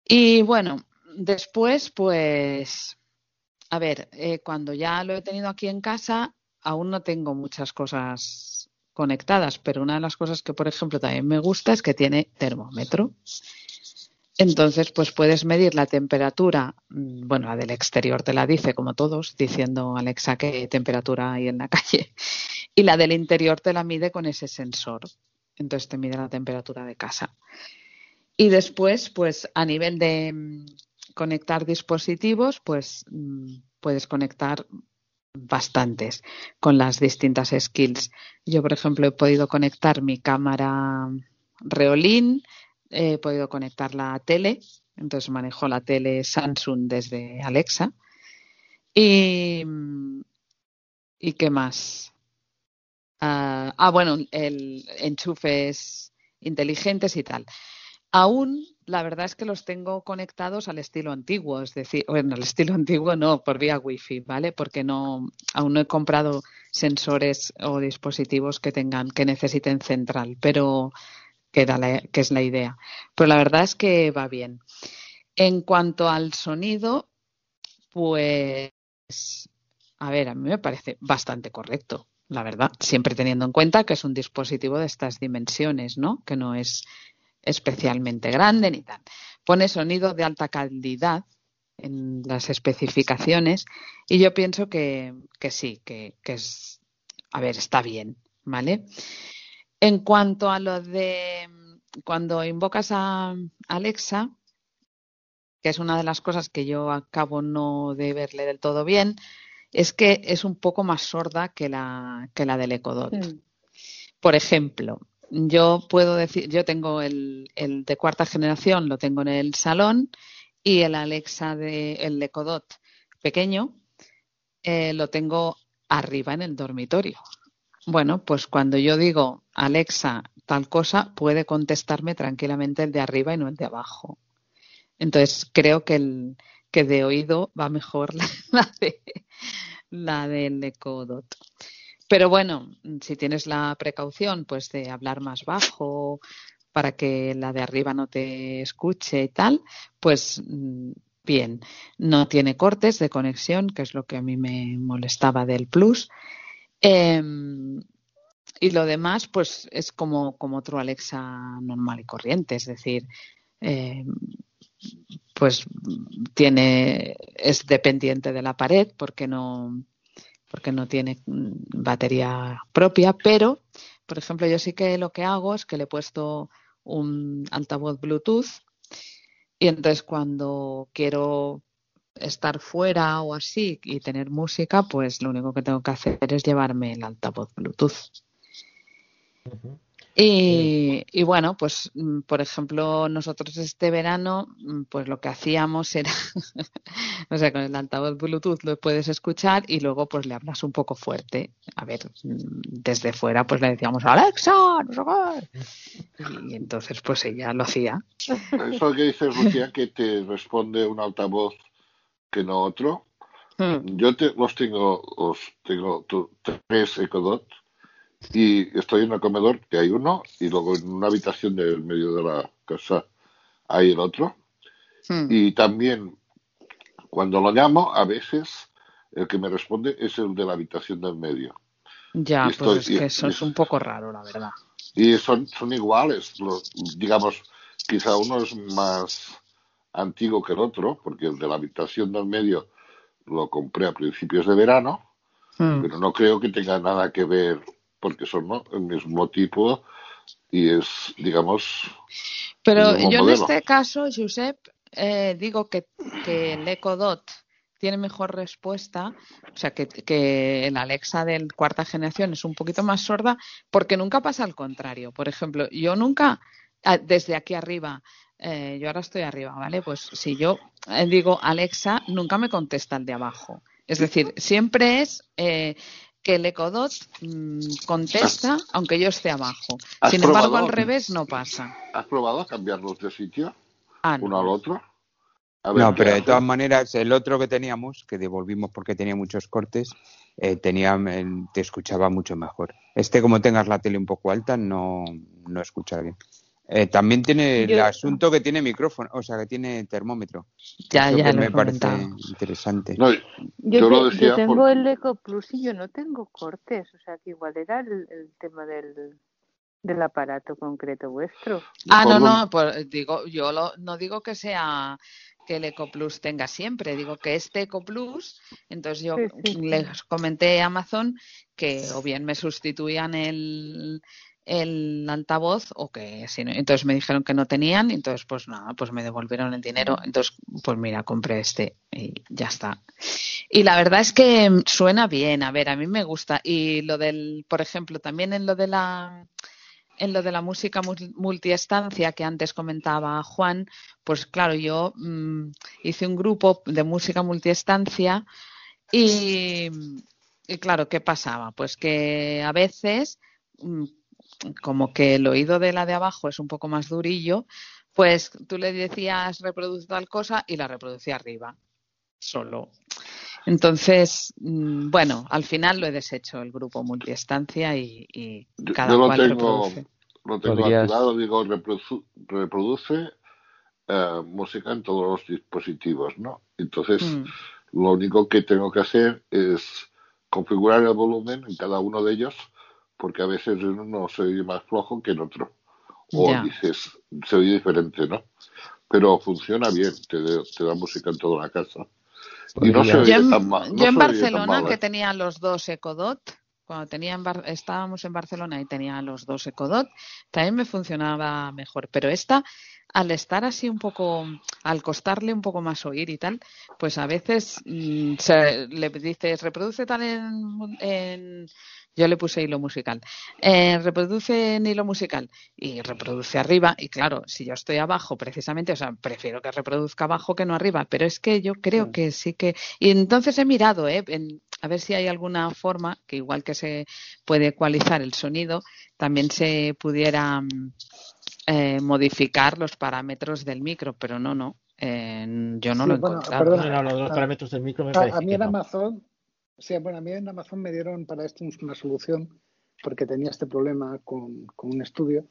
Y bueno, después, pues, a ver, eh, cuando ya lo he tenido aquí en casa, aún no tengo muchas cosas conectadas, pero una de las cosas que, por ejemplo, también me gusta es que tiene termómetro. Entonces, pues puedes medir la temperatura, mm, bueno, la del exterior te la dice como todos, diciendo Alexa qué temperatura hay en la calle, y la del interior te la mide con ese sensor. Entonces te mide la temperatura de casa. Y después, pues a nivel de mm, conectar dispositivos, pues mm, puedes conectar bastantes con las distintas skills. Yo, por ejemplo, he podido conectar mi cámara Reolin, he podido conectar la tele, entonces manejo la tele Samsung desde Alexa. Y, ¿y qué más? ah, ah bueno, el enchufes inteligentes y tal. Aún la verdad es que los tengo conectados al estilo antiguo, es decir, bueno, al estilo antiguo no, por vía wifi, ¿vale? Porque no, aún no he comprado sensores o dispositivos que tengan, que necesiten central, pero que, que es la idea. Pero la verdad es que va bien. En cuanto al sonido, pues, a ver, a mí me parece bastante correcto, la verdad, siempre teniendo en cuenta que es un dispositivo de estas dimensiones, ¿no? Que no es especialmente grande ni tal. Pone sonido de alta calidad en las especificaciones y yo pienso que, sí, que, es, a ver, está bien, ¿vale? En cuanto a lo de cuando invocas a Alexa, que es una de las cosas que yo acabo no de verle del todo bien, es que es un poco más sorda que la, que la del Ecodot. Por ejemplo, yo puedo decir, yo tengo el, de cuarta generación, lo tengo en el salón y el Alexa de el Ecodot pequeño eh, lo tengo arriba en el dormitorio. Bueno, pues cuando yo digo Alexa tal cosa, puede contestarme tranquilamente el de arriba y no el de abajo. Entonces creo que el que de oído va mejor la de la del. Pero bueno, si tienes la precaución pues de hablar más bajo para que la de arriba no te escuche y tal, pues mm, bien, no tiene cortes de conexión, que es lo que a mí me molestaba del Plus. Em, y lo demás, pues es como, como otro Alexa normal y corriente, es decir, em, pues tiene, es dependiente de la pared porque no, porque no tiene mm, batería propia, pero, por ejemplo, yo sí que lo que hago es que le he puesto un altavoz Bluetooth y entonces cuando quiero estar fuera o así y tener música, pues lo único que tengo que hacer es llevarme el altavoz Bluetooth. Y, bueno, pues mm, por ejemplo, nosotros este verano, mm, pues lo que hacíamos era, o sea, con el altavoz Bluetooth lo puedes escuchar y luego pues le hablas un poco fuerte. A ver, mm, desde fuera pues le decíamos, Alexa, no sé Y entonces pues ella lo hacía. Eso que dices, Lucía, que te responde un altavoz que no otro. Yo te, los tengo, los tengo tres Ecodot y estoy en el comedor, que hay uno, y luego en una habitación del medio de la casa hay el otro. Hmm. Y también, cuando lo llamo, a veces el que me responde es el de la habitación del medio. Ya, pues es que eso es un poco raro, la verdad. Y son, son iguales, digamos, quizá uno es más antiguo que el otro, porque el de la habitación del medio lo compré a principios de verano, hmm. pero no creo que tenga nada que ver porque son el mismo tipo y es, digamos. Pero yo en este caso, Josep, eh, digo que, que el Echo Dot tiene mejor respuesta, o sea, que, que el Alexa de cuarta generación es un poquito más sorda, porque nunca pasa al contrario. Por ejemplo, yo nunca, ah, desde aquí arriba, eh, yo ahora estoy arriba, ¿vale? Pues si yo eh, digo Alexa, nunca me contesta el de abajo. Es decir, siempre es que el Ecodot mm, contesta aunque yo esté abajo. Sin embargo, al revés no pasa. ¿Has probado a cambiarlos de sitio ah, uno al otro? no, pero de todas maneras, el otro que teníamos, que devolvimos porque tenía muchos cortes, eh, tenía, te escuchaba mucho mejor. Este, como tengas la tele un poco alta, no, no escucha bien. Eh, también tiene el asunto que tiene micrófono, o sea, que tiene termómetro. Ya, ya, me parece interesante. yo, tengo el Eco Plus y yo no tengo cortes, o sea, que igual era el, tema del, del aparato concreto vuestro. Ah, no, no, pues digo, yo no digo que sea que el Eco Plus tenga siempre, digo que este Eco Plus, entonces yo les comenté a Amazon que o bien me sustituían el el altavoz o que si no, entonces me dijeron que no tenían, entonces pues nada, pues me devolvieron el dinero, entonces pues mira, compré este y ya está. Y la verdad es que suena bien, a ver, a mí me gusta y lo del, por ejemplo, también en lo de la en lo de la música multiestancia que antes comentaba Juan, pues claro, yo mm, hice un grupo de música multiestancia y, y claro, ¿qué pasaba? Pues que a veces mm, como que el oído de la de abajo es un poco más durillo, pues tú le decías reproduce tal cosa y la reproducía arriba, solo. Entonces, mm, bueno, al final lo he deshecho el grupo multiestancia y, y cada yo cual tengo, reproduce. Lo tengo activado, digo, reproduce, eh, música en todos los dispositivos, ¿no? Entonces, mm. lo único que tengo que hacer es configurar el volumen en cada uno de ellos porque a veces uno se oye más flojo que en otro. O dices, se oye diferente, ¿no? Pero funciona bien, te, te da música en toda la casa. Y no se oye yo en, tan mal, yo en Barcelona, que ¿eh? tenía los dos Ecodot, cuando tenía estábamos en Barcelona y tenía los dos Ecodot, también me funcionaba mejor. Pero esta, al estar así un poco, al costarle un poco más oír y tal, pues a veces mm, se, le dices, reproduce tal en yo le puse hilo musical. Eh, reproduce en hilo musical y reproduce arriba. Y claro, si yo estoy abajo, precisamente, o sea, prefiero que reproduzca abajo que no arriba. Pero es que yo creo que sí que. Y entonces he mirado, ¿eh? A ver si hay alguna forma que, igual que se puede ecualizar el sonido, también se pudiera mm, eh, modificar los parámetros del micro. Pero no, no. yo no lo he encontrado. los parámetros del micro me a, a mí en Amazon Sí, bueno, a mí en Amazon me dieron para esto una solución porque tenía este problema con, un estudio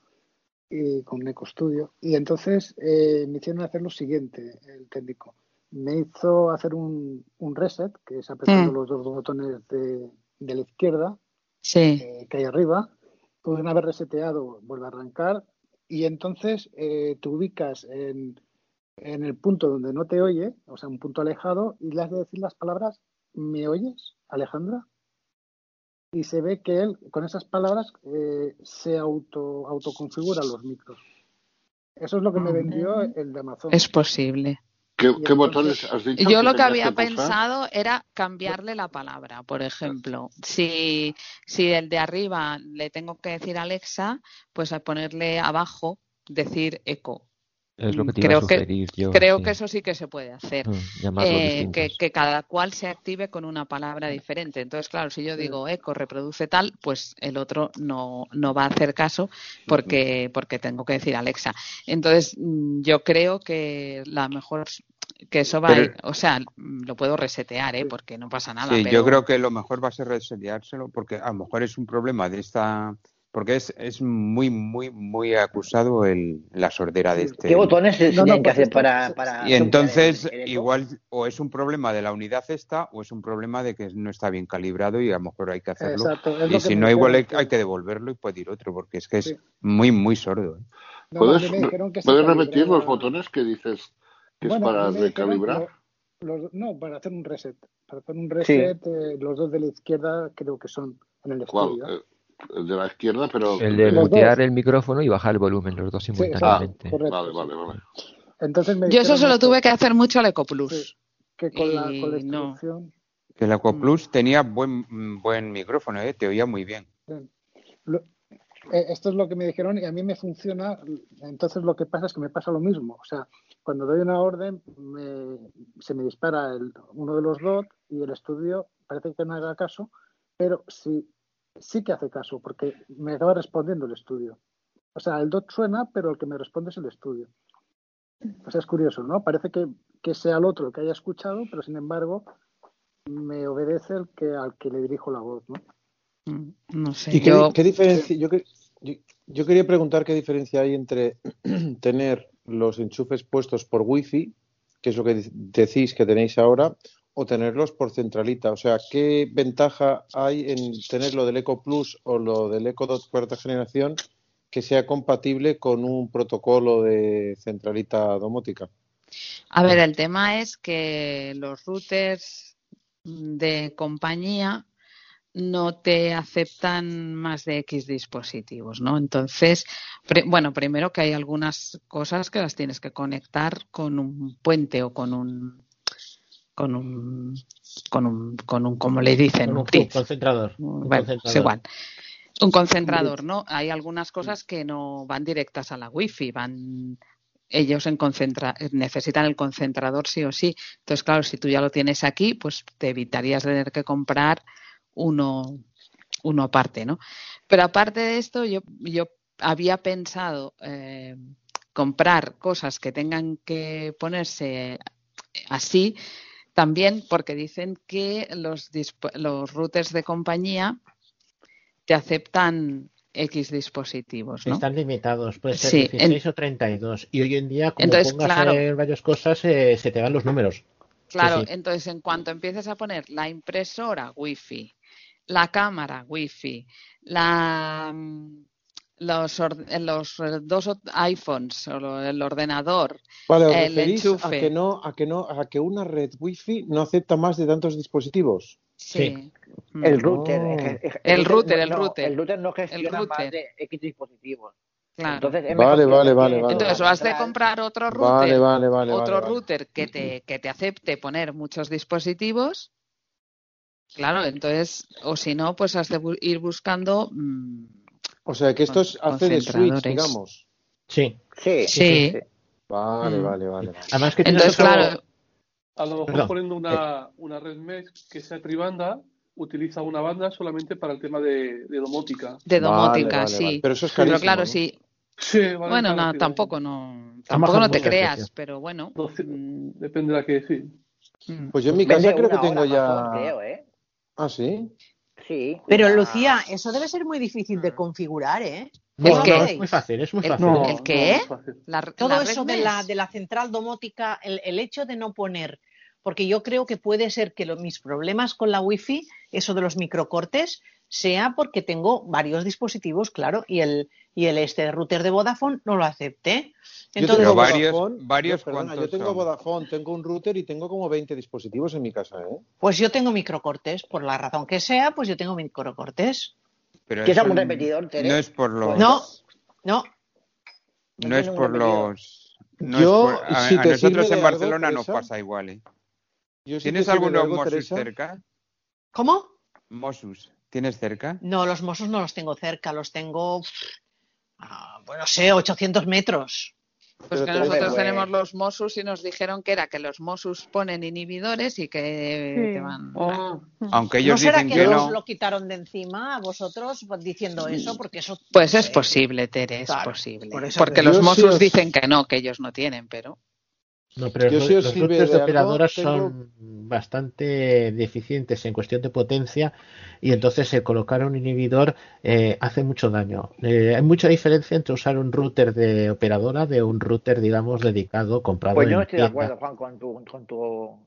y con un ecostudio. Y entonces eh, me hicieron hacer lo siguiente, el técnico. Me hizo hacer un, reset, que es apretando mm. los dos botones de, la izquierda, eh, que hay arriba. Pues una vez reseteado, vuelve a arrancar. Y entonces eh, te ubicas en, en el punto donde no te oye, o sea, un punto alejado, y le has de decir las palabras ¿me oyes, Alejandra? Y se ve que él, con esas palabras, eh, se auto, autoconfigura los micros. Eso es lo que me vendió el de Amazon. Es posible. ¿Qué, botones has dicho? Yo lo que había pensado era cambiarle la palabra. Por ejemplo, si, si el de arriba le tengo que decir Alexa, pues a ponerle abajo decir eco. Es lo que te creo iba a sugerir que, yo, Creo sí. que eso sí que se puede hacer. Mm, llamarlo Eh, que, que cada cual se active con una palabra diferente. Entonces, claro, si yo digo eco, reproduce tal, pues el otro no, no va a hacer caso porque, porque tengo que decir Alexa. Entonces, mm, yo creo que la mejor que eso va a Pero- ir- o sea, lo puedo resetear, ¿eh? porque no pasa nada. Sí, pero... yo creo que lo mejor va a ser reseteárselo porque a lo mejor es un problema de esta porque es, es muy muy muy acusado el, la sordera de este ¿Qué botones se No, no, tienen que hacer para, para y entonces el- el eco? igual o es un problema de la unidad esta o es un problema de que no está bien calibrado y a lo mejor hay que hacerlo Exacto, y que si no igual hay, que devolverlo y puede ir otro porque es que es Sí. muy muy sordo ¿eh? No, ¿Puedes, ¿puedes repetir los botones que dices que Bueno, es a para recalibrar? los- no, para hacer un reset. Para hacer un reset, eh, los dos de la izquierda creo que son en el ¿Cuál? estudio. Eh, El de la izquierda, pero... El de mutear dos. el micrófono y bajar el volumen, los dos Sí, simultáneamente. exacto, correcto. Vale, vale, vale. Entonces me Yo eso se lo tuve que hacer mucho al Eco Plus. que con la, con la no. instrucción que el Mm. Aquaplus tenía buen buen micrófono ¿eh? te oía muy bien. Lo- eh, esto es lo que me dijeron y a mí me funciona. Entonces lo que pasa es que me pasa lo mismo. O sea, cuando doy una orden me- se me dispara el- uno de los DOT y el estudio parece que no haga caso, pero sí, sí que hace caso porque me acaba respondiendo el estudio. O sea, el DOT suena, pero el que me responde es el estudio. O sea, es curioso, ¿no? Parece que, que sea el otro el que haya escuchado, pero sin embargo me obedece el que al que le dirijo la voz, ¿no? Mm, No sé. ¿Y qué, yo... qué diferencia? Yo, que- yo, yo quería preguntar qué diferencia hay entre tener los enchufes puestos por wifi, que es lo que de- decís que tenéis ahora, o tenerlos por centralita. O sea, ¿qué ventaja hay en tener lo del Eco Plus o lo del Eco Dot cuarta generación que sea compatible con un protocolo de centralita domótica? A ver, el tema es que los routers de compañía no te aceptan más de X dispositivos, ¿no? Entonces, bueno, primero que hay algunas cosas que las tienes que conectar con un puente o con un con un con un, con un como le dicen, un un concentrador. un Bueno, es concentrador. igual. Un concentrador, ¿no? Hay algunas cosas que no van directas a la wifi, van ellos en concentra necesitan el concentrador sí o sí. Entonces, claro, si tú ya lo tienes aquí, pues te evitarías tener que comprar uno, uno aparte, ¿no? Pero aparte de esto, yo, yo había pensado eh, comprar cosas que tengan que ponerse así también porque dicen que los, los routers de compañía te aceptan X dispositivos, ¿no? Están limitados, puede ser Sí, 16 o 32. Y hoy en día, como Entonces, pongas claro. eh, varias cosas, eh, se te van los números. Claro, Sí, sí. entonces en cuanto empieces a poner la impresora Wi-Fi, la cámara Wi-Fi, la, mm, los, or- los eh, dos iPhones o lo- el ordenador, Vale, ¿os el referís a enchufe. que no, a que no, a que una red wifi no acepta más de tantos dispositivos? Sí. Mm. El router. Oh. eh, eh, El router, no- el no, router. El router no gestiona El más router. de X dispositivos. Claro. Entonces, es Vale, vale, vale, Entonces, o has de comprar otro Vale, router, vale, vale, otro vale, vale. router que te, que te acepte poner muchos dispositivos. Claro, entonces, o si no, pues has de bu- ir buscando. mm, O sea, que esto es hace de switch, digamos. Sí. Sí, Sí. Vale, Mm. vale, vale. vale. Además que tienes Entonces, claro, A lo mejor Perdón. poniendo una, una red mesh que sea tribanda, utiliza una banda solamente para el tema de, de domótica. de domótica, vale, sí. vale. Pero eso es Pero carísimo, claro, ¿no? sí. Sí, vale, Bueno, claro, no, tampoco no, tampoco no te creas, precio. pero bueno. Mm, Depende de la que sí. mm. Pues yo en mi Vende casa creo que tengo ya. Creo, ¿eh? Ah, sí. Sí. Pero una- Lucía, eso debe ser muy difícil de configurar, ¿eh? No, ¿El qué? no, es muy fácil, es muy El- fácil. No, ¿El qué? La, Todo la eso de la, de la central domótica, el, el hecho de no poner, porque yo creo que puede ser que lo- mis problemas con la wifi, eso de los microcortes, sea porque tengo varios dispositivos, claro, y el, y el este router de Vodafone no lo acepté. Entonces, tengo varios- Vodafone, varios yo, perdona, yo cuántos tengo son. Vodafone, tengo un router y tengo como 20 dispositivos en mi casa, ¿eh? pues yo tengo microcortes, por la razón que sea, pues yo tengo microcortes. Pero ¿Quieres eso algún n- repetidor, Tere? No es por los. No, no, no es un por los. yo, a, nosotros en Barcelona nos pasa igual. ¿eh? ¿Tienes algunos Mossus cerca? ¿Cómo? Mossus. ¿Tienes cerca? No, los Mossos no los tengo cerca, los tengo, bueno, sé, 800 metros. Pues que nosotros tenemos los Mossus y nos dijeron que era que los Mossus ponen inhibidores y que te van. Oh. Aunque ellos ¿No será dicen que, que, nos lo quitaron de encima a vosotros pues, diciendo eso? Porque eso. Pues es posible, Tere, es posible. Porque los Mossus dicen que no, que ellos no tienen, pero. No, pero los, los de, operadoras son bastante deficientes en cuestión de potencia y entonces el colocar un inhibidor eh, hace mucho daño. Eh, hay mucha diferencia entre usar un router de operadora de un router, digamos, dedicado, comprado Pues yo no estoy de acuerdo, Juan, con tu, con tu...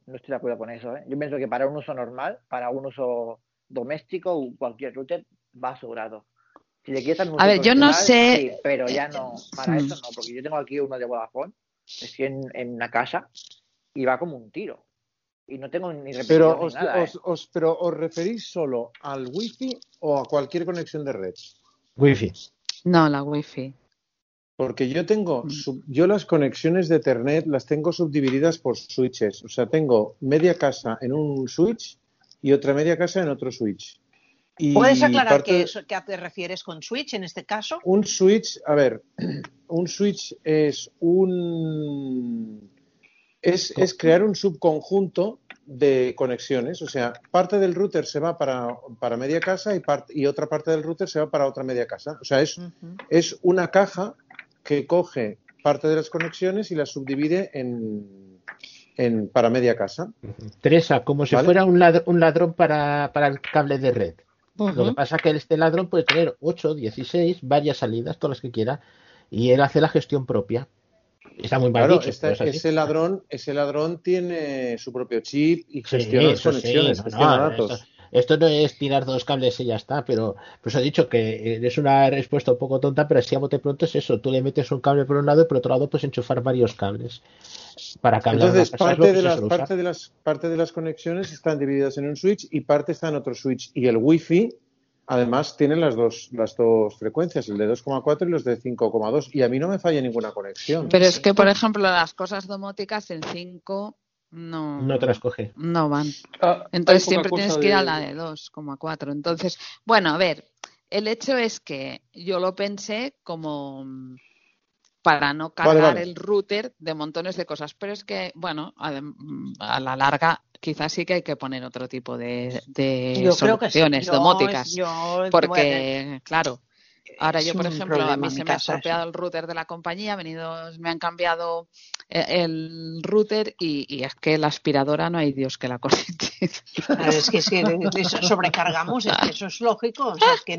No estoy de acuerdo con eso. ¿eh? Yo pienso que para un uso normal, para un uso doméstico, cualquier router va asegurado. Si le quieres un A ver, yo no sé... Sí, pero ya no, para eso no, porque yo tengo aquí uno de Vodafone estoy en, en, una casa y va como un tiro. Y no tengo ni repetición pero ni os, nada, os, ¿eh? os, pero os referís solo al wifi o a cualquier conexión de red? Wifi. No, la wifi. Porque yo tengo, sub, yo las conexiones de Ethernet las tengo subdivididas por switches. O sea, tengo media casa en un switch y otra media casa en otro switch. Y ¿Puedes aclarar parte- qué, qué te refieres con switch en este caso? Un switch, a ver, un switch es un es, es crear un subconjunto de conexiones. O sea, parte del router se va para, para media casa y, part- y otra parte del router se va para otra media casa. O sea, es, es una caja que coge parte de las conexiones y las subdivide en, en para media casa. Teresa, como si ¿Vale? fuera un, ladr- un ladrón para, para el cable de red. Lo que pasa es que este ladrón puede tener 8, 16, varias salidas, todas las que quiera, y él hace la gestión propia. Está muy mal Claro, dicho, esta- pero es así. ese ladrón, ese ladrón tiene su propio chip y Sí, gestiona las sí, conexiones, no, gestiona no, datos. Esto no es tirar dos cables y ya está, pero pues he dicho que eh, es una respuesta un poco tonta, pero así a bote pronto es eso. Tú le metes un cable por un lado y por otro lado puedes enchufar varios cables para cablear Entonces, parte de, las, parte, de las, parte de las conexiones están divididas en un switch y parte está en otro switch. Y el Wi-Fi, además, tiene las dos, las dos frecuencias, el de 2,4 y los de 5,2. Y a mí no me falla ninguna conexión. Pero es que, por ejemplo, las cosas domóticas en 5 no, No te las coge. no van. Ah, Entonces siempre tienes que ir a de- la de 2,4. Entonces, bueno, a ver, el hecho es que yo lo pensé como mm, para no cargar Vale, vale. el router de montones de cosas. Pero es que, bueno, adem- a la larga quizás sí que hay que poner otro tipo de, de Yo creo que sí. soluciones Yo- domóticas. yo a porque, claro, ahora yo, por ejemplo, a mí se me ha estropeado el router de la compañía, ha venido, me han cambiado eh, el router y, y es que la aspiradora no hay Dios que la conecte. Claro, Es que, es que sobrecargamos, es que eso es lógico. O sea, es que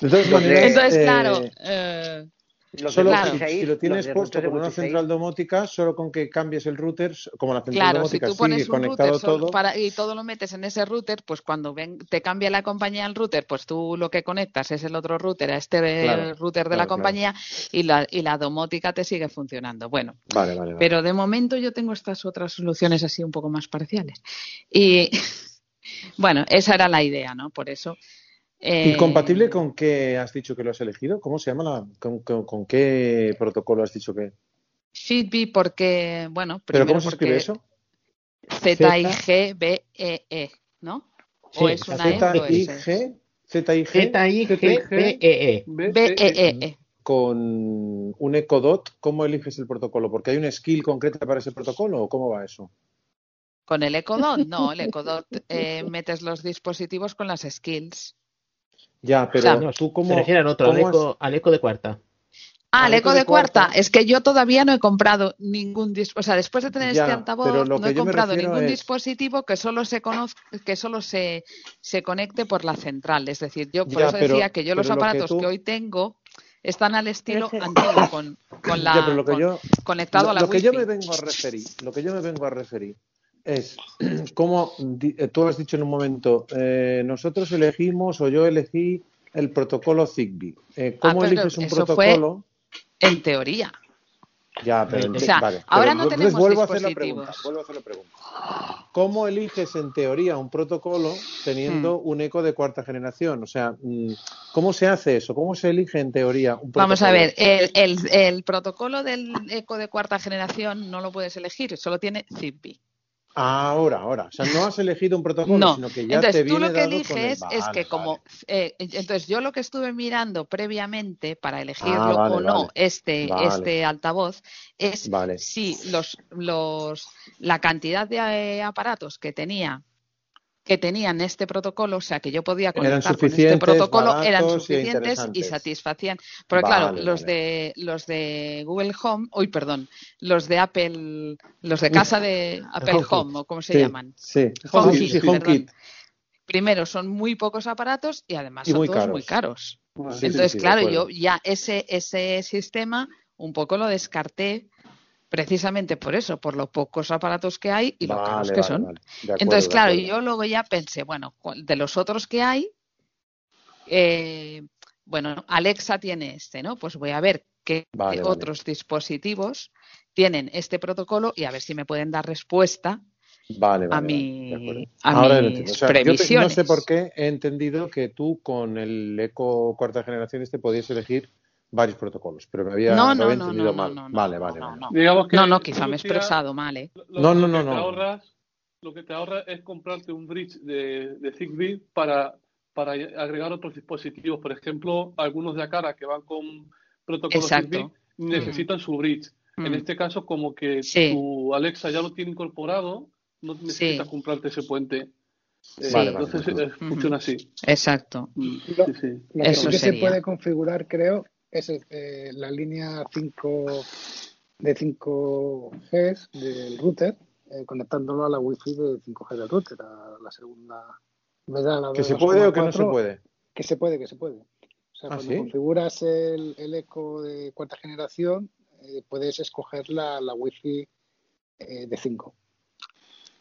Entonces, eh, claro, eh, Los solo claro. si, 16, si lo tienes puesto como una 16, central domótica, solo con que cambies el router, como la central Claro, si domótica tú sigue pones un conectado router todo, para, y todo lo metes en ese router, pues cuando ven, te cambia la compañía el router, pues tú lo que conectas es el otro router a este Claro, router de claro, la claro. compañía y la, y la domótica te sigue funcionando. Bueno, Vale, vale, vale. pero de momento yo tengo estas otras soluciones así un poco más parciales. Y bueno, esa era la idea, ¿no? Por eso. ¿Y eh, compatible con qué has dicho que lo has elegido? ¿Cómo se llama? La, con, con- con qué protocolo has dicho que? Fitbit porque, bueno, ¿Pero primero cómo se escribe eso? Z-I-G-B-E-E, E, ¿no? ¿O Sí, es una E o es E? Z-I-G, Z-I-G, Z-I-G-B-E-E. B-E-E-E. con un Ecodot, ¿cómo eliges el protocolo? ¿Porque hay una skill concreta para ese protocolo o cómo va eso? ¿Con el Ecodot? No, el Ecodot eh, metes los dispositivos con las skills. Ya, pero sea, No, tú al otro, al eco, al eco de cuarta. Ah, el Al eco eco de cuarta. cuarta. Es que yo todavía no he comprado ningún dispositivo. O sea, después de tener Ya, este altavoz, no he comprado ningún es- dispositivo que solo se conozca, que solo se, se conecte por la central. Es decir, yo por Ya, eso pero- decía que yo los pero lo que aparatos que, hoy tengo están al estilo antiguo, con, con la Ya, pero lo que con- yo, conectado lo, a la lo que yo me vengo a referir, lo que yo me vengo a referir es cómo di- eh, tú has dicho en un momento, eh, nosotros elegimos o yo elegí el protocolo Zigbee. Eh, ¿Cómo Ah, eliges un eso fue protocolo? En teoría. Ya, pero o sea, vale. ahora Pero no tenemos vuelvo a hacer la pregunta, vuelvo a hacer la pregunta. ¿Cómo eliges en teoría un protocolo teniendo Hmm. un eco de cuarta generación? O sea, mm, ¿cómo se hace eso? ¿Cómo se elige en teoría un protocolo? Vamos a ver, el, el, el protocolo del eco de cuarta generación no lo puedes elegir, solo tiene Zigbee. Ahora, ahora. O sea, no has elegido un protocolo, No, sino que ya entonces te tú viene lo que dado con el- eliges es que como eh, entonces yo lo que estuve mirando previamente para elegirlo Ah, vale, o no vale. este Vale. este altavoz es si los los la cantidad de eh, aparatos que tenía que tenían este protocolo, o sea que yo podía conectar con este protocolo, eran y suficientes y satisfacían. Porque claro, los vale. de los de Google Home, uy, perdón, los de Apple, los de casa de Apple. Home, o cómo se Sí, llaman. Sí, HomeKit. Primero, son muy pocos aparatos y además Y son muy todos caros. muy caros. Sí, Entonces, sí, claro, yo ya ese, ese sistema un poco lo descarté precisamente por eso, por los pocos aparatos que hay y lo Vale, caros que vale, son. vale. De acuerdo, Entonces, claro, yo luego ya pensé, bueno, de los otros que hay, eh, bueno, Alexa tiene este, ¿no? Pues voy a ver qué otros dispositivos tienen este protocolo y a ver si me pueden dar respuesta Vale, vale, a, mi, a Ahora mis. O sea, yo te- no previsiones. sé por qué he entendido que tú con el Eco cuarta generación este podías elegir varios protocolos, pero me había, No, me no, había no, entendido no, mal. no, no, vale, no, vale, no, vale. no. Digamos que No, no, quizá me he expresado mal, ¿eh? Lo, No, no, lo no, que no. Te ahorras, lo que te ahorras es comprarte un bridge de, de Zigbee para, para agregar otros dispositivos. Por ejemplo, algunos de Acara que van con protocolos Exacto. Zigbee necesitan su bridge. En Mm. este caso, como que Sí. tu Alexa ya lo tiene incorporado, no necesitas comprarte ese puente. Eh, Vale, vale, entonces de acuerdo. eh, funciona así. Exacto. Mm, Lo, sí, sí. lo que Eso sí que se puede configurar, creo, es eh, la línea 5 de 5G del router, eh, conectándolo a la Wi-Fi de 5G del router, a la segunda. la ¿Que se puede o que no se 2,4, puede? Que se puede, que se puede. O sea, ¿Ah, cuando sí? configuras el, el eco de cuarta generación, eh, puedes escoger la, la Wi-Fi eh, de 5.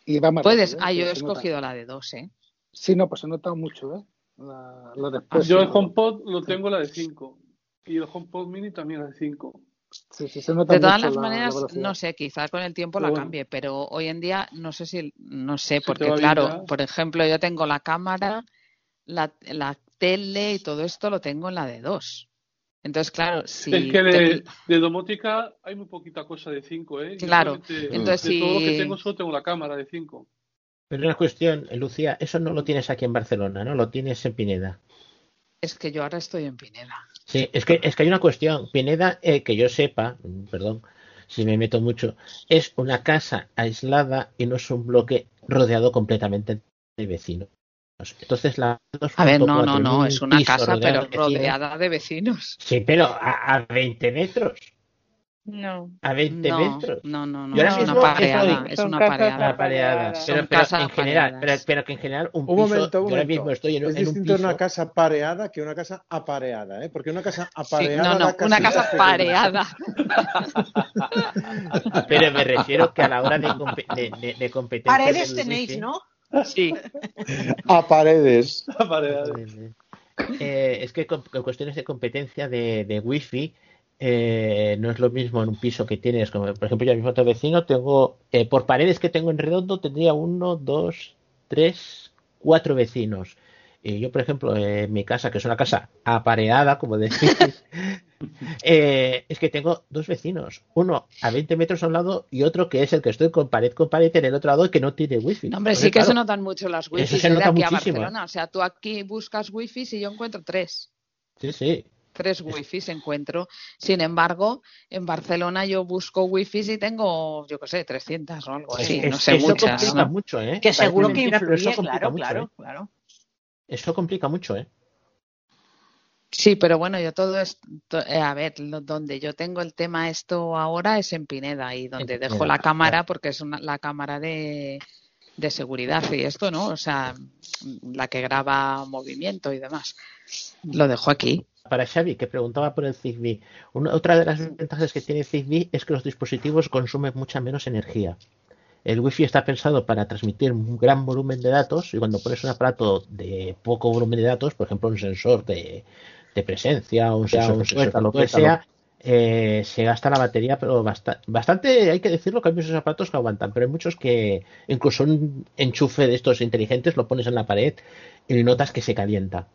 Y va más Puedes, rápido, ¿eh? ah, yo he Se nota. escogido la de dos, ¿eh? Sí, no, pues se nota mucho, ¿eh? La, la Ah, respuesta. Yo el HomePod lo tengo la de 5 y el HomePod Mini también la de 5. Sí, sí, se nota De todas mucho las la- la maneras, no sé, quizá con el tiempo Pero la bueno. cambie, pero hoy en día no sé si, no sé, porque bien claro, por ejemplo, yo tengo la cámara, la, la tele y todo esto lo tengo en la de dos. Entonces, claro, si es que te- de, de domótica hay muy poquita cosa de 5, ¿eh? Claro, entonces de todo lo que tengo solo tengo la cámara de 5. Pero una cuestión, Lucía, eso no lo tienes aquí en Barcelona, ¿no? Lo tienes en Pineda. es que yo ahora estoy en Pineda. Sí, es que, es que hay una cuestión. Pineda, eh, que yo sepa, perdón si me meto mucho, es una casa aislada y no es un bloque rodeado completamente de vecinos. Entonces la A ver, no, 2.4 no, no, es una casa, pero de rodeada de vecinos. Sí, pero a, a 20 metros. No. A 20 No, metros. no, no, no, Yo ahora es una mismo pareada, estoy- es son una casas pareada. apareadas. Son Pero, en general, pero, apareadas. pero que en general un Un piso, momento, un yo ahora momento. mismo estoy en, es en un distinto piso. una casa pareada que una casa apareada, ¿eh? Porque una casa Sí, apareada no, no, da una casa pareada. Pero me refiero que a la hora de, de, de- de competencia Paredes tenéis, ¿no? Sí. A paredes. eh, es que con, con cuestiones de competencia de, de wifi eh, no es lo mismo en un piso que tienes, como por ejemplo yo a mi otro vecino tengo, eh, por paredes que tengo en redondo tendría uno, dos, tres, cuatro vecinos. Y yo, por ejemplo, eh, en mi casa, que es una casa apareada, como decís, eh, es que tengo dos vecinos. Uno a 20 metros a un lado y otro que es el que estoy con pared con pared en el otro lado que no tiene wifi. No, hombre, Entonces, sí que se claro, notan mucho las Eso wifi se de nota aquí a muchísimo. Barcelona. O sea, tú aquí buscas wifi y yo encuentro tres. Sí, sí. Tres wifi encuentro. Sin embargo, en Barcelona yo busco wifi y tengo, yo qué sé, 300 o algo así. Es- no sé, eso muchas. complica ¿no? mucho, ¿eh? Que seguro que mentira, pero eso influye, complica claro, mucho, claro, ¿eh? claro. Eso complica mucho, ¿eh? Sí, pero bueno, yo todo esto, a ver, donde yo tengo el tema esto ahora es en Pineda y donde dejo Pineda, la cámara porque es una, la cámara de, de seguridad y esto, ¿no? O sea, la que graba movimiento y demás. Lo dejo aquí. Para Xavi, que preguntaba por el Zigbee, una, otra de las ventajas que tiene Zigbee es que los dispositivos consumen mucha menos energía. El Wi-Fi está pensado para transmitir un gran volumen de datos y cuando pones un aparato de poco volumen de datos, por ejemplo un sensor de, de presencia, un sensor de puerta, lo que sea, eh, se gasta la batería, pero bastante, hay que decirlo que hay muchos aparatos que aguantan, pero hay muchos que incluso un enchufe de estos inteligentes lo pones en la pared y notas que se calienta.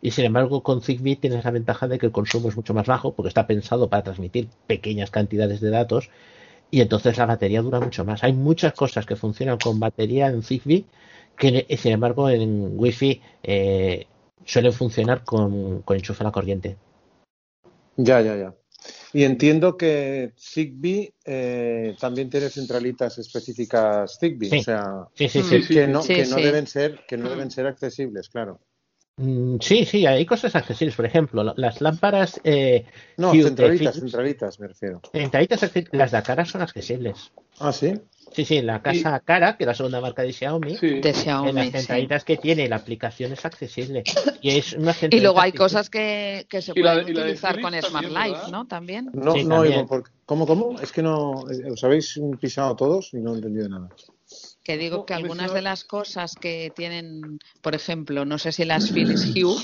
Y sin embargo, con Zigbee tienes la ventaja de que el consumo es mucho más bajo porque está pensado para transmitir pequeñas cantidades de datos y entonces la batería dura mucho más. Hay muchas cosas que funcionan con batería en Zigbee que, sin embargo, en Wi-Fi eh, suelen funcionar con, con enchufe a la corriente. Ya, ya, ya. Y entiendo que Zigbee eh, también tiene centralitas específicas Zigbee, o sea, que no, que no deben ser que no deben ser accesibles, claro. Mm, sí, sí, hay cosas accesibles. Por ejemplo, las lámparas. Eh, no, centralitas, centralitas, me refiero. Centralitas, las de cara son accesibles. Ah, sí. Sí, sí, la casa Cara, que es la segunda marca de Xiaomi, de Xiaomi en las centralitas que tiene la aplicación es accesible. Y, es una y luego hay cosas que, que se pueden utilizar con Smart Life, ¿no? También. No, no oigo, ¿cómo, cómo? Es que no, eh, os habéis pisado todos y no he entendido nada. Que digo que algunas de las cosas que tienen, por ejemplo, no sé si las Philips Hue,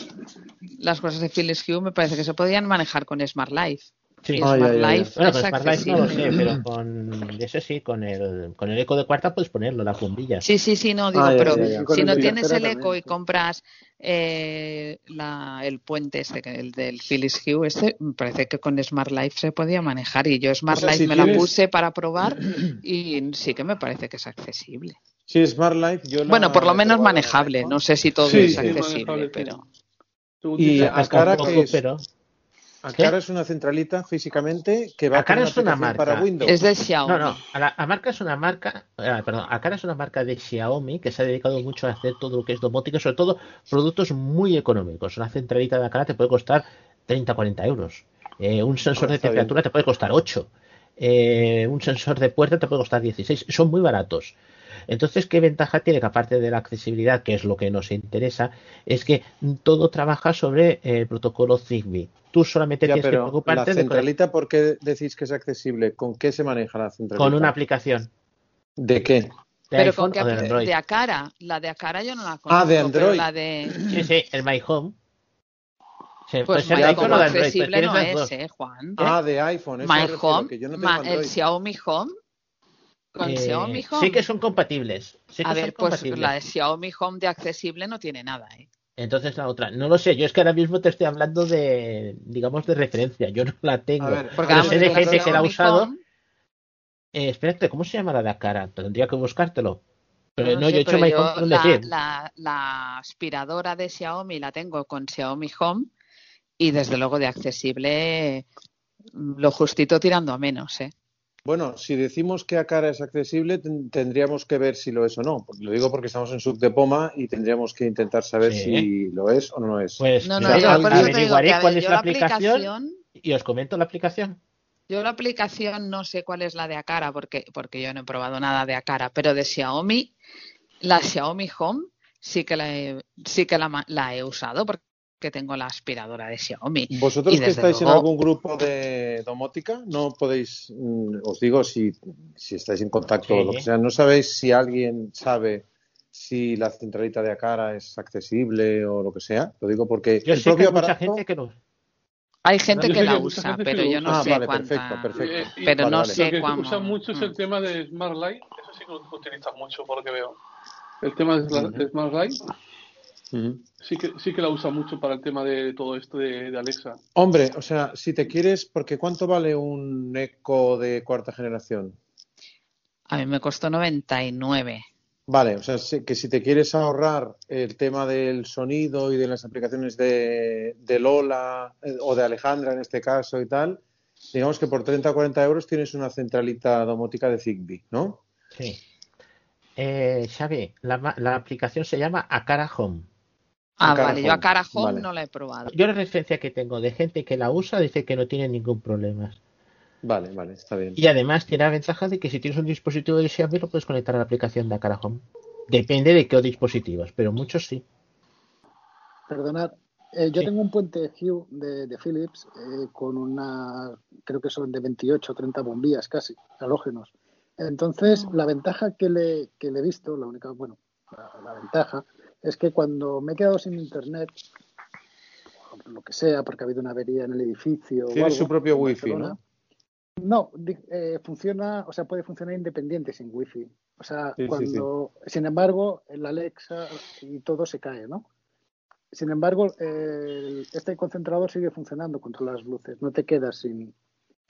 las cosas de Philips Hue me parece que se podían manejar con Smart Life. Sí. Smart Life bueno, con Smart Life no lo sé, pero con eso sí, con el, con el eco de cuarta puedes ponerlo, la bombilla. Sí, sí, sí, no, digo, ah, pero si no tienes el eco y compras eh, la, el puente este, el del Philips Hue, este, me parece que con Smart Life se podía manejar y yo Smart Life me la puse para probar y sí que me parece que es accesible. Sí, Smart Life yo Bueno, por lo menos manejable, no sé si todo es accesible, pero... Y a cara que es... pero Acara es una centralita físicamente que va Acara es una marca para Windows. Es de Xiaomi. No, no, a, marca es una marca, eh, perdón, Acara es una marca de Xiaomi que se ha dedicado mucho a hacer todo lo que es domótica, sobre todo productos muy económicos. Una centralita de Acara te puede costar 30 40 euros. Eh, un sensor de temperatura te puede costar 8. Eh, un sensor de puerta te puede costar 16. Son muy baratos. Entonces, ¿qué ventaja tiene? Que aparte de la accesibilidad, que es lo que nos interesa, es que todo trabaja sobre el protocolo Zigbee. Tú solamente tienes que preocuparte la centralita, ¿por qué decís que es accesible? ¿Con qué se maneja la centralita? Con una aplicación. ¿De qué? De Pero con qué de, de Acara. La de Acara yo no la conozco. Ah, de Android. la de... Sí, sí, el My Home. pues, pues My Home accesible no es, eh, Juan. Ah, de iPhone. My Home, el Xiaomi Home con eh, Xiaomi Home. Sí que son compatibles. a ver, pues la de Xiaomi Home de accesible no tiene nada, ¿eh? Entonces la otra, no lo sé, yo es que ahora mismo te estoy hablando de, digamos, de referencia, yo no la tengo. porque sé de gente que la ha usado. Eh, espérate, ¿cómo se llama la de cara? Tendría que buscártelo. Pero no, yo he hecho My Home la, la, la, aspiradora de Xiaomi la tengo con Xiaomi Home y desde luego de accesible lo justito tirando a menos, ¿eh? Bueno, si decimos que a cara es accesible, tendríamos que ver si lo es o no. Lo digo porque estamos en sub de Poma y tendríamos que intentar saber si lo es o no lo es. Pues no, no, averiguaré cuál es la aplicación, y os comento la aplicación. Yo la aplicación no sé cuál es la de Acara porque, porque yo no he probado nada de Acara, pero de Xiaomi, la Xiaomi Home sí que la he, sí que la, la he usado porque que tengo la aspiradora de Xiaomi. ¿Vosotros que estáis en algún grupo de domótica no podéis, mm, os digo si, si estáis en contacto o lo que sea, no sabéis si alguien sabe si la centralita de Acara es accesible o lo que sea? Lo digo porque el propio que hay gente que no. Hay gente que la usa, pero yo no ah, sé vale, perfecto, perfecto. Eh, pero no sé Lo que usa mucho es el tema de Smart Light, eso sí que lo utilizan mucho por lo que veo. El tema de Smart Light Sí que, sí que la usa mucho para el tema de todo esto de, Alexa. Hombre, o sea, si te quieres, porque ¿cuánto vale un Echo de cuarta generación? A mí me costó 99. Vale, o sea, que si te quieres ahorrar el tema del sonido y de las aplicaciones de, Lola eh, o de Alejandra en este caso y tal, digamos que por 30 o 40 euros tienes una centralita domótica de Zigbee, ¿no? Sí. Eh, Xavi, la, la aplicación se llama Acara Home. Ah, vale, yo a cara home no la he probado. Yo la referencia que tengo de gente que la usa dice que no tiene ningún problema. Vale, vale, está bien. Y además tiene la ventaja de que si tienes un dispositivo de Xiaomi lo puedes conectar a la aplicación de Acara Home. Depende de qué dispositivos, pero muchos sí. Perdonad, eh, yo tengo un puente Hue de, Philips eh, con una, creo que son de 28 o 30 bombillas casi, halógenos. Entonces, la ventaja que le, que le he visto, la única, bueno, la ventaja es que cuando me he quedado sin internet, lo que sea, porque ha habido una avería en el edificio. Tiene su propio wifi, ¿no? No, eh, funciona, o sea, puede funcionar independiente sin wifi. O sea, cuando, sin embargo, el Alexa y todo se cae, ¿no? Sin embargo, este concentrador sigue funcionando contra las luces, no te quedas sin,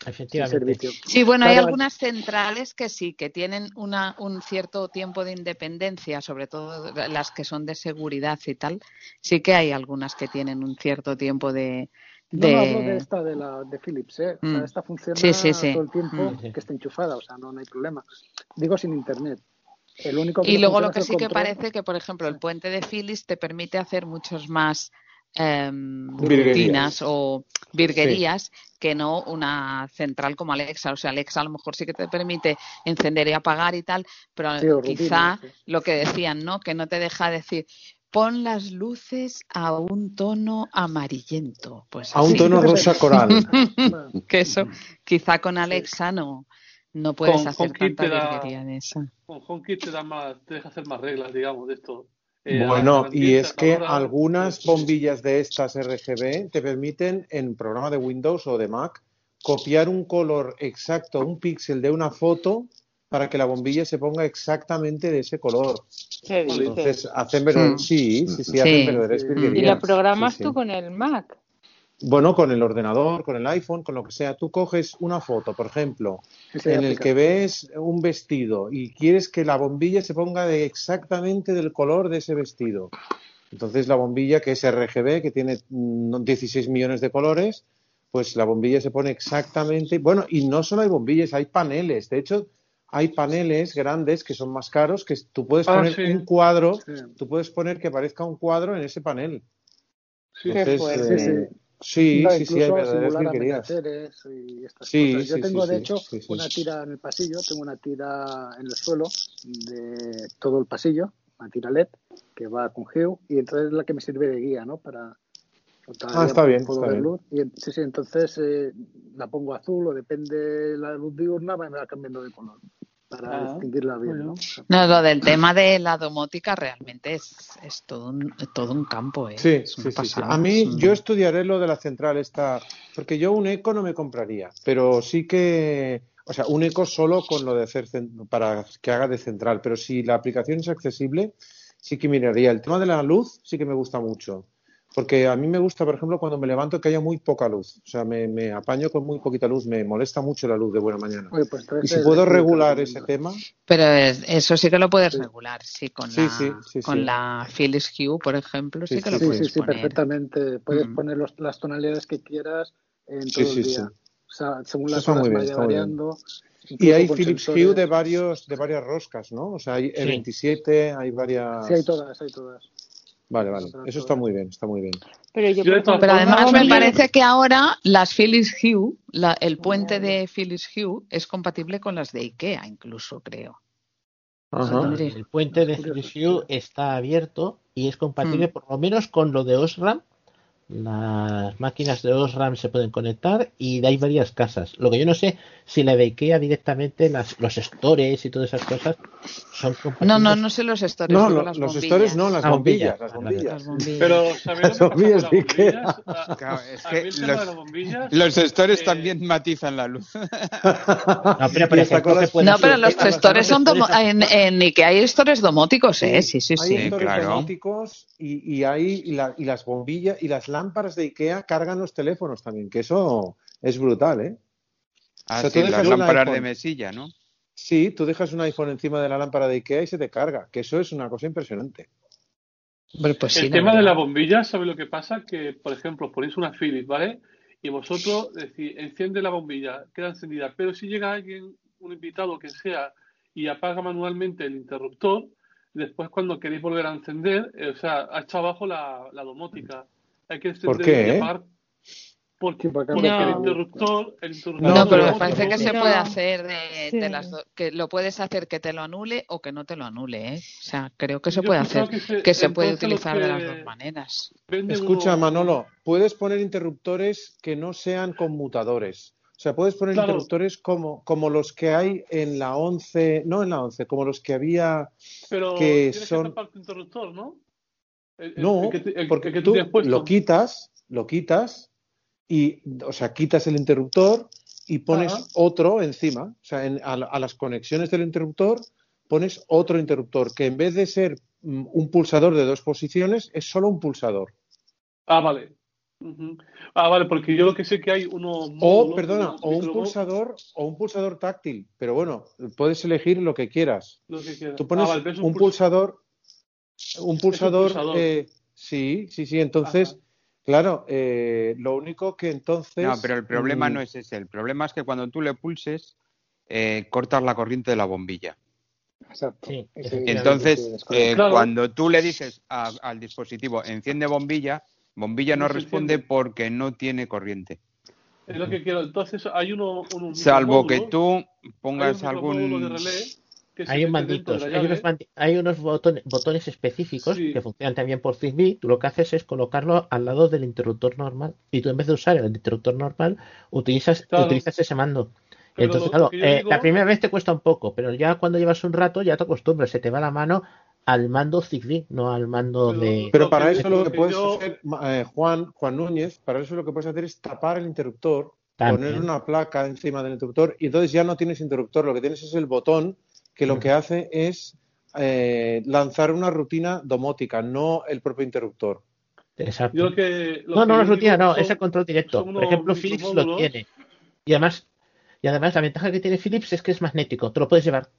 Efectivamente. Sí, bueno, hay algunas centrales que sí, que tienen una, un cierto tiempo de independencia, sobre todo las que son de seguridad y tal. Sí que hay algunas que tienen un cierto tiempo de. de... No, hablo de esta de, la, de Philips, ¿eh? Mm. esta funciona todo el tiempo mm. que está enchufada, o sea, no, no hay problema. Digo sin internet. El único y luego lo que sí que parece que, por ejemplo, el puente de Philips te permite hacer muchos más Rutinas o virguerías que no una central como Alexa. O sea, Alexa a lo mejor sí que te permite encender y apagar y tal, pero quizá lo que decían, ¿no? Que no te deja decir, pon las luces a un tono amarillento. Pues a un tono rosa coral. que eso, quizá con Alexa no, no puedes hacer tanta virguería de eso. Con HomeKit te, da más, te deja hacer más reglas, digamos, de esto. Eh, bueno, y es que algunas bombillas de estas RGB te permiten en programa de Windows o de Mac copiar un color exacto, un píxel de una foto para que la bombilla se ponga exactamente de ese color. Entonces, hacen verdaderos, sí, sí, sí, hacen verdaderas ¿Y la programas tú con el Mac? Bueno, con el ordenador, con el iPhone, con lo que sea. Tú coges una foto, por ejemplo, en el que ves un vestido y quieres que la bombilla se ponga de exactamente del color de ese vestido. Entonces la bombilla, que es RGB, que tiene 16 mm, millones de colores, pues la bombilla se pone exactamente. Bueno, y no solo hay bombillas, hay paneles. De hecho, hay paneles grandes que son más caros que tú puedes ah, poner un cuadro, tú puedes poner que aparezca un cuadro en ese panel. Sí, Entonces, Sí, sí, sí, hay verdaderas Y estas sí, cosas. Yo tengo, de hecho, una tira en el pasillo, tengo una tira en el suelo de todo el pasillo, una tira LED que va con Geo y entonces es la que me sirve de guía, ¿no? Para ah, está bien, está bien. Luz. Y, sí, sí, entonces eh, la pongo azul o depende de la luz diurna, me va cambiando de color para ah, distinguirla bien, ¿no? No, lo del tema de la domótica realmente es, es todo, un, todo un campo. ¿eh? Sí, sí, sí, A mí, yo estudiaré lo de la central esta, porque yo un eco no me compraría, pero sí que, o sea, un eco solo con lo de hacer, para que haga de central, pero si la aplicación es accesible, sí que miraría. El tema de la luz sí que me gusta mucho. Porque a mí me gusta, por ejemplo, cuando me levanto que haya muy poca luz. O sea, me, apaño con muy poquita luz. Me molesta mucho la luz de buena mañana. Pues y si puedo regular ese tema. Pero eso sí que lo puedes regular, sí, con, la, con la Philips Hue, por ejemplo, sí, que lo puedes Sí, sí, perfectamente. Puedes mm. poner las tonalidades que quieras en todo el día. O sea, según las horas vaya variando. Y hay Philips Hue de varios de varias roscas, ¿no? O sea, hay E27, hay varias. Sí, hay todas, hay todas. Vale, vale. Eso está muy bien, está muy bien. Pero, además me parece que ahora las Philips Hue, el puente de Philips Hue es compatible con las de IKEA, incluso creo. El puente de Philips Hue está abierto y es compatible mm. por lo menos con lo de Osram las máquinas de Osram se pueden conectar y hay varias casas. Lo que yo no sé si la de IKEA directamente, las, los stores y todas esas cosas son compatibles. No, no, no sé los stores. No, los stores no, las bombillas. Las bombillas. Pero las bombillas de IKEA. es que los, los stores eh, también matizan la luz. no, pero, los stores son en, en, IKEA hay stores domóticos, ¿eh? Sí, sí, sí. Hay stores domóticos y, y, hay, y, la, y las bombillas y las lámparas de IKEA cargan los teléfonos también, que eso es brutal, ¿eh? Ah, sí, las lámparas de mesilla, ¿no? Sí, tú dejas un iPhone encima de la lámpara de IKEA y se te carga, que eso es una cosa impresionante. Pues el tema de la bombilla, ¿sabe lo que pasa? Que, por ejemplo, ponéis una Philips, ¿vale? Y vosotros decís, enciende la bombilla, queda encendida. Pero si llega alguien, un invitado que sea, y apaga manualmente el interruptor, después cuando queréis volver a encender, eh, o sea, ha echado abajo la, la domótica. Hay que ¿Por qué? porque, porque el, interruptor, el interruptor. No, pero me parece que se puede hacer de, las que lo puedes hacer que te lo anule o que no te lo anule, ¿eh? O sea, creo que se puede hacer, que se, puede utilizar de las dos maneras. Escucha, Manolo, puedes poner interruptores que no sean conmutadores. O sea, puedes poner interruptores como, como los que hay en la 11, no en la 11, como los que había pero que son... Que interruptor, ¿no? No, porque tú lo quitas, lo quitas y, o sea, quitas el interruptor y pones otro encima. O sea, a, las conexiones del interruptor pones otro interruptor que en vez de ser mm, un pulsador de dos posiciones es solo un pulsador. Ah, vale. Ah, vale, porque yo lo que sé que hay uno. O, perdona, o un pulsador o un pulsador táctil, pero bueno, puedes elegir lo que quieras. Tú pones ah, un, pulsador, un pulsador, eh, sí, sí, sí. Entonces, claro, eh, lo único que entonces. No, pero el problema mm, no es ese. El problema es que cuando tú le pulses, eh, cortas la corriente de la bombilla. Exacto. Entonces, cuando tú le dices al dispositivo enciende bombilla, Bombilla no, responde porque no tiene corriente. Es lo que quiero. Entonces hay uno. Salvo que tú pongas algún. Hay un manditos, hay unos, botones, específicos que funcionan también por Zigbee. Tú lo que haces es colocarlo al lado del interruptor normal y tú en vez de usar el interruptor normal utilizas, utilizas ese mando. Entonces, claro, eh, la primera vez te cuesta un poco, pero ya cuando llevas un rato ya te acostumbras, se te va la mano al mando Zigbee, no al mando de. Pero para eso lo que puedes hacer, eh, Juan, Juan Núñez, para eso lo que puedes hacer es tapar el interruptor, poner una placa encima del interruptor y entonces ya no tienes interruptor, lo que tienes es el botón que lo que hace es eh, lanzar una rutina domótica, no el propio interruptor. Exacto. no, no, la rutina, no, es el control directo. Por ejemplo, Philips lo tiene. Y además, y además la ventaja que tiene Philips es que es magnético, te lo puedes llevar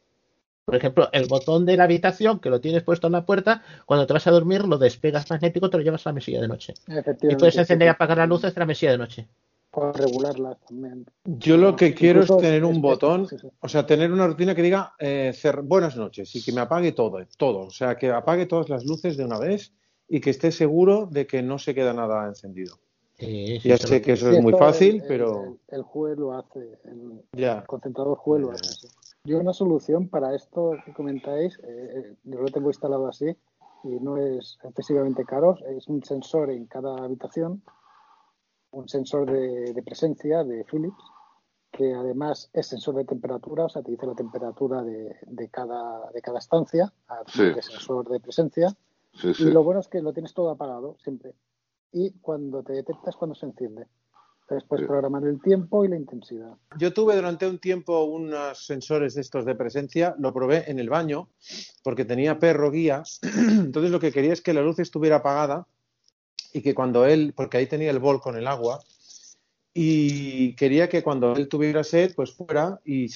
por ejemplo, el botón de la habitación que lo tienes puesto en la puerta, cuando te vas a dormir lo despegas magnético, te lo llevas a la mesilla de noche. Y puedes encender y apagar las luces de la mesilla de noche. Para regularlas también. Yo lo que quiero es tener un botón, o sea, tener una rutina que diga eh, buenas noches y que me apague todo, todo. O sea, que apague todas las luces de una vez y que esté seguro de que no se queda nada encendido. ya sé que eso es muy fácil, pero. El, juez lo hace, el, concentrador juez lo hace. Yo una solución para esto que comentáis, eh, eh, yo lo tengo instalado así y no es excesivamente caro, es un sensor en cada habitación, un sensor de, presencia de Philips, que además es sensor de temperatura, o sea, te dice la temperatura de, cada, de cada estancia, es sensor de presencia, y lo bueno es que lo tienes todo apagado siempre. Y cuando te detectas cuando se enciende. Después programar el tiempo y la intensidad. Yo tuve durante un tiempo unos sensores de estos de presencia, lo probé en el baño porque tenía perro guía, entonces lo que quería es que la luz estuviera apagada y que cuando él, porque ahí tenía el bol con el agua, y quería que cuando él tuviera sed, pues fuera y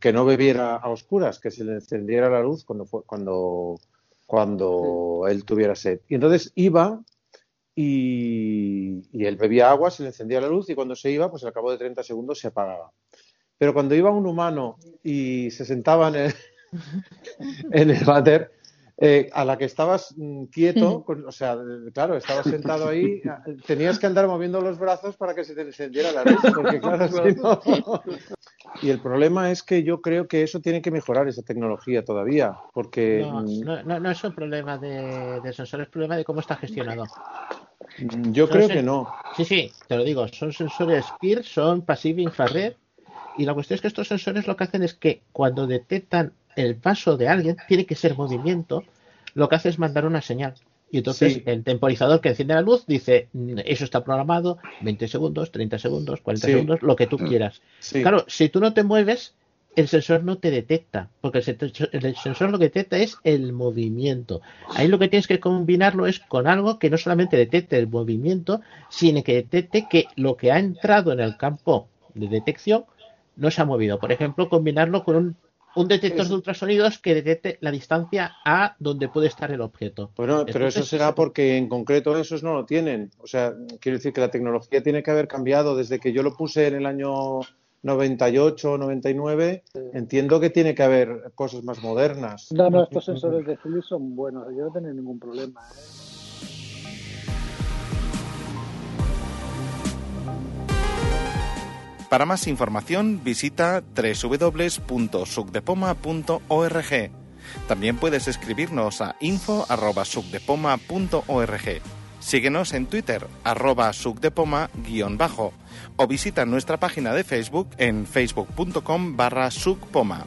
que no bebiera a oscuras, que se le encendiera la luz cuando, cuando, cuando él tuviera sed. Y entonces iba y, él bebía agua, se le encendía la luz y cuando se iba, pues al cabo de 30 segundos se apagaba. Pero cuando iba un humano y se sentaba en el, en el váter, eh, a la que estabas mm, quieto, o sea, claro, estabas sentado ahí, tenías que andar moviendo los brazos para que se te encendiera la luz, porque claro, Y el problema es que yo creo que eso tiene que mejorar esa tecnología todavía, porque... No, mm, no, es un problema de, de sensor, es un problema de cómo está gestionado. Mm, yo creo que no. Sí, sí, te lo digo, son sensores PIR, son Passive Infrared, y la cuestión es que estos sensores lo que hacen es que cuando detectan el paso de alguien, tiene que ser movimiento, lo que hace es mandar una señal. Y entonces el temporizador que enciende la luz dice, mm, eso está programado, 20 segundos, 30 segundos, 40 segundos, lo que tú quieras. Claro, si tú no te mueves, el sensor no te detecta, porque el sensor, lo que detecta es el movimiento. Ahí lo que tienes que combinarlo es con algo que no solamente detecte el movimiento, sino que detecte que lo que ha entrado en el campo de detección no se ha movido. Por ejemplo, combinarlo con un un detector de ultrasonidos que detecte la distancia a donde puede estar el objeto. Bueno, pero eso será porque en concreto esos no lo tienen. O sea, quiero decir que la tecnología tiene que haber cambiado desde que yo lo puse en el año 98 o 99. Entiendo que tiene que haber cosas más modernas. No, no, estos sensores de Philips son buenos. Yo no tengo ningún problema. ¿eh? Para más información visita www.sucdepoma.org. También puedes escribirnos a info.sucdepoma.org. Síguenos en Twitter, arroba sucdepoma-bajo o visita nuestra página de Facebook en facebook.com barra sucpoma.